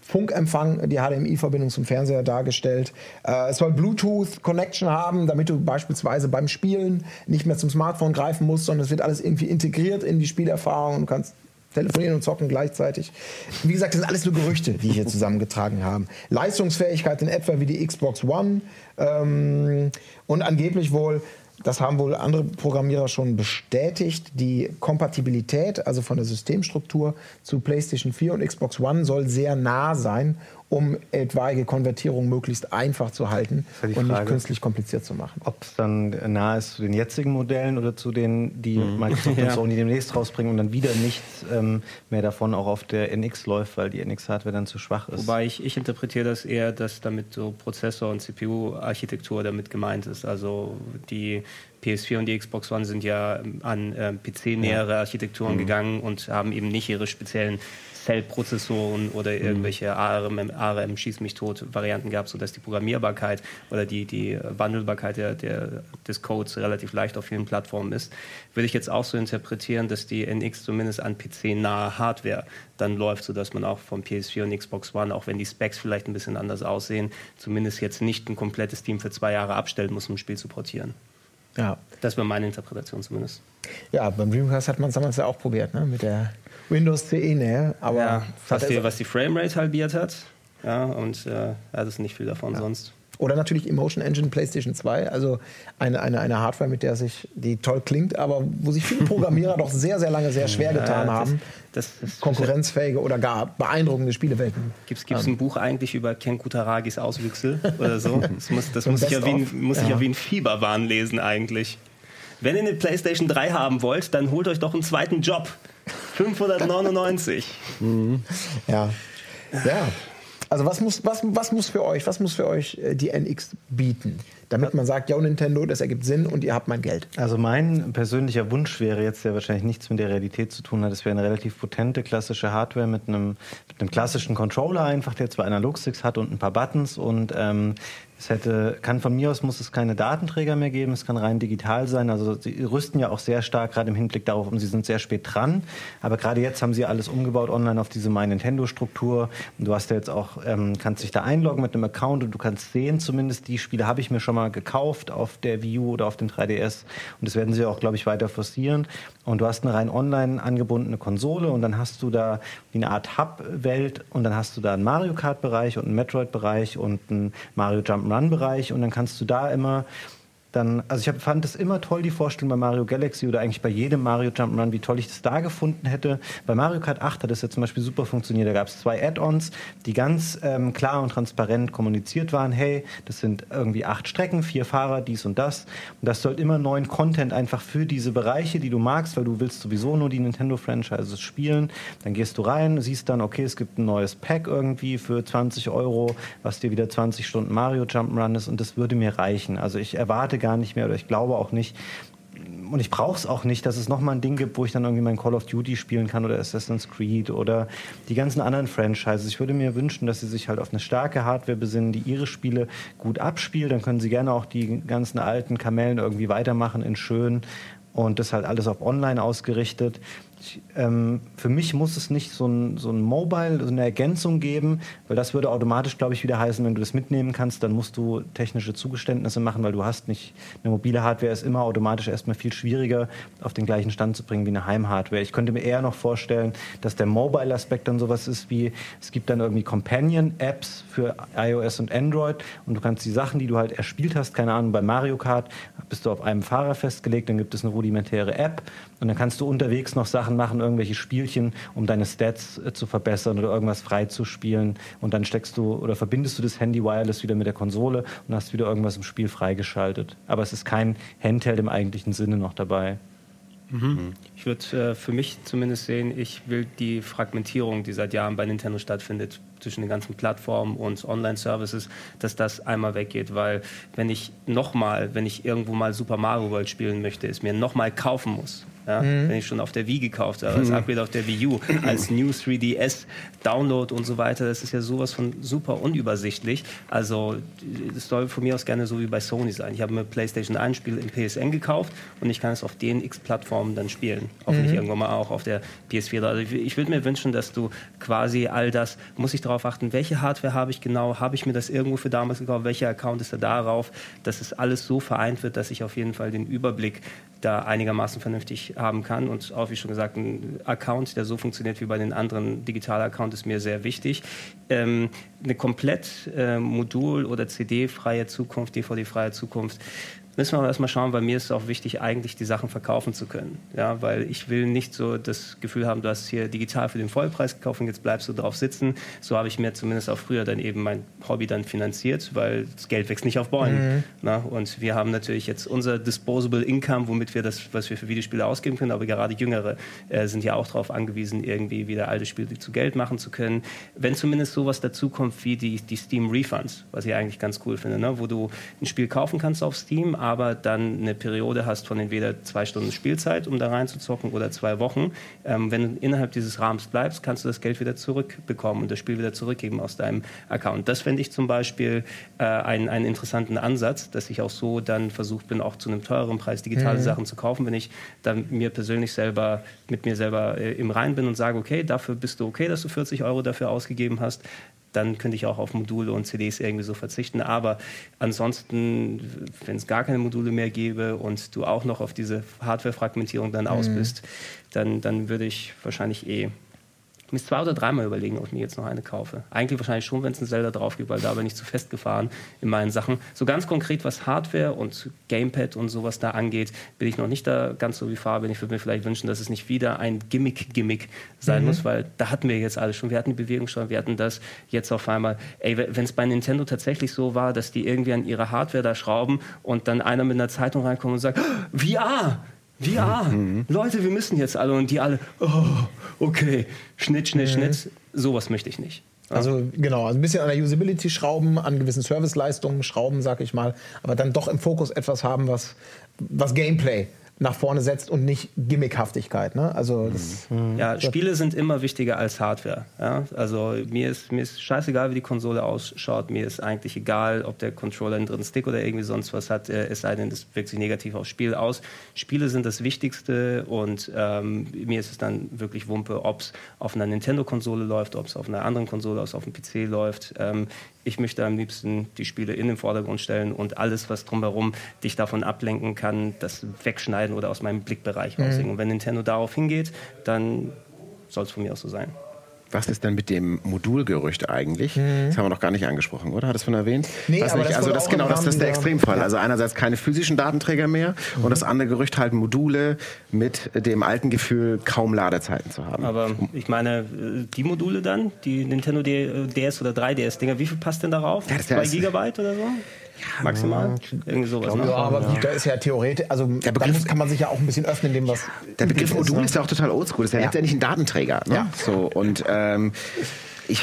Speaker 1: Funkempfang, die HDMI-Verbindung zum Fernseher dargestellt. Äh, es soll Bluetooth-Connection haben, damit du beispielsweise beim Spielen nicht mehr zum Smartphone greifen musst, sondern es wird alles irgendwie integriert in die Spielerfahrung. Du kannst telefonieren und zocken gleichzeitig. Wie gesagt, das sind alles nur Gerüchte, die hier zusammengetragen haben. Leistungsfähigkeit in etwa wie die Xbox One ähm, und angeblich wohl das haben wohl andere Programmierer schon bestätigt. Die Kompatibilität, also von der Systemstruktur zu PlayStation 4 und Xbox One, soll sehr nah sein um etwaige Konvertierung möglichst einfach zu halten und Frage, nicht künstlich kompliziert zu machen.
Speaker 4: Ob es dann nahe ist zu den jetzigen Modellen oder zu denen, die mhm. Microsoft ja. und Sony demnächst rausbringen und dann wieder nichts ähm, mehr davon auch auf der NX läuft, weil die NX-Hardware dann zu schwach ist.
Speaker 2: Wobei ich, ich interpretiere das eher, dass damit so Prozessor- und CPU-Architektur damit gemeint ist. Also die PS4 und die Xbox One sind ja an äh, PC-nähere Architekturen mhm. gegangen und haben eben nicht ihre speziellen Cell-Prozessoren oder mhm. irgendwelche ARM, ARM schieß mich tot Varianten gab, sodass die Programmierbarkeit oder die, die Wandelbarkeit der, der, des Codes relativ leicht auf vielen Plattformen ist, würde ich jetzt auch so interpretieren, dass die NX zumindest an PC-nahe Hardware dann läuft, sodass man auch vom PS4 und Xbox One, auch wenn die Specs vielleicht ein bisschen anders aussehen, zumindest jetzt nicht ein komplettes Team für zwei Jahre abstellen muss, um ein Spiel zu portieren. Ja. Das wäre meine Interpretation zumindest.
Speaker 1: Ja, beim Dreamcast hat man es damals ja auch probiert, ne? mit der Windows CE näher. Aber ja,
Speaker 2: was, die, was die Framerate halbiert hat. Ja, und äh, das ist nicht viel davon ja. sonst.
Speaker 1: Oder natürlich Emotion Engine PlayStation 2, also eine, eine, eine Hardware, mit der sich, die toll klingt, aber wo sich viele Programmierer doch sehr, sehr lange sehr schwer getan ja, haben, das, das, konkurrenzfähige oder gar beeindruckende Spielewelten.
Speaker 2: Gibt es ähm. ein Buch eigentlich über Ken Kutaragis Auswüchsel oder so? Das muss, das muss ich, ja wie, ein, muss ja. ich ja wie ein Fieberwahn lesen eigentlich. Wenn ihr eine PlayStation 3 haben wollt, dann holt euch doch einen zweiten Job. 599.
Speaker 1: Mhm. Ja. Ja. Also was muss, was, was muss für euch, was muss für euch äh, die NX bieten? Damit man sagt, ja Nintendo, das ergibt Sinn und ihr habt mein Geld.
Speaker 4: Also mein persönlicher Wunsch wäre jetzt, der wahrscheinlich nichts mit der Realität zu tun hat, es wäre eine relativ potente klassische Hardware mit einem, mit einem klassischen Controller einfach, der zwei Analogsticks hat und ein paar Buttons und ähm, es hätte, kann von mir aus muss es keine Datenträger mehr geben, es kann rein digital sein. Also sie rüsten ja auch sehr stark gerade im Hinblick darauf, und sie sind sehr spät dran. Aber gerade jetzt haben sie alles umgebaut online auf diese My Nintendo-Struktur. Du hast ja jetzt auch, ähm, kannst dich da einloggen mit einem Account und du kannst sehen, zumindest die Spiele habe ich mir schon mal gekauft auf der Wii U oder auf dem 3DS. Und das werden sie auch, glaube ich, weiter forcieren. Und du hast eine rein online angebundene Konsole und dann hast du da wie eine Art Hub-Welt und dann hast du da einen Mario Kart-Bereich und einen Metroid-Bereich und einen Mario Jump Run-Bereich und dann kannst du da immer dann, also ich fand es immer toll, die Vorstellung bei Mario Galaxy oder eigentlich bei jedem Mario Jump'n'Run, wie toll ich das da gefunden hätte. Bei Mario Kart 8 hat es ja zum Beispiel super funktioniert. Da gab es zwei Add-ons, die ganz ähm, klar und transparent kommuniziert waren. Hey, das sind irgendwie acht Strecken, vier Fahrer, dies und das. Und das soll immer neuen Content einfach für diese Bereiche, die du magst, weil du willst sowieso nur die Nintendo-Franchises spielen. Dann gehst du rein, siehst dann, okay, es gibt ein neues Pack irgendwie für 20 Euro, was dir wieder 20 Stunden Mario Jump'n'Run ist und das würde mir reichen. Also ich erwarte gar nicht mehr oder ich glaube auch nicht, und ich brauche es auch nicht, dass es nochmal ein Ding gibt, wo ich dann irgendwie mein Call of Duty spielen kann oder Assassin's Creed oder die ganzen anderen Franchises. Ich würde mir wünschen, dass sie sich halt auf eine starke Hardware besinnen, die ihre Spiele gut abspielt. Dann können sie gerne auch die ganzen alten Kamellen irgendwie weitermachen in schön und das halt alles auf online ausgerichtet. Ich, ähm, für mich muss es nicht so ein, so ein Mobile, so eine Ergänzung geben, weil das würde automatisch, glaube ich, wieder heißen, wenn du das mitnehmen kannst, dann musst du technische Zugeständnisse machen, weil du hast nicht, eine mobile Hardware ist immer automatisch erstmal viel schwieriger auf den gleichen Stand zu bringen wie eine Heimhardware. Ich könnte mir eher noch vorstellen, dass der Mobile-Aspekt dann sowas ist wie, es gibt dann irgendwie Companion-Apps für iOS und Android und du kannst die Sachen, die du halt erspielt hast, keine Ahnung, bei Mario Kart bist du auf einem Fahrer festgelegt, dann gibt es eine rudimentäre App und dann kannst du unterwegs noch Sachen machen, irgendwelche Spielchen, um deine Stats äh, zu verbessern oder irgendwas freizuspielen. Und dann steckst du oder verbindest du das Handy wireless wieder mit der Konsole und hast wieder irgendwas im Spiel freigeschaltet. Aber es ist kein Handheld im eigentlichen Sinne noch dabei.
Speaker 2: Mhm. Ich würde äh, für mich zumindest sehen, ich will die Fragmentierung, die seit Jahren bei Nintendo stattfindet, zwischen den ganzen Plattformen und Online-Services, dass das einmal weggeht, weil wenn ich nochmal, wenn ich irgendwo mal Super Mario World spielen möchte, es mir nochmal kaufen muss, ja, mhm. Wenn ich schon auf der Wii gekauft habe, als mhm. Upgrade auf der Wii U, als New 3DS Download und so weiter, das ist ja sowas von super unübersichtlich. Also das soll von mir aus gerne so wie bei Sony sein. Ich habe mir PlayStation 1 Spiel im PSN gekauft und ich kann es auf den X-Plattformen dann spielen. Hoffentlich mhm. irgendwann mal auch auf der PS4. Also ich, ich würde mir wünschen, dass du quasi all das, muss ich darauf achten, welche Hardware habe ich genau, habe ich mir das irgendwo für damals gekauft, welcher Account ist da darauf, dass es alles so vereint wird, dass ich auf jeden Fall den Überblick da einigermaßen vernünftig haben kann. Und auch wie schon gesagt, ein Account, der so funktioniert wie bei den anderen digitalen Accounts, ist mir sehr wichtig. Ähm, eine komplett äh, Modul- oder CD-freie Zukunft, DVD-freie Zukunft, müssen wir aber erstmal schauen, weil mir ist es auch wichtig, eigentlich die Sachen verkaufen zu können. Ja, weil ich will nicht so das Gefühl haben, du hast hier digital für den Vollpreis gekauft und jetzt bleibst du drauf sitzen. So habe ich mir zumindest auch früher dann eben mein Hobby dann finanziert, weil das Geld wächst nicht auf Bäumen. Mhm. Na, und wir haben natürlich jetzt unser Disposable Income, womit wir das, was wir für Videospiele ausgeben können, aber gerade Jüngere äh, sind ja auch darauf angewiesen, irgendwie wieder alte Spiele zu Geld machen zu können. Wenn zumindest sowas dazukommt wie die, die Steam Refunds, was ich eigentlich ganz cool finde, ne? wo du ein Spiel kaufen kannst auf Steam, aber dann eine Periode hast von entweder zwei Stunden Spielzeit, um da reinzuzocken, oder zwei Wochen. Ähm, wenn du innerhalb dieses Rahmens bleibst, kannst du das Geld wieder zurückbekommen und das Spiel wieder zurückgeben aus deinem Account. Das fände ich zum Beispiel äh, einen, einen interessanten Ansatz, dass ich auch so dann versucht bin, auch zu einem teureren Preis digitale mhm. Sachen zu kaufen, wenn ich dann mir persönlich selber mit mir selber äh, im Rein bin und sage, okay, dafür bist du okay, dass du 40 Euro dafür ausgegeben hast dann könnte ich auch auf Module und CDs irgendwie so verzichten. Aber ansonsten, wenn es gar keine Module mehr gäbe und du auch noch auf diese Hardware-Fragmentierung dann aus mhm. bist, dann, dann würde ich wahrscheinlich eh ich muss zwei oder dreimal überlegen, ob ich mir jetzt noch eine kaufe. Eigentlich wahrscheinlich schon, wenn es ein Zelda drauf gibt, weil da bin ich zu festgefahren in meinen Sachen. So ganz konkret, was Hardware und Gamepad und sowas da angeht, bin ich noch nicht da ganz so wie Fabian. Ich würde mir vielleicht wünschen, dass es nicht wieder ein Gimmick-Gimmick sein mhm. muss, weil da hatten wir jetzt alles schon. Wir hatten die Bewegungssteuer, wir hatten das jetzt auf einmal. Ey, wenn es bei Nintendo tatsächlich so war, dass die irgendwie an ihrer Hardware da schrauben und dann einer mit einer Zeitung reinkommt und sagt, VR! VR, mhm. Leute, wir müssen jetzt alle und die alle, oh, okay, Schnitt, Schnitt, mhm. Schnitt, sowas möchte ich nicht.
Speaker 1: Also genau, also ein bisschen an der Usability schrauben, an gewissen Serviceleistungen schrauben, sag ich mal, aber dann doch im Fokus etwas haben, was, was Gameplay nach vorne setzt und nicht Gimmickhaftigkeit. Ne? Also das,
Speaker 2: mhm. ja, Spiele sind immer wichtiger als Hardware. Ja? Also mir ist, mir ist scheißegal, wie die Konsole ausschaut. Mir ist eigentlich egal, ob der Controller einen dritten Stick oder irgendwie sonst was hat. Äh, es sei denn, das wirkt sich negativ aufs Spiel aus. Spiele sind das Wichtigste und ähm, mir ist es dann wirklich Wumpe, ob es auf einer Nintendo-Konsole läuft, ob es auf einer anderen Konsole, ob es auf dem PC läuft. Ähm, ich möchte am liebsten die Spiele in den Vordergrund stellen und alles, was drumherum dich davon ablenken kann, das wegschneiden oder aus meinem Blickbereich mhm. rauslegen. Und wenn Nintendo darauf hingeht, dann soll es von mir aus so sein.
Speaker 3: Was ist denn mit dem Modulgerücht eigentlich? Mhm. Das haben wir noch gar nicht angesprochen, oder? Hat es von erwähnt?
Speaker 1: Nee,
Speaker 3: aber
Speaker 1: nicht.
Speaker 3: Das also das genau, das ist der Extremfall. Ja. Also einerseits keine physischen Datenträger mehr mhm. und das andere Gerücht halt Module mit dem alten Gefühl, kaum Ladezeiten zu haben.
Speaker 2: Aber ich meine, die Module dann, die Nintendo DS oder 3DS-Dinger, wie viel passt denn darauf? Ja, 2 Gigabyte oder so? Ja, maximal. Irgendwie sowas.
Speaker 1: Ne? Ja, aber ja. da ist ja theoretisch, also der Begriff, kann man sich ja auch ein bisschen öffnen, dem was.
Speaker 3: Der Begriff Modul ist, ne? ist ja auch total oldschool. Das ist ja, letztendlich ein Datenträger. Ne? Ja. So, und ähm, ich,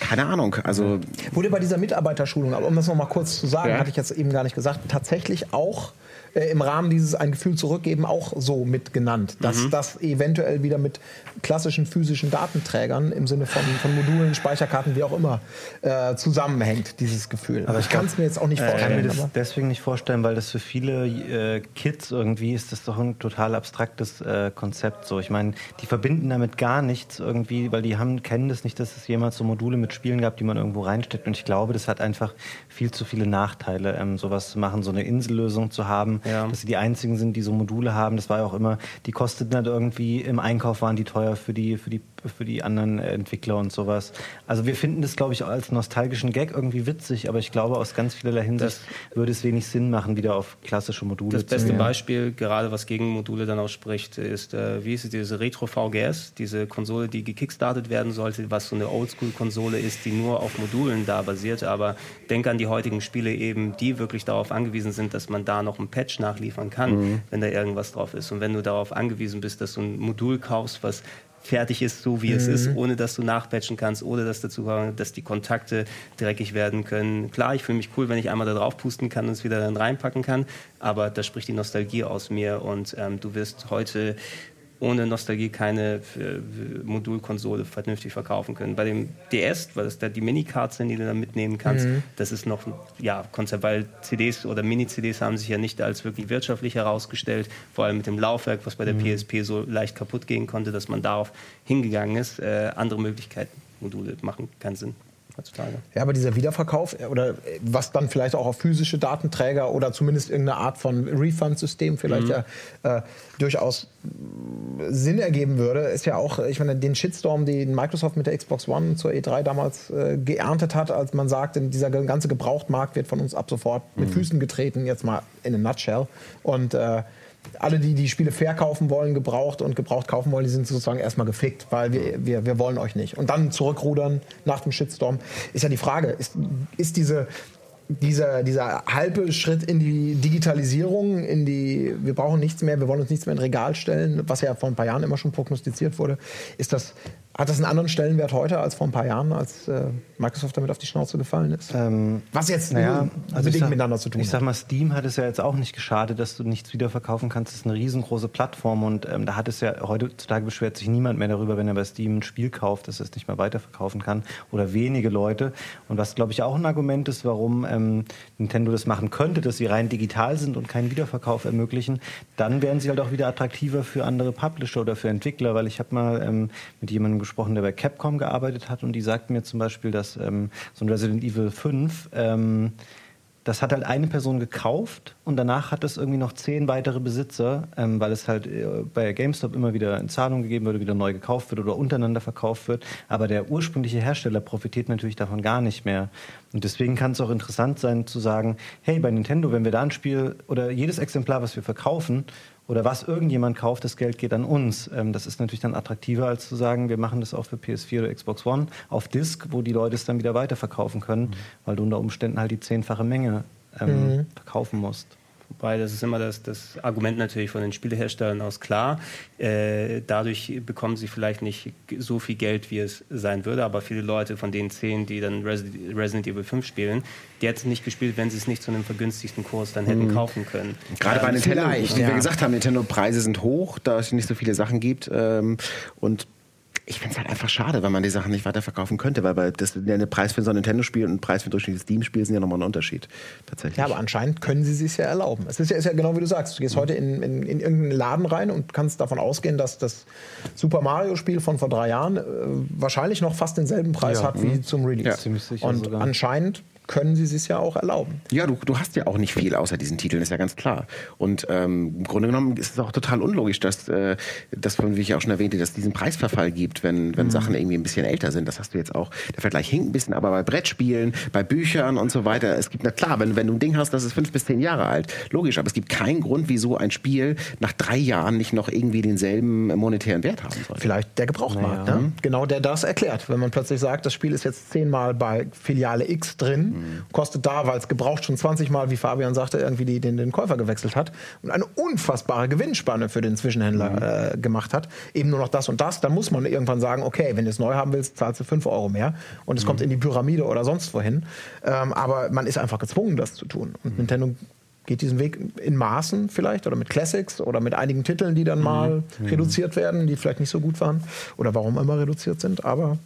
Speaker 3: keine Ahnung. Also
Speaker 1: Wurde bei dieser Mitarbeiterschulung, aber um das nochmal kurz zu sagen, ja. hatte ich jetzt eben gar nicht gesagt, tatsächlich auch äh, im Rahmen dieses ein Gefühl zurückgeben auch so mit genannt, dass mhm. das eventuell wieder mit klassischen physischen Datenträgern im Sinne von, von Modulen, Speicherkarten, wie auch immer, äh, zusammenhängt, dieses Gefühl.
Speaker 4: Aber ich kann es mir jetzt auch nicht vorstellen. Ich kann mir das deswegen nicht vorstellen, weil das für viele äh, Kids irgendwie ist das doch ein total abstraktes äh, Konzept. So, ich meine, die verbinden damit gar nichts irgendwie, weil die haben kennen das nicht, dass es jemals so Module mit Spielen gab, die man irgendwo reinsteckt. Und ich glaube, das hat einfach viel zu viele Nachteile, ähm, sowas zu machen, so eine Insellösung zu haben, ja. dass sie die einzigen sind, die so Module haben. Das war ja auch immer, die kosteten halt irgendwie im Einkauf waren die teuer für die für die für die anderen Entwickler und sowas. Also wir finden das, glaube ich, als nostalgischen Gag irgendwie witzig, aber ich glaube, aus ganz vielerlei Hinsicht das würde es wenig Sinn machen, wieder auf klassische Module
Speaker 2: das zu Das beste Beispiel, gerade was gegen Module dann ausspricht, ist, äh, wie ist es, diese Retro VGS, diese Konsole, die gekickstartet werden sollte, was so eine Oldschool-Konsole ist, die nur auf Modulen da basiert. Aber denk an die heutigen Spiele eben, die wirklich darauf angewiesen sind, dass man da noch ein Patch nachliefern kann, mhm. wenn da irgendwas drauf ist. Und wenn du darauf angewiesen bist, dass du ein Modul kaufst, was fertig ist, so wie mhm. es ist, mhm. ohne dass du nachpatchen kannst, ohne dass dazu dass die Kontakte dreckig werden können. Klar, ich fühle mich cool, wenn ich einmal da drauf pusten kann und es wieder dann reinpacken kann, aber da spricht die Nostalgie aus mir und ähm, du wirst heute ohne Nostalgie keine äh, Modulkonsole vernünftig verkaufen können. Bei dem DS, weil das da die Minicards sind, die du dann mitnehmen kannst, mhm. das ist noch ja Konzept, weil CDs oder Mini-CDs haben sich ja nicht als wirklich wirtschaftlich herausgestellt, vor allem mit dem Laufwerk, was bei der mhm. PSP so leicht kaputt gehen konnte, dass man darauf hingegangen ist. Äh, andere Möglichkeiten Module machen keinen Sinn heutzutage.
Speaker 1: Ja, aber dieser Wiederverkauf äh, oder äh, was dann vielleicht auch auf physische Datenträger oder zumindest irgendeine Art von Refund-System vielleicht mhm. ja äh, durchaus Sinn ergeben würde, ist ja auch, ich meine, den Shitstorm, den Microsoft mit der Xbox One zur E3 damals äh, geerntet hat, als man sagt, dieser ganze Gebrauchtmarkt wird von uns ab sofort mhm. mit Füßen getreten, jetzt mal in a nutshell. Und äh, alle, die die Spiele verkaufen wollen, gebraucht und gebraucht kaufen wollen, die sind sozusagen erstmal gefickt, weil wir, wir, wir wollen euch nicht. Und dann zurückrudern nach dem Shitstorm ist ja die Frage, ist, ist diese, dieser, dieser halbe Schritt in die Digitalisierung, in die, wir brauchen nichts mehr, wir wollen uns nichts mehr in Regal stellen, was ja vor ein paar Jahren immer schon prognostiziert wurde, ist das hat das einen anderen Stellenwert heute als vor ein paar Jahren, als äh, Microsoft damit auf die Schnauze gefallen ist? Ähm,
Speaker 4: Was jetzt naja, also sag, miteinander zu tun Ich hat. sag mal, Steam hat es ja jetzt auch nicht geschadet, dass du nichts wiederverkaufen kannst. Das ist eine riesengroße Plattform und ähm, da hat es ja heutzutage beschwert sich niemand mehr darüber, wenn er bei Steam ein Spiel kauft, dass er es nicht mehr weiterverkaufen kann oder wenige Leute. Und was, glaube ich, auch ein Argument ist, warum ähm, Nintendo das machen könnte, dass sie rein digital sind und keinen Wiederverkauf ermöglichen, dann wären sie halt auch wieder attraktiver für andere Publisher oder für Entwickler, weil ich habe mal ähm, mit jemandem gesprochen, der bei Capcom gearbeitet hat und die sagten mir zum Beispiel, dass ähm, so ein Resident Evil 5, ähm, das hat halt eine Person gekauft und danach hat es irgendwie noch zehn weitere Besitzer, ähm, weil es halt äh, bei GameStop immer wieder in Zahlung gegeben wird, wieder neu gekauft wird oder untereinander verkauft wird. Aber der ursprüngliche Hersteller profitiert natürlich davon gar nicht mehr. Und deswegen kann es auch interessant sein zu sagen, hey, bei Nintendo, wenn wir da ein Spiel oder jedes Exemplar, was wir verkaufen, oder was irgendjemand kauft, das Geld geht an uns. Ähm, das ist natürlich dann attraktiver, als zu sagen, wir machen das auch für PS4 oder Xbox One auf Disk, wo die Leute es dann wieder weiterverkaufen können, mhm. weil du unter Umständen halt die zehnfache Menge ähm, mhm. verkaufen musst.
Speaker 2: Wobei, das ist immer das, das Argument natürlich von den Spieleherstellern aus klar. Äh, dadurch bekommen sie vielleicht nicht so viel Geld, wie es sein würde, aber viele Leute von den zehn, die dann Resident, Resident Evil 5 spielen, die hätten es nicht gespielt, wenn sie es nicht zu einem vergünstigten Kurs dann hätten mhm. kaufen können.
Speaker 3: Gerade ähm, bei Nintendo, wie ja. wir gesagt haben, Nintendo-Preise sind hoch, da es nicht so viele Sachen gibt ähm, und ich finde es halt einfach schade, wenn man die Sachen nicht weiterverkaufen könnte, weil bei, das ein Preis für so ein Nintendo-Spiel und ein Preis für ein durchschnittliches Steam-Spiel sind ja nochmal ein Unterschied. Tatsächlich.
Speaker 1: Ja, aber anscheinend können sie sich ja erlauben. Es ist ja, ist ja genau wie du sagst. Du gehst mhm. heute in, in, in, irgendeinen Laden rein und kannst davon ausgehen, dass das Super Mario-Spiel von vor drei Jahren äh, wahrscheinlich noch fast denselben Preis ja. hat wie mhm. zum Release. Ja, ziemlich sicher und sogar. anscheinend können sie es ja auch erlauben.
Speaker 3: Ja, du, du hast ja auch nicht viel außer diesen Titeln, ist ja ganz klar. Und ähm, im Grunde genommen ist es auch total unlogisch, dass, äh, dass wie ich auch schon erwähnte, dass es diesen Preisverfall gibt, wenn, wenn mhm. Sachen irgendwie ein bisschen älter sind. Das hast du jetzt auch. Der Vergleich hinkt ein bisschen, aber bei Brettspielen, bei Büchern und so weiter, es gibt, na klar, wenn, wenn du ein Ding hast, das ist fünf bis zehn Jahre alt, logisch, aber es gibt keinen Grund, wieso ein Spiel nach drei Jahren nicht noch irgendwie denselben monetären Wert haben soll.
Speaker 1: Vielleicht der Gebrauchtmarkt, naja. ne? genau der das erklärt. Wenn man plötzlich sagt, das Spiel ist jetzt zehnmal bei Filiale X drin, mhm. kostet da weil es gebraucht schon 20 Mal, wie Fabian sagte, irgendwie die, den, den Käufer gewechselt hat und eine unfassbare Gewinnspanne für den Zwischenhändler mhm. äh, gemacht hat. Eben nur noch das und das. Dann muss man irgendwann sagen, okay, wenn du es neu haben willst, zahlst du 5 Euro mehr und es mhm. kommt in die Pyramide oder sonst wohin. Ähm, aber man ist einfach gezwungen, das zu tun. Und mhm. Nintendo geht diesen Weg in Maßen vielleicht oder mit Classics oder mit einigen Titeln, die dann mhm. mal mhm. reduziert werden, die vielleicht nicht so gut waren oder warum immer reduziert sind. Aber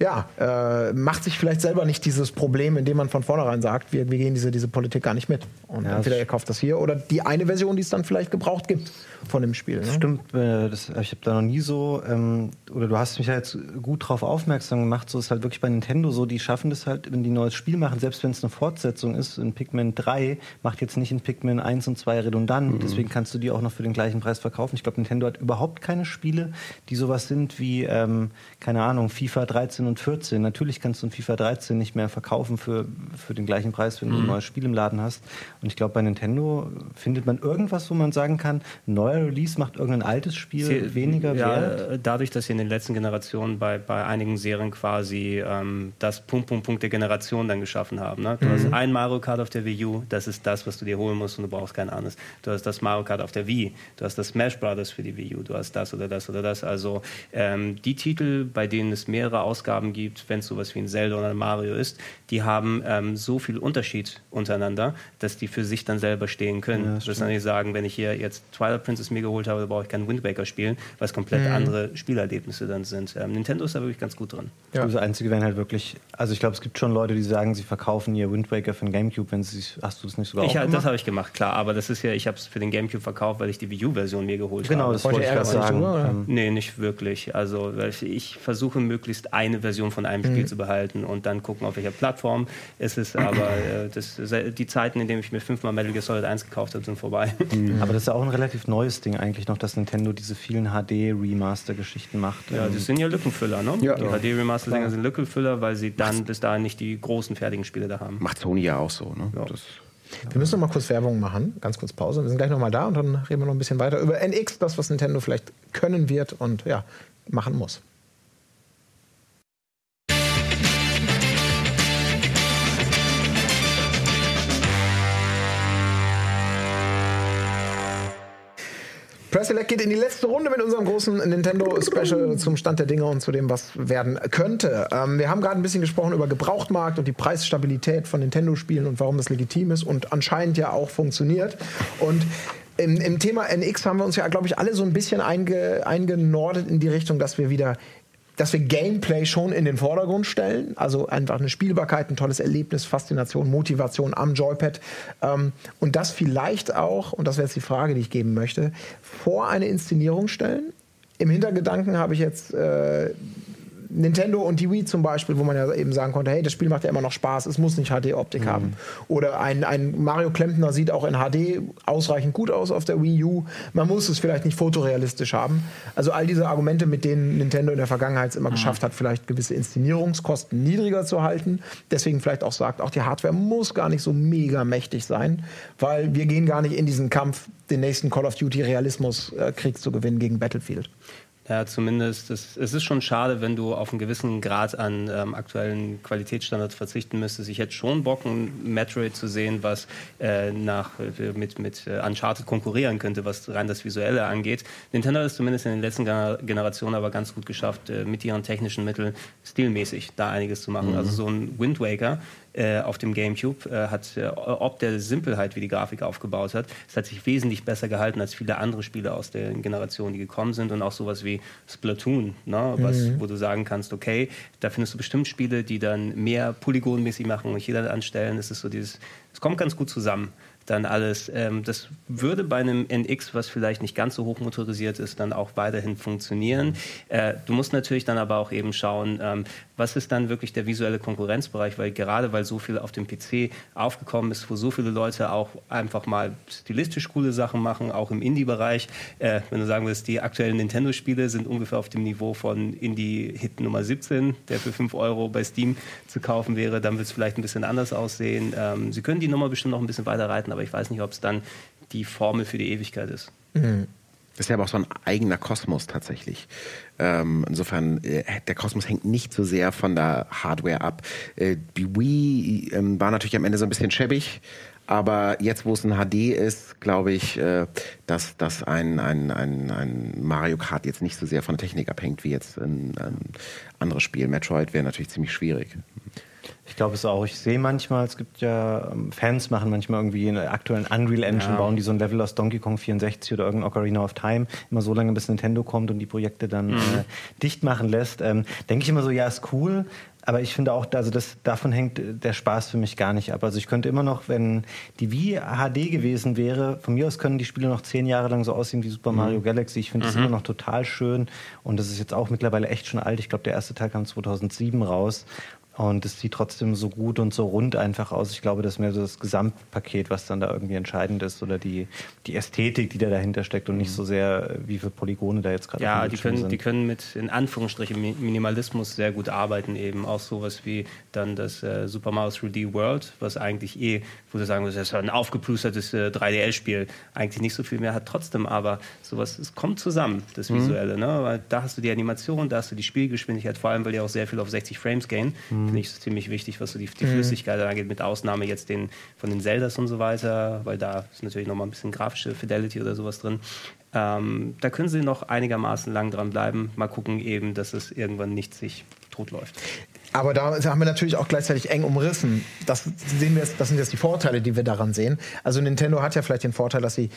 Speaker 1: ja, äh, macht sich vielleicht selber nicht dieses Problem, indem man von vornherein sagt, wir, wir gehen diese, diese Politik gar nicht mit. Und ja, entweder ihr kauft das hier oder die eine Version, die es dann vielleicht gebraucht gibt von dem Spiel. Ne?
Speaker 4: Stimmt, äh, das, ich habe da noch nie so, ähm, oder du hast mich ja jetzt gut darauf aufmerksam gemacht, so ist halt wirklich bei Nintendo so, die schaffen das halt, wenn die ein neues Spiel machen, selbst wenn es eine Fortsetzung ist, in Pikmin 3 macht jetzt nicht in Pikmin 1 und 2 redundant, mhm. deswegen kannst du die auch noch für den gleichen Preis verkaufen. Ich glaube, Nintendo hat überhaupt keine Spiele, die sowas sind wie, ähm, keine Ahnung, FIFA 13 und 14. Natürlich kannst du ein FIFA 13 nicht mehr verkaufen für, für den gleichen Preis, wenn mhm. du ein mhm. neues Spiel im Laden hast. Und ich glaube, bei Nintendo findet man irgendwas, wo man sagen kann, ein neuer Release macht irgendein altes Spiel Sie, weniger ja, wert.
Speaker 2: Dadurch, dass sie in den letzten Generationen bei, bei einigen Serien quasi ähm, das Punkt, Punkt, Punkt der Generation dann geschaffen haben. Ne? Du mhm. hast ein Mario Kart auf der Wii U, das ist das, was du dir holen musst und du brauchst kein anderes. Du hast das Mario Kart auf der Wii, du hast das Smash Brothers für die Wii U, du hast das oder das oder das. Also ähm, die Titel, bei denen es mehrere Ausgaben gibt, wenn es sowas wie ein Zelda oder ein Mario ist, die haben ähm, so viel Unterschied untereinander, dass die für sich dann selber stehen können. Ja, das nicht sagen, wenn ich hier jetzt Twilight Princess mir geholt habe, da brauche ich keinen Wind Waker spielen, weil es komplett mhm. andere Spielerlebnisse dann sind. Ähm, Nintendo ist da wirklich ganz gut drin.
Speaker 4: Ja. Das Einzige wären halt wirklich, also ich glaube, es gibt schon Leute, die sagen, sie verkaufen ihr Wind Waker für den Gamecube, wenn sie hast du das nicht sogar
Speaker 2: ich,
Speaker 4: auch
Speaker 2: gemacht? Das habe ich gemacht, klar, aber das ist ja, ich habe es für den Gamecube verkauft, weil ich die Wii U-Version mir geholt
Speaker 4: genau,
Speaker 2: habe.
Speaker 4: Genau, das wollte ich gerade sagen.
Speaker 2: Oder? Nee, nicht wirklich. Also ich versuche möglichst eine Version von einem Spiel mhm. zu behalten und dann gucken, auf welcher Plattform es ist. Aber äh, das, die Zeiten, in denen ich mir fünfmal Metal Gear Solid 1 gekauft habe, sind vorbei.
Speaker 4: Mhm. Aber das ist ja auch ein relativ neues Ding eigentlich noch, dass Nintendo diese vielen HD-Remaster-Geschichten macht.
Speaker 2: Ja, das sind ja Lückenfüller, ne?
Speaker 3: Ja.
Speaker 2: Die HD-Remaster-Dinger sind Lückenfüller, weil sie dann bis dahin nicht die großen fertigen Spiele da haben.
Speaker 3: Macht Sony ja auch so, ne?
Speaker 1: Ja. wir müssen noch mal kurz Werbung machen, ganz kurz Pause. Wir sind gleich noch mal da und dann reden wir noch ein bisschen weiter über NX, das, was Nintendo vielleicht können wird und ja, machen muss. Press Select geht in die letzte Runde mit unserem großen Nintendo Special zum Stand der Dinge und zu dem, was werden könnte. Ähm, wir haben gerade ein bisschen gesprochen über Gebrauchtmarkt und die Preisstabilität von Nintendo-Spielen und warum das legitim ist und anscheinend ja auch funktioniert. Und im, im Thema NX haben wir uns ja, glaube ich, alle so ein bisschen einge, eingenordet in die Richtung, dass wir wieder dass wir Gameplay schon in den Vordergrund stellen. Also einfach eine Spielbarkeit, ein tolles Erlebnis, Faszination, Motivation am Joypad. Ähm, und das vielleicht auch, und das wäre jetzt die Frage, die ich geben möchte, vor eine Inszenierung stellen. Im Hintergedanken habe ich jetzt äh, Nintendo und die Wii zum Beispiel, wo man ja eben sagen konnte, hey, das Spiel macht ja immer noch Spaß, es muss nicht HD-Optik mhm. haben. Oder ein, ein Mario Klempner sieht auch in HD ausreichend gut aus auf der Wii U. Man muss es vielleicht nicht fotorealistisch haben. Also all diese Argumente, mit denen Nintendo in der Vergangenheit immer mhm. geschafft hat, vielleicht gewisse Inszenierungskosten niedriger zu halten. Deswegen vielleicht auch sagt, auch die Hardware muss gar nicht so mega mächtig sein, weil wir gehen gar nicht in diesen Kampf, den nächsten Call of Duty Realismus-Krieg äh, zu gewinnen gegen Battlefield.
Speaker 2: Ja, zumindest. Das, es ist schon schade, wenn du auf einen gewissen Grad an ähm, aktuellen Qualitätsstandards verzichten müsstest. Ich hätte schon Bock, ein Metroid zu sehen, was äh, nach, äh, mit, mit äh, Uncharted konkurrieren könnte, was rein das Visuelle angeht. Nintendo hat es zumindest in den letzten Generationen aber ganz gut geschafft, äh, mit ihren technischen Mitteln stilmäßig da einiges zu machen. Mhm. Also so ein Wind Waker äh, auf dem GameCube äh, hat, äh, ob der Simpelheit, wie die Grafik aufgebaut hat, es hat sich wesentlich besser gehalten als viele andere Spiele aus der Generation, die gekommen sind und auch sowas wie Splatoon, ne, was, mhm. wo du sagen kannst, okay, da findest du bestimmt Spiele, die dann mehr polygonmäßig machen und jeder anstellen. Es ist so dieses, es kommt ganz gut zusammen dann alles. Ähm, das würde bei einem NX, was vielleicht nicht ganz so hoch motorisiert ist, dann auch weiterhin funktionieren. Äh, du musst natürlich dann aber auch eben schauen, ähm, was ist dann wirklich der visuelle Konkurrenzbereich, weil gerade weil so viel auf dem PC aufgekommen ist, wo so viele Leute auch einfach mal stilistisch coole Sachen machen, auch im Indie-Bereich. Äh, wenn du sagen willst, die aktuellen Nintendo-Spiele sind ungefähr auf dem Niveau von Indie-Hit Nummer 17, der für 5 Euro bei Steam zu kaufen wäre, dann wird es vielleicht ein bisschen anders aussehen. Ähm, sie können die Nummer bestimmt noch ein bisschen weiter reiten, aber ich weiß nicht, ob es dann die Formel für die Ewigkeit ist.
Speaker 3: Mhm. Das ist ja aber auch so ein eigener Kosmos tatsächlich. Ähm, insofern, äh, der Kosmos hängt nicht so sehr von der Hardware ab. Äh, die Wii äh, war natürlich am Ende so ein bisschen schäbig, aber jetzt, wo es ein HD ist, glaube ich, äh, dass, dass ein, ein, ein, ein Mario Kart jetzt nicht so sehr von der Technik abhängt wie jetzt ein, ein anderes Spiel. Metroid wäre natürlich ziemlich schwierig.
Speaker 4: Ich glaube es auch. Ich sehe manchmal, es gibt ja, ähm, Fans machen manchmal irgendwie in der aktuellen Unreal Engine, ja. bauen die so ein Level aus Donkey Kong 64 oder irgendein Ocarina of Time, immer so lange, bis Nintendo kommt und die Projekte dann mhm. äh, dicht machen lässt. Ähm, Denke ich immer so, ja, ist cool, aber ich finde auch, also das, davon hängt der Spaß für mich gar nicht ab. Also ich könnte immer noch, wenn die Wii HD gewesen wäre, von mir aus können die Spiele noch zehn Jahre lang so aussehen wie Super mhm. Mario Galaxy. Ich finde das mhm. immer noch total schön und das ist jetzt auch mittlerweile echt schon alt. Ich glaube, der erste Teil kam 2007 raus und es sieht trotzdem so gut und so rund einfach aus. Ich glaube, das ist mehr so das Gesamtpaket, was dann da irgendwie entscheidend ist oder die, die Ästhetik, die da dahinter steckt und nicht so sehr, wie viele Polygone da jetzt gerade
Speaker 2: Ja, die können, sind. die können mit in Anführungsstrichen Minimalismus sehr gut arbeiten, eben auch sowas wie dann das äh, Super Mario 3D World, was eigentlich eh, wo du sagen würdest, das ist ein aufgeplustertes äh, 3DL-Spiel, eigentlich nicht so viel mehr hat, trotzdem aber sowas, es kommt zusammen, das mhm. Visuelle. Mhm. Ne? Weil da hast du die Animation, da hast du die Spielgeschwindigkeit, vor allem, weil die auch sehr viel auf 60 Frames gehen. Mhm finde ich ziemlich wichtig, was so die, die mhm. Flüssigkeit angeht, mit Ausnahme jetzt den, von den Zeldas und so weiter, weil da ist natürlich nochmal ein bisschen grafische Fidelity oder sowas drin. Ähm, da können sie noch einigermaßen lang dran bleiben. Mal gucken eben, dass es irgendwann nicht sich totläuft.
Speaker 1: Aber da haben wir natürlich auch gleichzeitig eng umrissen. Das, sehen wir das sind jetzt die Vorteile, die wir daran sehen. Also Nintendo hat ja vielleicht den Vorteil, dass sie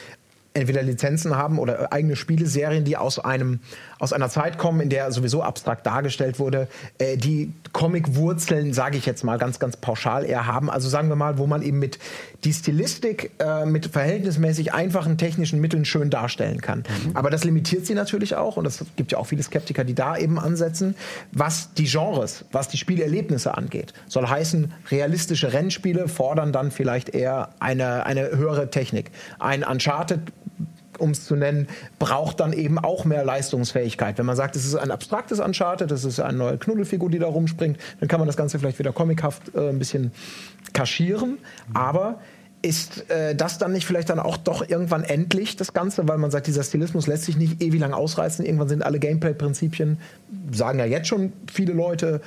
Speaker 1: entweder Lizenzen haben oder eigene Spieleserien, die aus einem aus einer Zeit kommen, in der sowieso abstrakt dargestellt wurde, äh, die Comic-Wurzeln, sage ich jetzt mal ganz ganz pauschal eher haben. Also sagen wir mal, wo man eben mit die Stilistik äh, mit verhältnismäßig einfachen technischen Mitteln schön darstellen kann. Mhm. Aber das limitiert sie natürlich auch und es gibt ja auch viele Skeptiker, die da eben ansetzen, was die Genres, was die Spielerlebnisse angeht. Soll heißen, realistische Rennspiele fordern dann vielleicht eher eine, eine höhere Technik. Ein Uncharted um es zu nennen, braucht dann eben auch mehr Leistungsfähigkeit. Wenn man sagt, es ist ein abstraktes Uncharted, das ist eine neue Knuddelfigur, die da rumspringt, dann kann man das Ganze vielleicht wieder comichaft äh, ein bisschen kaschieren. Aber ist äh, das dann nicht vielleicht dann auch doch irgendwann endlich, das Ganze? Weil man sagt, dieser Stilismus lässt sich nicht ewig lang ausreizen. Irgendwann sind alle Gameplay-Prinzipien, sagen ja jetzt schon viele Leute,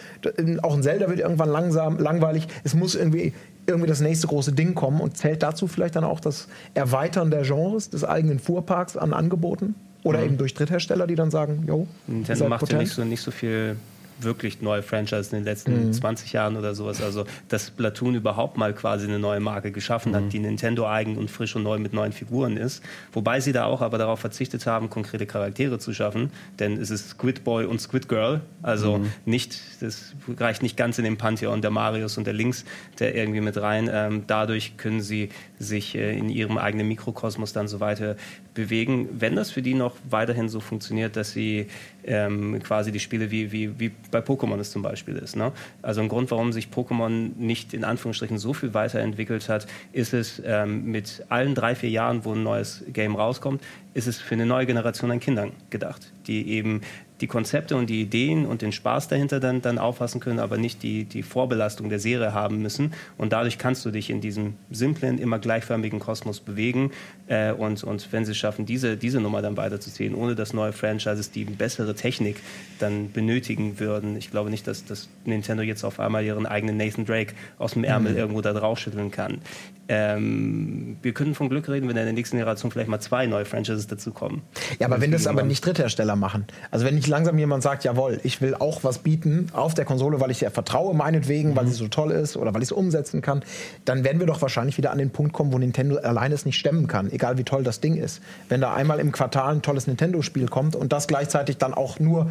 Speaker 1: auch ein Zelda wird irgendwann langsam, langweilig. Es muss irgendwie irgendwie das nächste große Ding kommen und zählt dazu vielleicht dann auch das Erweitern der Genres des eigenen Fuhrparks an Angeboten? Oder mhm. eben durch Dritthersteller, die dann sagen, jo,
Speaker 2: Nintendo macht ja nicht so, nicht so viel wirklich neue Franchise in den letzten mhm. 20 Jahren oder sowas. Also, dass Splatoon überhaupt mal quasi eine neue Marke geschaffen mhm. hat, die Nintendo eigen und frisch und neu mit neuen Figuren ist. Wobei sie da auch aber darauf verzichtet haben, konkrete Charaktere zu schaffen, denn es ist Squid Boy und Squid Girl. Also mhm. nicht, das reicht nicht ganz in den Pantheon der Marius und der Links, der irgendwie mit rein. Ähm, dadurch können sie sich äh, in ihrem eigenen Mikrokosmos dann so weiter bewegen. Wenn das für die noch weiterhin so funktioniert, dass sie ähm, quasi die Spiele wie, wie, wie bei Pokémon es zum Beispiel ist. Ne? Also ein Grund, warum sich Pokémon nicht in Anführungsstrichen so viel weiterentwickelt hat, ist es ähm, mit allen drei, vier Jahren, wo ein neues Game rauskommt, ist es für eine neue Generation an Kindern gedacht, die eben die Konzepte und die Ideen und den Spaß dahinter dann, dann auffassen können, aber nicht die, die Vorbelastung der Serie haben müssen. Und dadurch kannst du dich in diesem simplen, immer gleichförmigen Kosmos bewegen. Äh, und, und wenn sie es schaffen, diese, diese Nummer dann weiterzuziehen, ohne dass neue Franchises die bessere Technik dann benötigen würden, ich glaube nicht, dass, dass Nintendo jetzt auf einmal ihren eigenen Nathan Drake aus dem Ärmel mhm. irgendwo da draufschütteln kann. Ähm, wir können von Glück reden, wenn in der nächsten Generation vielleicht mal zwei neue Franchises dazukommen.
Speaker 1: Ja, aber wenn das aber nicht Dritthersteller machen. Also wenn nicht langsam jemand sagt, jawohl, ich will auch was bieten auf der Konsole, weil ich ihr vertraue, meinetwegen, mhm. weil sie so toll ist oder weil ich es umsetzen kann, dann werden wir doch wahrscheinlich wieder an den Punkt kommen, wo Nintendo alleine es nicht stemmen kann, egal wie toll das Ding ist. Wenn da einmal im Quartal ein tolles Nintendo-Spiel kommt und das gleichzeitig dann auch nur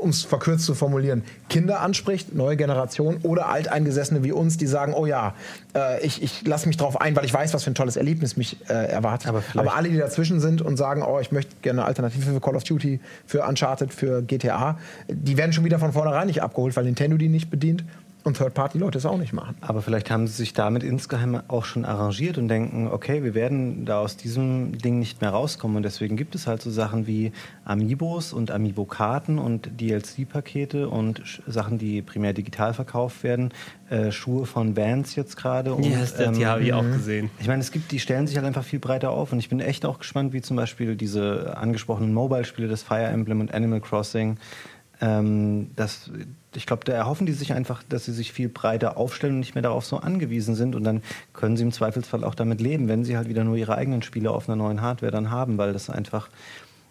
Speaker 1: um es verkürzt zu formulieren, Kinder anspricht, neue Generation oder Alteingesessene wie uns, die sagen, oh ja, äh, ich, ich lasse mich darauf ein, weil ich weiß, was für ein tolles Erlebnis mich äh, erwartet. Aber, Aber, alle, die dazwischen sind und sagen, oh, ich möchte gerne eine Alternative für Call of Duty, für Uncharted, für GTA, die werden schon wieder von vornherein nicht abgeholt, weil Nintendo die nicht bedient und Third-Party-Leute es auch nicht machen.
Speaker 4: Aber vielleicht haben sie sich damit insgeheim auch schon arrangiert und denken, okay, wir werden da aus diesem Ding nicht mehr rauskommen. Und deswegen gibt es halt so Sachen wie Amiibos und Amiibo-Karten und DLC-Pakete und Sachen, die primär digital verkauft werden. Äh, Schuhe von Vans jetzt gerade.
Speaker 2: Ja, yes, ähm, die habe ich auch mhm. gesehen.
Speaker 4: Ich meine, es gibt, die stellen sich halt einfach viel breiter auf. Und ich bin echt auch gespannt, wie zum Beispiel diese angesprochenen Mobile-Spiele, das Fire Emblem und Animal Crossing, ähm, das, ich glaube, da erhoffen die sich einfach, dass sie sich viel breiter aufstellen und nicht mehr darauf so angewiesen sind. Und dann können sie im Zweifelsfall auch damit leben, wenn sie halt wieder nur ihre eigenen Spiele auf einer neuen Hardware dann haben, weil das einfach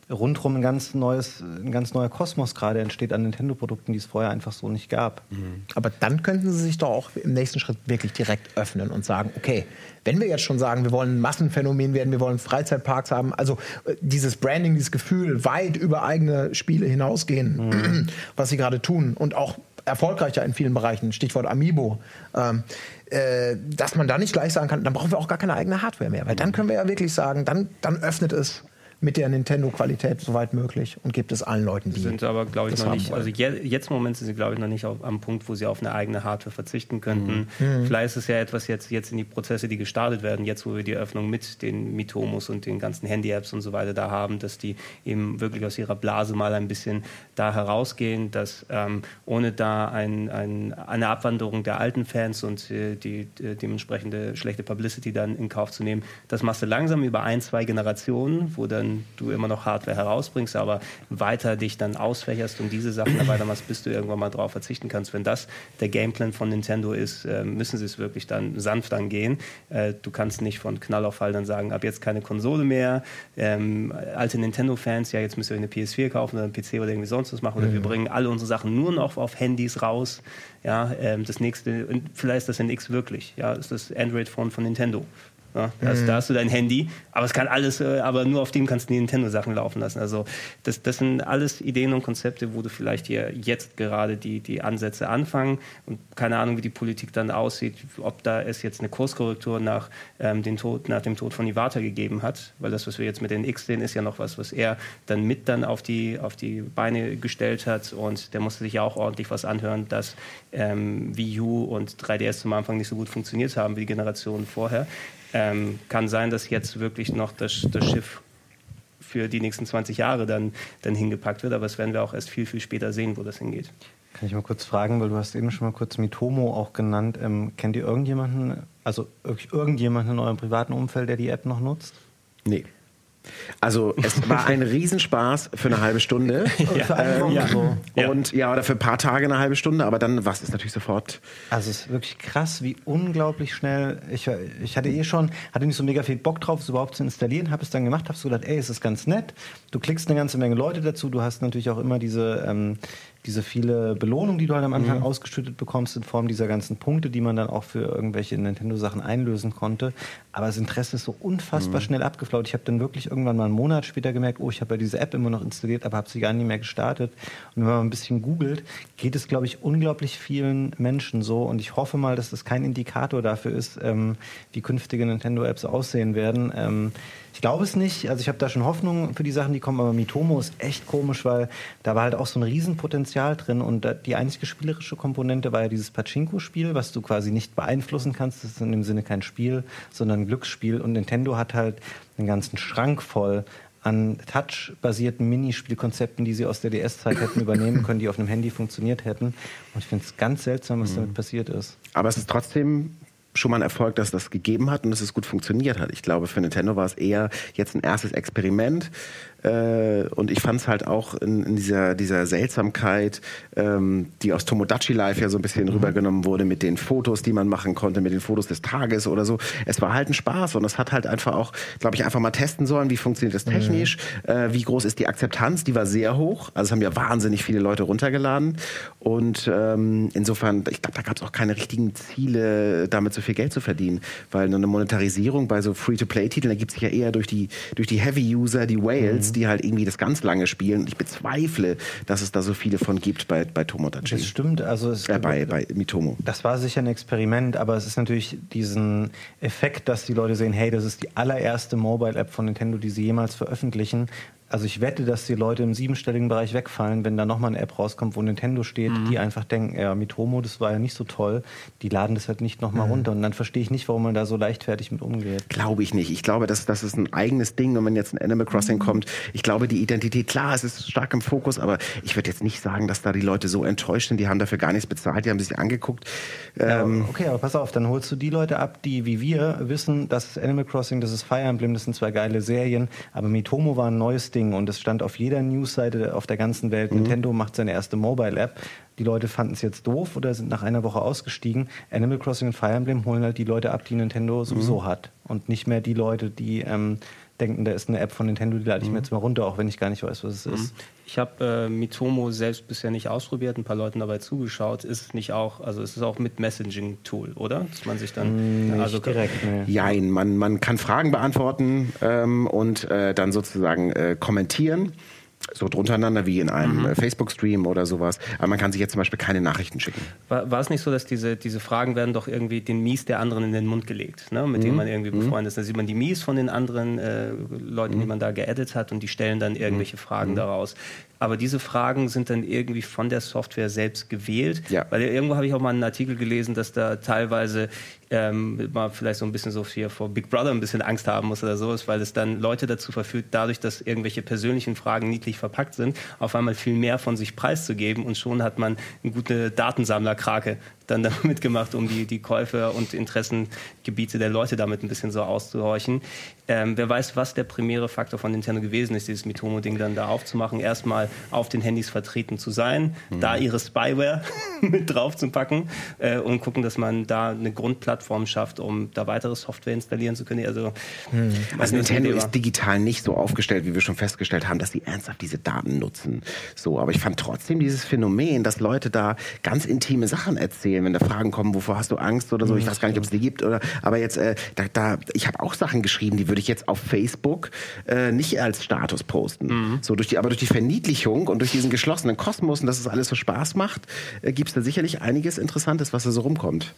Speaker 4: rundherum ein ganz neues, ein ganz neuer Kosmos gerade entsteht an Nintendo-Produkten, die es vorher einfach so nicht gab.
Speaker 1: Mhm. Aber dann könnten sie sich doch auch im nächsten Schritt wirklich direkt öffnen und sagen, okay, wenn wir jetzt schon sagen, wir wollen ein Massenphänomen werden, wir wollen Freizeitparks haben, also äh, dieses Branding, dieses Gefühl weit über eigene Spiele hinausgehen, mhm. was sie gerade tun und auch erfolgreicher in vielen Bereichen, Stichwort Amiibo, ähm, äh, dass man da nicht gleich sagen kann, dann brauchen wir auch gar keine eigene Hardware mehr, weil dann können wir ja wirklich sagen, dann, dann öffnet es mit der Nintendo-Qualität soweit möglich und gibt es allen Leuten, die
Speaker 2: sind aber, glaube ich, noch nicht. Also je, jetzt im Moment sind sie, glaube ich, noch nicht auf, am Punkt, wo sie auf eine eigene Hardware verzichten könnten. Mhm. mhm. Vielleicht ist es ja etwas jetzt, jetzt in die Prozesse, die gestartet werden, jetzt wo wir die Öffnung mit den Mitomos und den ganzen Handy-Apps und so weiter da haben, dass die eben wirklich aus ihrer Blase mal ein bisschen da herausgehen, dass ähm, ohne da ein, ein, eine Abwanderung der alten Fans und äh, die äh, dementsprechende schlechte Publicity dann in Kauf zu nehmen, das machst du langsam über ein, zwei Generationen, wo dann du immer noch Hardware herausbringst, aber weiter dich dann ausfächerst und diese Sachen dabei weitermachst, bis du irgendwann mal drauf verzichten kannst. Wenn das der Gameplan von Nintendo ist, äh, müssen sie es wirklich dann sanft angehen. Äh, du kannst nicht von Knall auf Fall dann sagen, ab jetzt keine Konsole mehr. Ähm, alte Nintendo-Fans, ja, jetzt müsst ihr eine PS4 kaufen oder einen PC oder irgendwie sonst was machen. Oder mhm. wir bringen alle unsere Sachen nur noch auf Handys raus. Ja, ähm, das nächste, vielleicht ist das NX wirklich. Ja, ist das Android-Phone von Nintendo Ja? Also mhm. da hast du dein Handy, aber es kann alles, äh, aber nur auf dem kannst du die Nintendo-Sachen laufen lassen. Also das, das sind alles Ideen und Konzepte, wo du vielleicht hier jetzt gerade die, die Ansätze anfangen und keine Ahnung, wie die Politik dann aussieht, ob da es jetzt eine Kurskorrektur nach, ähm, den Tod, nach dem Tod von Iwata gegeben hat, weil das, was wir jetzt mit den X sehen, ist ja noch was, was er dann mit dann auf die, auf die Beine gestellt hat und der musste sich ja auch ordentlich was anhören, dass ähm, Wii U und 3DS zum Anfang nicht so gut funktioniert haben wie die Generationen vorher. Ähm, kann sein, dass jetzt wirklich noch das, das Schiff für die nächsten 20 Jahre dann, dann hingepackt wird, aber das werden wir auch erst viel, viel später sehen, wo das hingeht.
Speaker 4: Kann ich mal kurz fragen, weil du hast eben schon mal kurz Mitomo auch genannt. Ähm, kennt ihr irgendjemanden, also irgendjemanden in eurem privaten Umfeld, der die App noch nutzt?
Speaker 3: Nee. Also es war ein Riesenspaß für eine halbe Stunde. ja. Ähm, ja. So. Und ja, oder für ein paar Tage eine halbe Stunde, aber dann was ist natürlich sofort.
Speaker 4: Also es ist wirklich krass, wie unglaublich schnell. Ich, ich hatte eh schon, hatte nicht so mega viel Bock drauf, es überhaupt zu installieren, habe es dann gemacht, habe so gedacht, ey, es ist ganz nett. Du klickst eine ganze Menge Leute dazu, du hast natürlich auch immer diese ähm, diese viele Belohnung, die du halt am Anfang mhm. ausgeschüttet bekommst in Form dieser ganzen Punkte, die man dann auch für irgendwelche Nintendo-Sachen einlösen konnte. Aber das Interesse ist so unfassbar mhm. schnell abgeflaut. Ich habe dann wirklich irgendwann mal einen Monat später gemerkt, oh, ich habe ja diese App immer noch installiert, aber habe sie gar nicht mehr gestartet. Und wenn man ein bisschen googelt, geht es, glaube ich, unglaublich vielen Menschen so. Und ich hoffe mal, dass das kein Indikator dafür ist, ähm, wie künftige Nintendo-Apps aussehen werden. Ähm, ich glaube es nicht. Also ich habe da schon Hoffnung für die Sachen, die kommen, aber Mitomo ist echt komisch, weil da war halt auch so ein Riesenpotenzial drin und die einzige spielerische Komponente war ja dieses Pachinko-Spiel, was du quasi nicht beeinflussen kannst. Das ist in dem Sinne kein Spiel, sondern ein Glücksspiel. Und Nintendo hat halt einen ganzen Schrank voll an Touch-basierten Minispielkonzepten, die sie aus der DS-Zeit hätten übernehmen können, die auf einem Handy funktioniert hätten. Und ich finde es ganz seltsam, was mhm. damit passiert ist.
Speaker 3: Aber es ist trotzdem schon mal ein Erfolg, dass das gegeben hat und dass es gut funktioniert hat. Ich glaube, für Nintendo war es eher jetzt ein erstes Experiment, äh, und ich fand es halt auch in, in, dieser, dieser Seltsamkeit, ähm, die aus Tomodachi Live ja so ein bisschen mhm. rübergenommen wurde, mit den Fotos, die man machen konnte, mit den Fotos des Tages oder so. Es war halt ein Spaß und es hat halt einfach auch, glaube ich, einfach mal testen sollen, wie funktioniert das technisch, mhm. äh, wie groß ist die Akzeptanz, die war sehr hoch. Also es haben ja wahnsinnig viele Leute runtergeladen. Und ähm, insofern, ich glaube, da gab es auch keine richtigen Ziele, damit so viel Geld zu verdienen. Weil eine Monetarisierung bei so Free-to-Play-Titeln ergibt sich ja eher durch die, durch die Heavy-User, die Whales, mhm die halt irgendwie das ganz lange spielen. Ich bezweifle, dass es da so viele von gibt bei, bei Tomodachi.
Speaker 4: Das stimmt, also es
Speaker 3: äh, bei, bei Mitomo.
Speaker 4: Das war sicher ein Experiment, aber es ist natürlich diesen Effekt, dass die Leute sehen, hey, das ist die allererste Mobile-App von Nintendo, die sie jemals veröffentlichen also ich wette, dass die Leute im siebenstelligen Bereich wegfallen, wenn da nochmal eine App rauskommt, wo Nintendo steht, mhm. die einfach denken, ja, Mitomo, das war ja nicht so toll, die laden das halt nicht nochmal mhm. runter. Und dann verstehe ich nicht, warum man da so leichtfertig mit umgeht.
Speaker 3: Glaube ich nicht. Ich glaube, das, das ist ein eigenes Ding. Und wenn jetzt ein Animal Crossing mhm. kommt, ich glaube, die Identität, klar, es ist stark im Fokus, aber ich würde jetzt nicht sagen, dass da die Leute so enttäuscht sind. Die haben dafür gar nichts bezahlt, die haben sich angeguckt.
Speaker 4: Ja, ähm, okay, aber pass auf, dann holst du die Leute ab, die wie wir wissen, das ist Animal Crossing, das ist Fire Emblem, das sind zwei geile Serien, aber Mitomo war ein neues Ding und es stand auf jeder Newsseite auf der ganzen Welt, mhm. Nintendo macht seine erste Mobile-App. Die Leute fanden es jetzt doof oder sind nach einer Woche ausgestiegen. Animal Crossing und Fire Emblem holen halt die Leute ab, die Nintendo sowieso mhm. hat. Und nicht mehr die Leute, die ähm, denken, da ist eine App von Nintendo, die lade ich mir mhm. jetzt mal runter, auch wenn ich gar nicht weiß, was es ist.
Speaker 2: Ich habe äh, Mitomo selbst bisher nicht ausprobiert, ein paar Leuten dabei zugeschaut. Ist es nicht auch, also ist es auch mit Messaging-Tool, oder? Dass man sich dann
Speaker 3: mm, also direkt. Nee. Jein, man, man kann Fragen beantworten ähm, und äh, dann sozusagen äh, kommentieren so druntereinander wie in einem mhm. Äh, Facebook-Stream oder sowas. Aber man kann sich jetzt zum Beispiel keine Nachrichten schicken.
Speaker 2: War, war, es nicht so, dass diese, diese Fragen werden doch irgendwie den Mies der anderen in den Mund gelegt, ne? mit mhm. denen man irgendwie mhm. befreundet ist. Da sieht man die Mies von den anderen äh, Leuten, die mhm. man da geaddet hat und die stellen dann irgendwelche mhm. Fragen mhm. daraus. Aber diese Fragen sind dann irgendwie von der Software selbst gewählt. Ja. Weil irgendwo habe ich auch mal einen Artikel gelesen, dass da teilweise ähm, man vielleicht so ein bisschen so hier vor Big Brother ein bisschen Angst haben muss oder so, weil es dann Leute dazu verführt, dadurch, dass irgendwelche persönlichen Fragen niedlich verpackt sind, auf einmal viel mehr von sich preiszugeben und schon hat man eine gute Datensammlerkrake dann damit gemacht, um die, die Käufe und Interessengebiete der Leute damit ein bisschen so auszuhorchen. Ähm, wer weiß, was der primäre Faktor von Nintendo gewesen ist, dieses Mitomo-Ding dann da aufzumachen, erstmal auf den Handys vertreten zu sein, mhm. da ihre Spyware mit drauf zu packen äh, und gucken, dass man da eine Grundplattform schafft, um da weitere Software installieren zu können. Also,
Speaker 3: mhm. also Nintendo ist digital nicht so aufgestellt, wie wir schon festgestellt haben, dass sie ernsthaft diese Daten nutzen. So, aber ich fand trotzdem dieses Phänomen, dass Leute da ganz intime Sachen erzählen, erzählen, wenn da Fragen kommen, wovor hast du Angst oder so. Ich weiß gar nicht, ob es die gibt oder. Aber jetzt, äh, da, da, ich habe auch Sachen geschrieben, die würde ich jetzt auf Facebook äh, nicht als Status posten.
Speaker 2: Mhm.
Speaker 3: So durch die, aber durch die Verniedlichung und durch diesen geschlossenen Kosmos und dass es alles so Spaß macht, äh, gibt es da sicherlich einiges Interessantes, was da so rumkommt.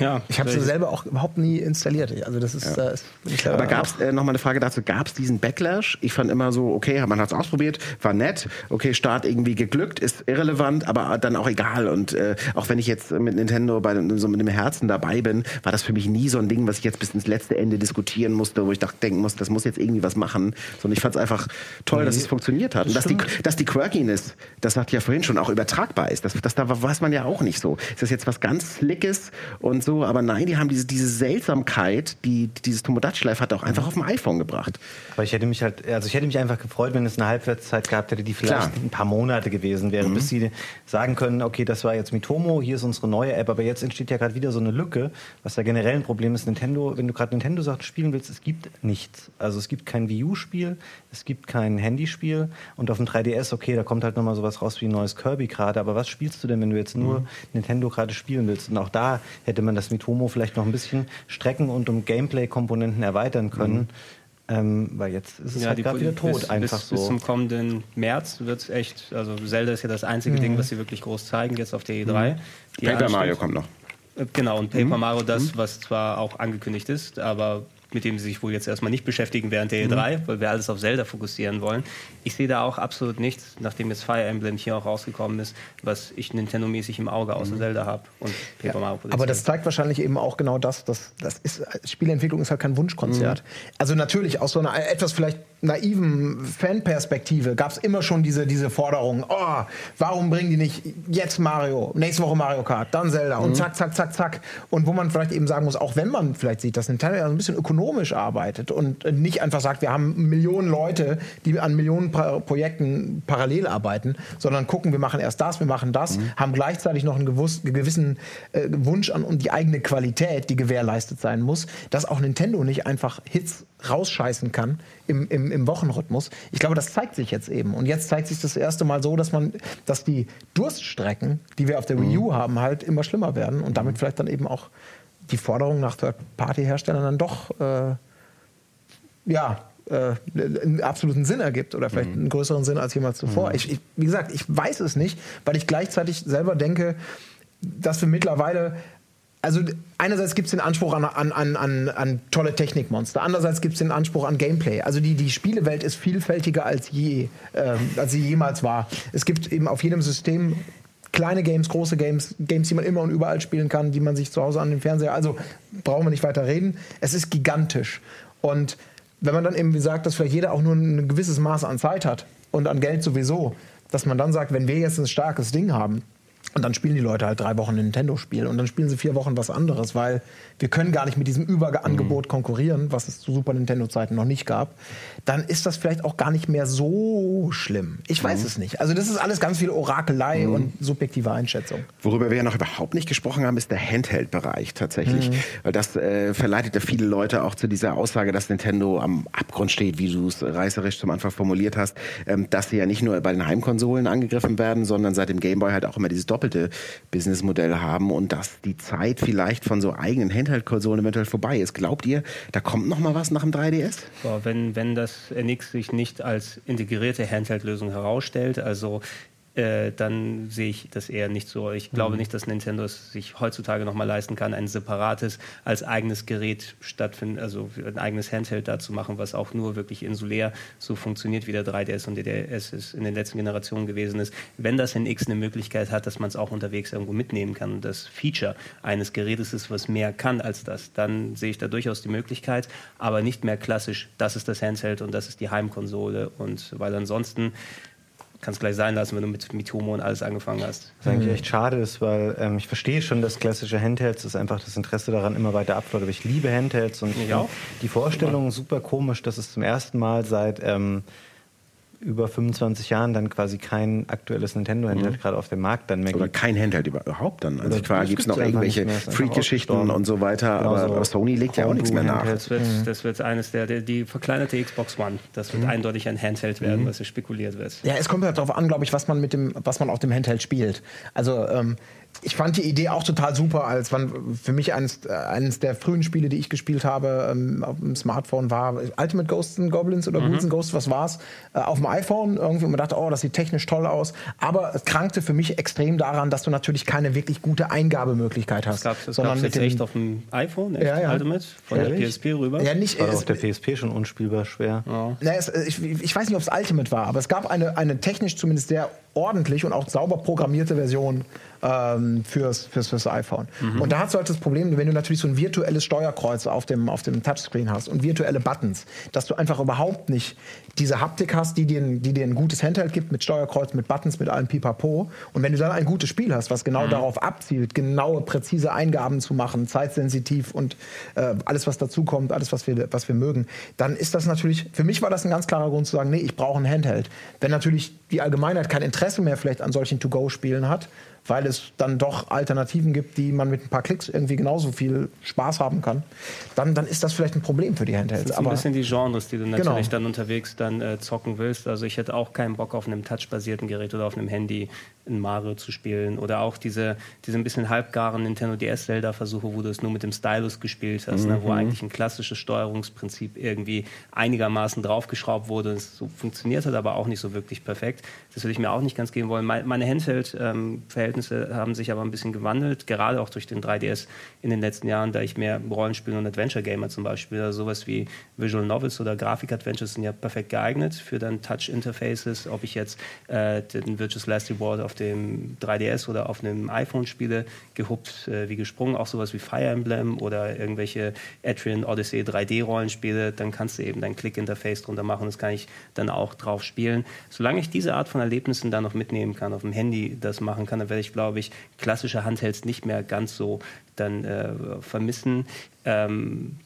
Speaker 2: Ja,
Speaker 1: Ich habe sie selber auch überhaupt nie installiert. Also das ist, äh, ich selber
Speaker 3: Aber gab es äh, noch mal eine Frage dazu? Gab es diesen Backlash? Ich fand immer so, okay, man hat es ausprobiert, war nett, okay, Start irgendwie geglückt, ist irrelevant, aber dann auch egal. Und äh, auch wenn ich jetzt mit Nintendo bei so mit dem Herzen dabei bin, war das für mich nie so ein Ding, was ich jetzt bis ins letzte Ende diskutieren musste, wo ich dachte, denken muss, das muss jetzt irgendwie was machen. Sondern ich fand es einfach toll, dass es funktioniert hat. Und dass die, dass die Quirkiness, das sagt ja vorhin schon, auch übertragbar ist. Das, das da weiß man ja auch nicht so. Ist das jetzt was ganz Slickes und so? Aber nein, die haben diese, diese Seltsamkeit, die dieses Tomodachi Life hat, auch einfach auf dem iPhone gebracht.
Speaker 4: Aber ich hätte mich halt, also ich hätte mich einfach gefreut, wenn es eine Halbwertszeit gehabt hätte, die vielleicht
Speaker 3: Klar.
Speaker 4: ein paar Monate gewesen wäre, bis sie sagen können, okay, das war jetzt Mitomo, hier ist unsere neue App, aber jetzt entsteht ja gerade wieder so eine Lücke, was ja generell ein Problem ist. Nintendo, wenn du gerade Nintendo Sachen spielen willst, es gibt nichts. Also es gibt kein Wii U-Spiel, es gibt kein Handyspiel und auf dem 3DS, okay, da kommt halt nochmal sowas raus wie ein neues Kirby gerade, aber was spielst du denn, wenn du jetzt nur Nintendo gerade spielen willst? Und auch da hätte man das Mitomo vielleicht noch ein bisschen strecken und um Gameplay-Komponenten erweitern können. Ähm, weil jetzt ist es halt gerade wieder tot,
Speaker 2: bis,
Speaker 4: einfach
Speaker 2: bis,
Speaker 4: so.
Speaker 2: Bis zum kommenden März wird es echt, also Zelda ist ja das einzige Ding, was sie wirklich groß zeigen, jetzt auf der E3. Die
Speaker 3: Paper
Speaker 2: ansteht.
Speaker 3: Mario kommt noch.
Speaker 2: Äh, Genau, und Paper Mario das, was zwar auch angekündigt ist, aber mit dem sie sich wohl jetzt erstmal nicht beschäftigen während der E3, weil wir alles auf Zelda fokussieren wollen. Ich sehe da auch absolut nichts, nachdem jetzt Fire Emblem hier auch rausgekommen ist, was ich Nintendo-mäßig im Auge außer Zelda habe und Paper Mario
Speaker 1: Mhm. Aber das zeigt wahrscheinlich eben auch genau das, dass das ist Spieleentwicklung ist halt kein Wunschkonzert. Also natürlich aus so einer etwas vielleicht naiven Fanperspektive gab es immer schon diese diese Forderung. Oh, warum bringen die nicht jetzt Mario, nächste Woche Mario Kart, dann Zelda und zack zack zack zack und wo man vielleicht eben sagen muss, auch wenn man vielleicht sieht, dass Nintendo ja so ein bisschen ökonomisch arbeitet und nicht einfach sagt, wir haben Millionen Leute, die an Millionen Pro Projekten parallel arbeiten, sondern gucken, wir machen erst das, wir machen das, haben gleichzeitig noch einen gewuss, gewissen äh, Wunsch an um die eigene Qualität, die gewährleistet sein muss, dass auch Nintendo nicht einfach Hits rausscheißen kann im, im, im Wochenrhythmus. Ich glaube, das zeigt sich jetzt eben. Und jetzt zeigt sich das erste Mal so, dass man, dass die Durststrecken, die wir auf der Wii U haben, halt immer schlimmer werden und damit vielleicht dann eben auch die Forderung nach Third-Party-Herstellern dann doch äh, ja, äh, einen absoluten Sinn ergibt oder vielleicht einen größeren Sinn als jemals zuvor. Ich, ich, wie gesagt, ich weiß es nicht, weil ich gleichzeitig selber denke, dass wir mittlerweile also einerseits gibt es den Anspruch an, an, an, an, tolle Technikmonster, andererseits gibt es den Anspruch an Gameplay. Also die, die Spielewelt ist vielfältiger als je, ähm, als sie jemals war. Es gibt eben auf jedem System kleine Games, große Games, Games, die man immer und überall spielen kann, die man sich zu Hause an den Fernseher. Also brauchen wir nicht weiter reden. Es ist gigantisch. Und wenn man dann eben sagt, dass vielleicht jeder auch nur ein gewisses Maß an Zeit hat und an Geld sowieso, dass man dann sagt, wenn wir jetzt ein starkes Ding haben, und dann spielen die Leute halt drei Wochen ein Nintendo-Spiel und dann spielen sie vier Wochen was anderes, weil wir können gar nicht mit diesem Überangebot konkurrieren, was es zu Super Nintendo-Zeiten noch nicht gab. Dann ist das vielleicht auch gar nicht mehr so schlimm. Ich weiß es nicht. Also das ist alles ganz viel Orakelei und subjektive Einschätzung.
Speaker 3: Worüber wir ja noch überhaupt nicht gesprochen haben, ist der Handheld-Bereich tatsächlich. Weil das äh, verleitet ja viele Leute auch zu dieser Aussage, dass Nintendo am Abgrund steht, wie du es reißerisch zum Anfang formuliert hast, ähm, dass sie ja nicht nur bei den Heimkonsolen angegriffen werden, sondern seit dem Gameboy halt auch immer dieses doppelte Businessmodell haben und dass die Zeit vielleicht von so eigenen Handheld-Konsolen eventuell vorbei ist. Glaubt ihr, da kommt noch mal was nach dem 3DS?
Speaker 2: So, wenn, wenn das NX sich nicht als integrierte Handheld-Lösung herausstellt, also äh, dann sehe ich das eher nicht so. Ich glaube nicht, dass Nintendo es sich heutzutage noch mal leisten kann, ein separates als eigenes Gerät stattfinden, also ein eigenes Handheld da zu machen, was auch nur wirklich insulär so funktioniert, wie der 3DS und der DS in den letzten Generationen gewesen ist. Wenn das NX eine Möglichkeit hat, dass man es auch unterwegs irgendwo mitnehmen kann und das Feature eines Gerätes ist, was mehr kann als das, dann sehe ich da durchaus die Möglichkeit, aber nicht mehr klassisch, das ist das Handheld und das ist die Heimkonsole und weil ansonsten kann es gleich sein lassen, wenn du mit Mitomo und alles angefangen hast.
Speaker 4: Was eigentlich echt schade ist, weil ähm, ich verstehe schon, dass klassische Handhelds ist einfach das Interesse daran immer weiter abflaut. Aber ich liebe Handhelds und
Speaker 2: Ich auch.
Speaker 4: die Vorstellung super komisch, dass es zum ersten Mal seit ähm, über 25 Jahren dann quasi kein aktuelles Nintendo-Handheld gerade auf dem Markt dann mehr
Speaker 3: Oder
Speaker 4: gibt.
Speaker 3: kein Handheld überhaupt dann? Also
Speaker 4: Oder
Speaker 3: klar gibt es noch irgendwelche Freak-Geschichten und so weiter,
Speaker 4: Genau
Speaker 3: aber,
Speaker 4: so
Speaker 3: aber Sony legt ja auch nichts mehr nach.
Speaker 2: Das wird, das wird eines der, der, die verkleinerte Xbox One. Das wird eindeutig ein Handheld werden, was hier spekuliert wird.
Speaker 1: Ja, es kommt halt darauf an, glaube ich, was man mit dem, was man auf dem Handheld spielt. Also ähm, ich fand die Idee auch total super, als man für mich eines, äh, eines der frühen Spiele, die ich gespielt habe ähm, auf dem Smartphone war Ultimate Ghosts and Goblins oder mhm. Ghouls and Ghosts, was war's? Äh, auf dem iPhone irgendwie und man dachte, oh, das sieht technisch toll aus, aber es krankte für mich extrem daran, dass du natürlich keine wirklich gute Eingabemöglichkeit hast.
Speaker 2: Das gab es sondern mit echt auf dem iPhone, echt
Speaker 1: ja, ja.
Speaker 2: Ultimate, von Ehrlich? der PSP rüber.
Speaker 4: Ja, nicht, war auf der PSP schon unspielbar schwer.
Speaker 1: Ja. Na, es, ich, ich, weiß nicht, ob es Ultimate war, aber es gab eine, eine technisch zumindest sehr ordentlich und auch sauber programmierte Version ähm, fürs, fürs, fürs iPhone. Mhm. Und da hast du halt das Problem, wenn du natürlich so ein virtuelles Steuerkreuz auf dem, auf dem Touchscreen hast und virtuelle Buttons, dass du einfach überhaupt nicht diese Haptik hast, die dir, die dir ein gutes Handheld gibt mit Steuerkreuz, mit Buttons, mit allem Pipapo. Und wenn du dann ein gutes Spiel hast, was genau mhm. darauf abzielt, genaue, präzise Eingaben zu machen, zeitsensitiv und äh, alles, was dazukommt, alles, was wir, was wir mögen, dann ist das natürlich, für mich war das ein ganz klarer Grund zu sagen, nee, ich brauche ein Handheld. Wenn natürlich die Allgemeinheit kein Interesse mehr vielleicht an solchen To-Go-Spielen hat, weil es dann doch Alternativen gibt, die man mit ein paar Klicks irgendwie genauso viel Spaß haben kann, dann, dann ist das vielleicht ein Problem für die Handhelds.
Speaker 2: Das sind ein bisschen die Genres, die du natürlich genau. dann unterwegs dann äh, zocken willst. Also ich hätte auch keinen Bock auf einem touchbasierten Gerät oder auf einem Handy in Mario zu spielen oder auch diese, diese ein bisschen halbgaren Nintendo DS Zelda Versuche, wo du es nur mit dem Stylus gespielt hast, mhm. ne, wo mhm. eigentlich ein klassisches Steuerungsprinzip irgendwie einigermaßen draufgeschraubt wurde und es so funktioniert hat, aber auch nicht so wirklich perfekt. Das würde ich mir auch nicht ganz geben wollen. Meine Handheld-Verhältnisse ähm, haben sich aber ein bisschen gewandelt, gerade auch durch den 3DS in den letzten Jahren, da ich mehr Rollenspiel und Adventure-Gamer zum Beispiel, also sowas wie Visual Novels oder Grafik-Adventures sind ja perfekt geeignet für dann Touch-Interfaces, ob ich jetzt äh, den Virtuous Last Reward auf dem 3DS oder auf einem iPhone spiele, gehuppt äh, wie gesprungen, auch sowas wie Fire Emblem oder irgendwelche Etrian Odyssey 3D-Rollenspiele, dann kannst du eben dein Click-Interface drunter machen, das kann ich dann auch drauf spielen. Solange ich diese Art von Erlebnissen da noch mitnehmen kann, auf dem Handy das machen kann, dann werde ich, glaube ich, klassische Handhelds nicht mehr ganz so dann äh, vermissen. Ähm,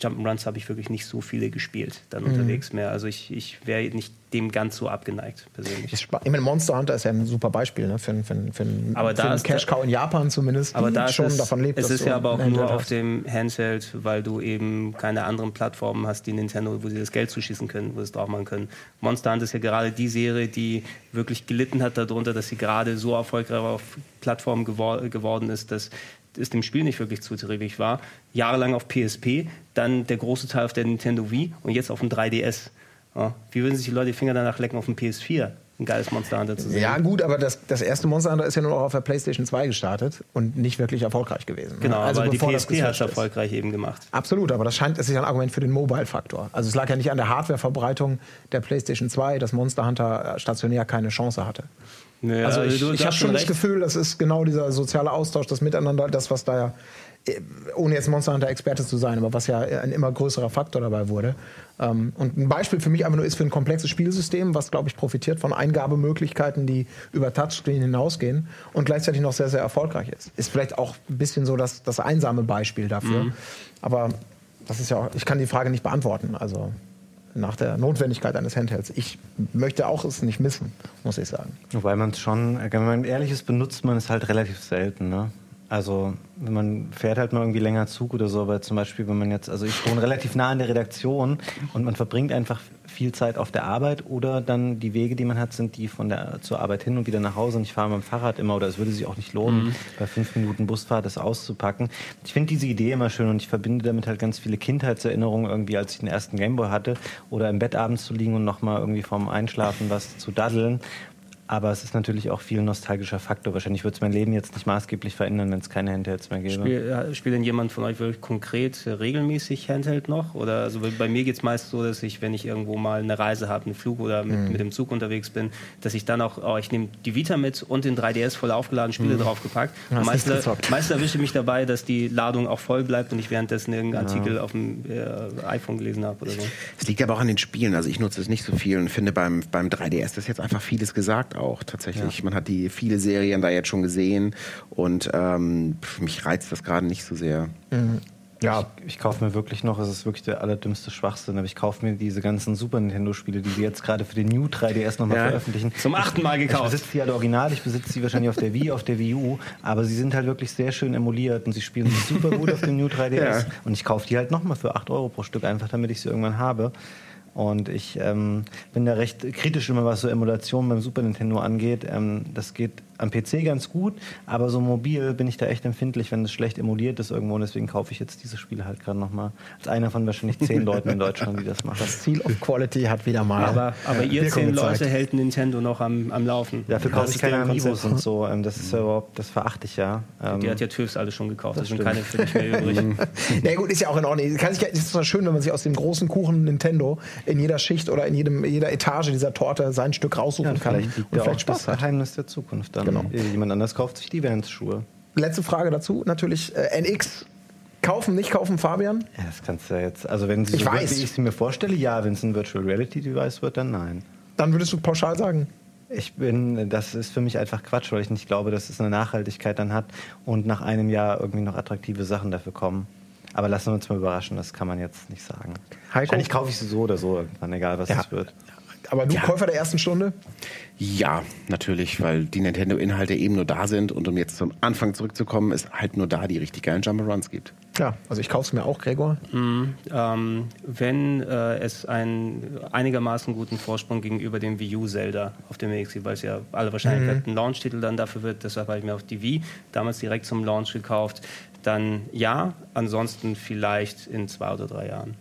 Speaker 2: Jump'n'Runs habe ich wirklich nicht so viele gespielt dann mhm. unterwegs mehr. Also ich, ich wäre nicht dem ganz so abgeneigt persönlich.
Speaker 1: Ich meine, Monster Hunter ist ja ein super Beispiel ne? für, für, für,
Speaker 2: aber
Speaker 1: für einen Cash Cow in Japan zumindest,
Speaker 2: aber da schon
Speaker 1: es, davon lebt.
Speaker 2: Es ist ja aber auch nur auf dem Handheld, weil du eben keine anderen Plattformen hast, die Nintendo, wo sie das Geld zuschießen können, wo sie es drauf machen können. Monster Hunter ist ja gerade die Serie, die wirklich gelitten hat darunter, dass sie gerade so erfolgreich auf Plattformen gewor geworden ist, dass es dem Spiel nicht wirklich zuträglich war. Jahrelang auf PSP, dann der große Teil auf der Nintendo Wii und jetzt auf dem 3DS. Ja, wie würden sich die Leute die Finger danach lecken auf dem PS4? Ein geiles Monster Hunter zu sehen.
Speaker 1: Ja, gut, aber das, das erste Monster Hunter ist ja nur auch auf der PlayStation 2 gestartet und nicht wirklich erfolgreich gewesen. Ne?
Speaker 2: Genau, also aber die PSP hat es erfolgreich eben gemacht.
Speaker 1: Absolut, aber das scheint, es ist ja ein Argument für den Mobile-Faktor. Also es lag ja nicht an der Hardware-Verbreitung der PlayStation 2, dass Monster Hunter stationär keine Chance hatte. Nee, also ich, ich habe schon recht. das Gefühl, das ist genau dieser soziale Austausch, das Miteinander, das, was da ja, äh, ohne jetzt Monster Hunter Experte zu sein, aber was ja ein immer größerer Faktor dabei wurde. Ähm, und ein Beispiel für mich einfach nur ist für ein komplexes Spielsystem, was, glaube ich, profitiert von Eingabemöglichkeiten, die über Touchscreen hinausgehen und gleichzeitig noch sehr, sehr erfolgreich ist. Ist vielleicht auch ein bisschen so das, das einsame Beispiel dafür. Mhm. Aber das ist ja auch, ich kann die Frage nicht beantworten. Also nach der Notwendigkeit eines Handhelds. Ich möchte auch es nicht missen, muss ich sagen.
Speaker 4: Wobei man es schon, wenn man ehrlich ist, benutzt man es halt relativ selten. Ne? Also wenn man fährt halt mal irgendwie länger Zug oder so, aber zum Beispiel, wenn man jetzt, also ich wohne relativ nah an der Redaktion und man verbringt einfach viel Zeit auf der Arbeit oder dann die Wege, die man hat, sind die von der zur Arbeit hin und wieder nach Hause und ich fahre mit dem Fahrrad immer oder es würde sich auch nicht lohnen, mhm. bei fünf Minuten Busfahrt das auszupacken. Ich finde diese Idee immer schön und ich verbinde damit halt ganz viele Kindheitserinnerungen irgendwie, als ich den ersten Gameboy hatte oder im Bett abends zu liegen und nochmal irgendwie vorm Einschlafen was zu daddeln aber es ist natürlich auch viel nostalgischer Faktor. Wahrscheinlich würde es mein Leben jetzt nicht maßgeblich verändern, wenn es keine Handhelds mehr gäbe.
Speaker 2: Spiel, ja, spielt denn jemand von euch wirklich konkret äh, regelmäßig Handheld noch? Oder also bei mir geht es meist so, dass ich, wenn ich irgendwo mal eine Reise habe, einen Flug oder mit, mhm. mit, dem Zug unterwegs bin, dass ich dann auch, oh, ich nehme die Vita mit und den 3DS voll aufgeladen, Spiele mhm. draufgepackt. Meist, meist erwische ich mich dabei, dass die Ladung auch voll bleibt und ich währenddessen irgendeinen ja. Artikel auf dem äh, iPhone gelesen habe oder so.
Speaker 3: Es liegt aber auch an den Spielen. Also ich nutze es nicht so viel und finde beim, beim 3DS ist jetzt einfach vieles gesagt auch tatsächlich. Ja. Man hat die viele Serien da jetzt schon gesehen und ähm, mich reizt das gerade nicht so sehr.
Speaker 4: Mhm. Ja, ich, ich kaufe mir wirklich noch, es ist wirklich der allerdümmste Schwachsinn, aber ich kaufe mir diese ganzen Super Nintendo-Spiele, die sie jetzt gerade für den New 3DS nochmal ja. veröffentlichen.
Speaker 2: Zum achten Mal gekauft.
Speaker 4: Ich besitze die halt original, ich besitze sie wahrscheinlich auf der Wii, auf der Wii U, aber sie sind halt wirklich sehr schön emuliert und sie spielen super gut auf dem New 3DS. Ja. Und ich kaufe die halt nochmal für 8 Euro pro Stück, einfach damit ich sie irgendwann habe. Und ich ähm, bin da recht kritisch immer, was so Emulation beim Super Nintendo angeht. Ähm, das geht am PC ganz gut, aber so mobil bin ich da echt empfindlich, wenn es schlecht emuliert ist irgendwo. Und deswegen kaufe ich jetzt dieses Spiel halt gerade nochmal. Als einer von wahrscheinlich zehn Leuten in Deutschland, die das machen.
Speaker 1: Das Seal of Quality hat wieder mal.
Speaker 2: Aber, aber ihr
Speaker 1: Wirkung
Speaker 2: zehn
Speaker 1: gezeigt.
Speaker 2: Leute hält Nintendo noch am, am Laufen.
Speaker 4: Dafür kaufe
Speaker 2: Das
Speaker 4: ich keine Amiibos und so. Ähm, Das ist ja überhaupt, das verachte ich ja. Ähm,
Speaker 2: Die hat ja TÜVs alle schon gekauft,
Speaker 4: Das
Speaker 2: da sind
Speaker 4: stimmt.
Speaker 2: keine für dich mehr übrig.
Speaker 1: Na gut, ist ja auch in Ordnung. Kann es ist doch schön, wenn man sich aus dem großen Kuchen Nintendo in jeder Schicht oder in jedem, jeder Etage dieser Torte sein Stück raussuchen
Speaker 4: ja,
Speaker 1: kann
Speaker 4: vielleicht
Speaker 1: und vielleicht
Speaker 4: das
Speaker 1: Spaß hat.
Speaker 4: Geheimnis der Zukunft dann.
Speaker 1: Genau.
Speaker 4: Jemand anders kauft sich die Vans-Schuhe.
Speaker 1: Letzte Frage dazu natürlich. Äh, NX kaufen, nicht kaufen, Fabian?
Speaker 4: Ja, das kannst du ja jetzt. Also, wenn sie
Speaker 1: Ich
Speaker 4: so wird,
Speaker 1: weiß.
Speaker 4: wie ich sie mir vorstelle, ja. Wenn es ein Virtual Reality Device wird, dann nein.
Speaker 1: Dann würdest du pauschal sagen.
Speaker 4: Ich bin, das ist für mich einfach Quatsch, weil ich nicht glaube, dass es eine Nachhaltigkeit dann hat und nach einem Jahr irgendwie noch attraktive Sachen dafür kommen. Aber lassen wir uns mal überraschen, das kann man jetzt nicht sagen.
Speaker 1: Heiko?
Speaker 4: Wahrscheinlich kaufe ich sie so oder so irgendwann, egal was
Speaker 1: Ja.
Speaker 4: es wird.
Speaker 1: Aber du, Käufer der ersten Stunde?
Speaker 3: Ja, natürlich, weil die Nintendo-Inhalte eben nur da sind und um jetzt zum Anfang zurückzukommen, es halt nur da die richtig geilen Jump-Runs gibt.
Speaker 1: Ja, also ich kaufe es mir auch, Gregor.
Speaker 2: Ähm, wenn äh, es einen einigermaßen guten Vorsprung gegenüber dem Wii U Zelda auf dem X gibt, weil es ja alle Wahrscheinlichkeit ein Launch-Titel dann dafür wird, deshalb habe ich mir auf die Wii damals direkt zum Launch gekauft, dann ja, ansonsten vielleicht in zwei oder drei Jahren.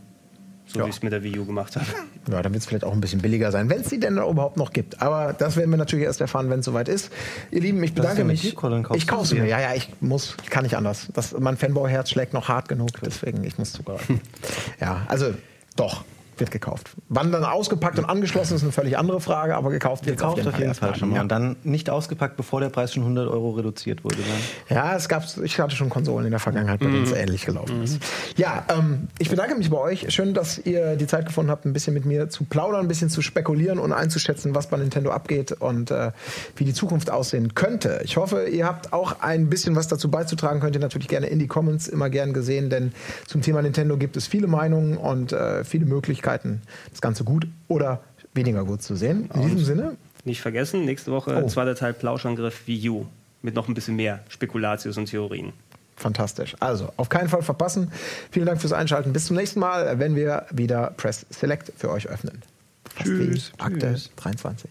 Speaker 2: So
Speaker 1: Ja.
Speaker 2: wie ich es mit der Wii U gemacht habe.
Speaker 1: Ja, dann wird es vielleicht auch ein bisschen billiger sein, wenn es die denn überhaupt noch gibt. Aber das werden wir natürlich erst erfahren, wenn es soweit ist. Ihr Lieben, ich bedanke mich.
Speaker 4: Colin?
Speaker 1: Ich kaufe
Speaker 4: sie?
Speaker 1: mir. Ja, ja, ich muss, ich kann nicht anders. Das, mein Fanboy-Herz schlägt noch hart genug, deswegen ich muss zugreifen. ja, also doch, wird gekauft. Wann dann ausgepackt und angeschlossen ist eine völlig andere Frage, aber gekauft wird
Speaker 4: Gekauft auf jeden Fall schon mal.
Speaker 1: Ja.
Speaker 4: Und dann nicht ausgepackt, bevor der Preis schon 100 Euro reduziert wurde. Dann.
Speaker 1: Ja, es gab, ich hatte schon Konsolen in der Vergangenheit, bei denen es ähnlich gelaufen ist. Ja, ähm, ich bedanke mich bei euch. Schön, dass ihr die Zeit gefunden habt, ein bisschen mit mir zu plaudern, ein bisschen zu spekulieren und einzuschätzen, was bei Nintendo abgeht und äh, wie die Zukunft aussehen könnte. Ich hoffe, ihr habt auch ein bisschen was dazu beizutragen. Könnt ihr natürlich gerne in die Comments immer gern gesehen, denn zum Thema Nintendo gibt es viele Meinungen und äh, viele Möglichkeiten, das Ganze gut oder weniger gut zu sehen. In diesem Sinne,
Speaker 2: Nicht vergessen, nächste Woche
Speaker 1: Oh.
Speaker 2: zweiter Teil Plauschangriff Wii U mit noch ein bisschen mehr Spekulatius und Theorien.
Speaker 1: Fantastisch. Also, auf keinen Fall verpassen. Vielen Dank fürs Einschalten. Bis zum nächsten Mal, wenn wir wieder Press Select für euch öffnen. Fast
Speaker 4: Tschüss.
Speaker 1: Akte
Speaker 4: Tschüss.
Speaker 1: 23.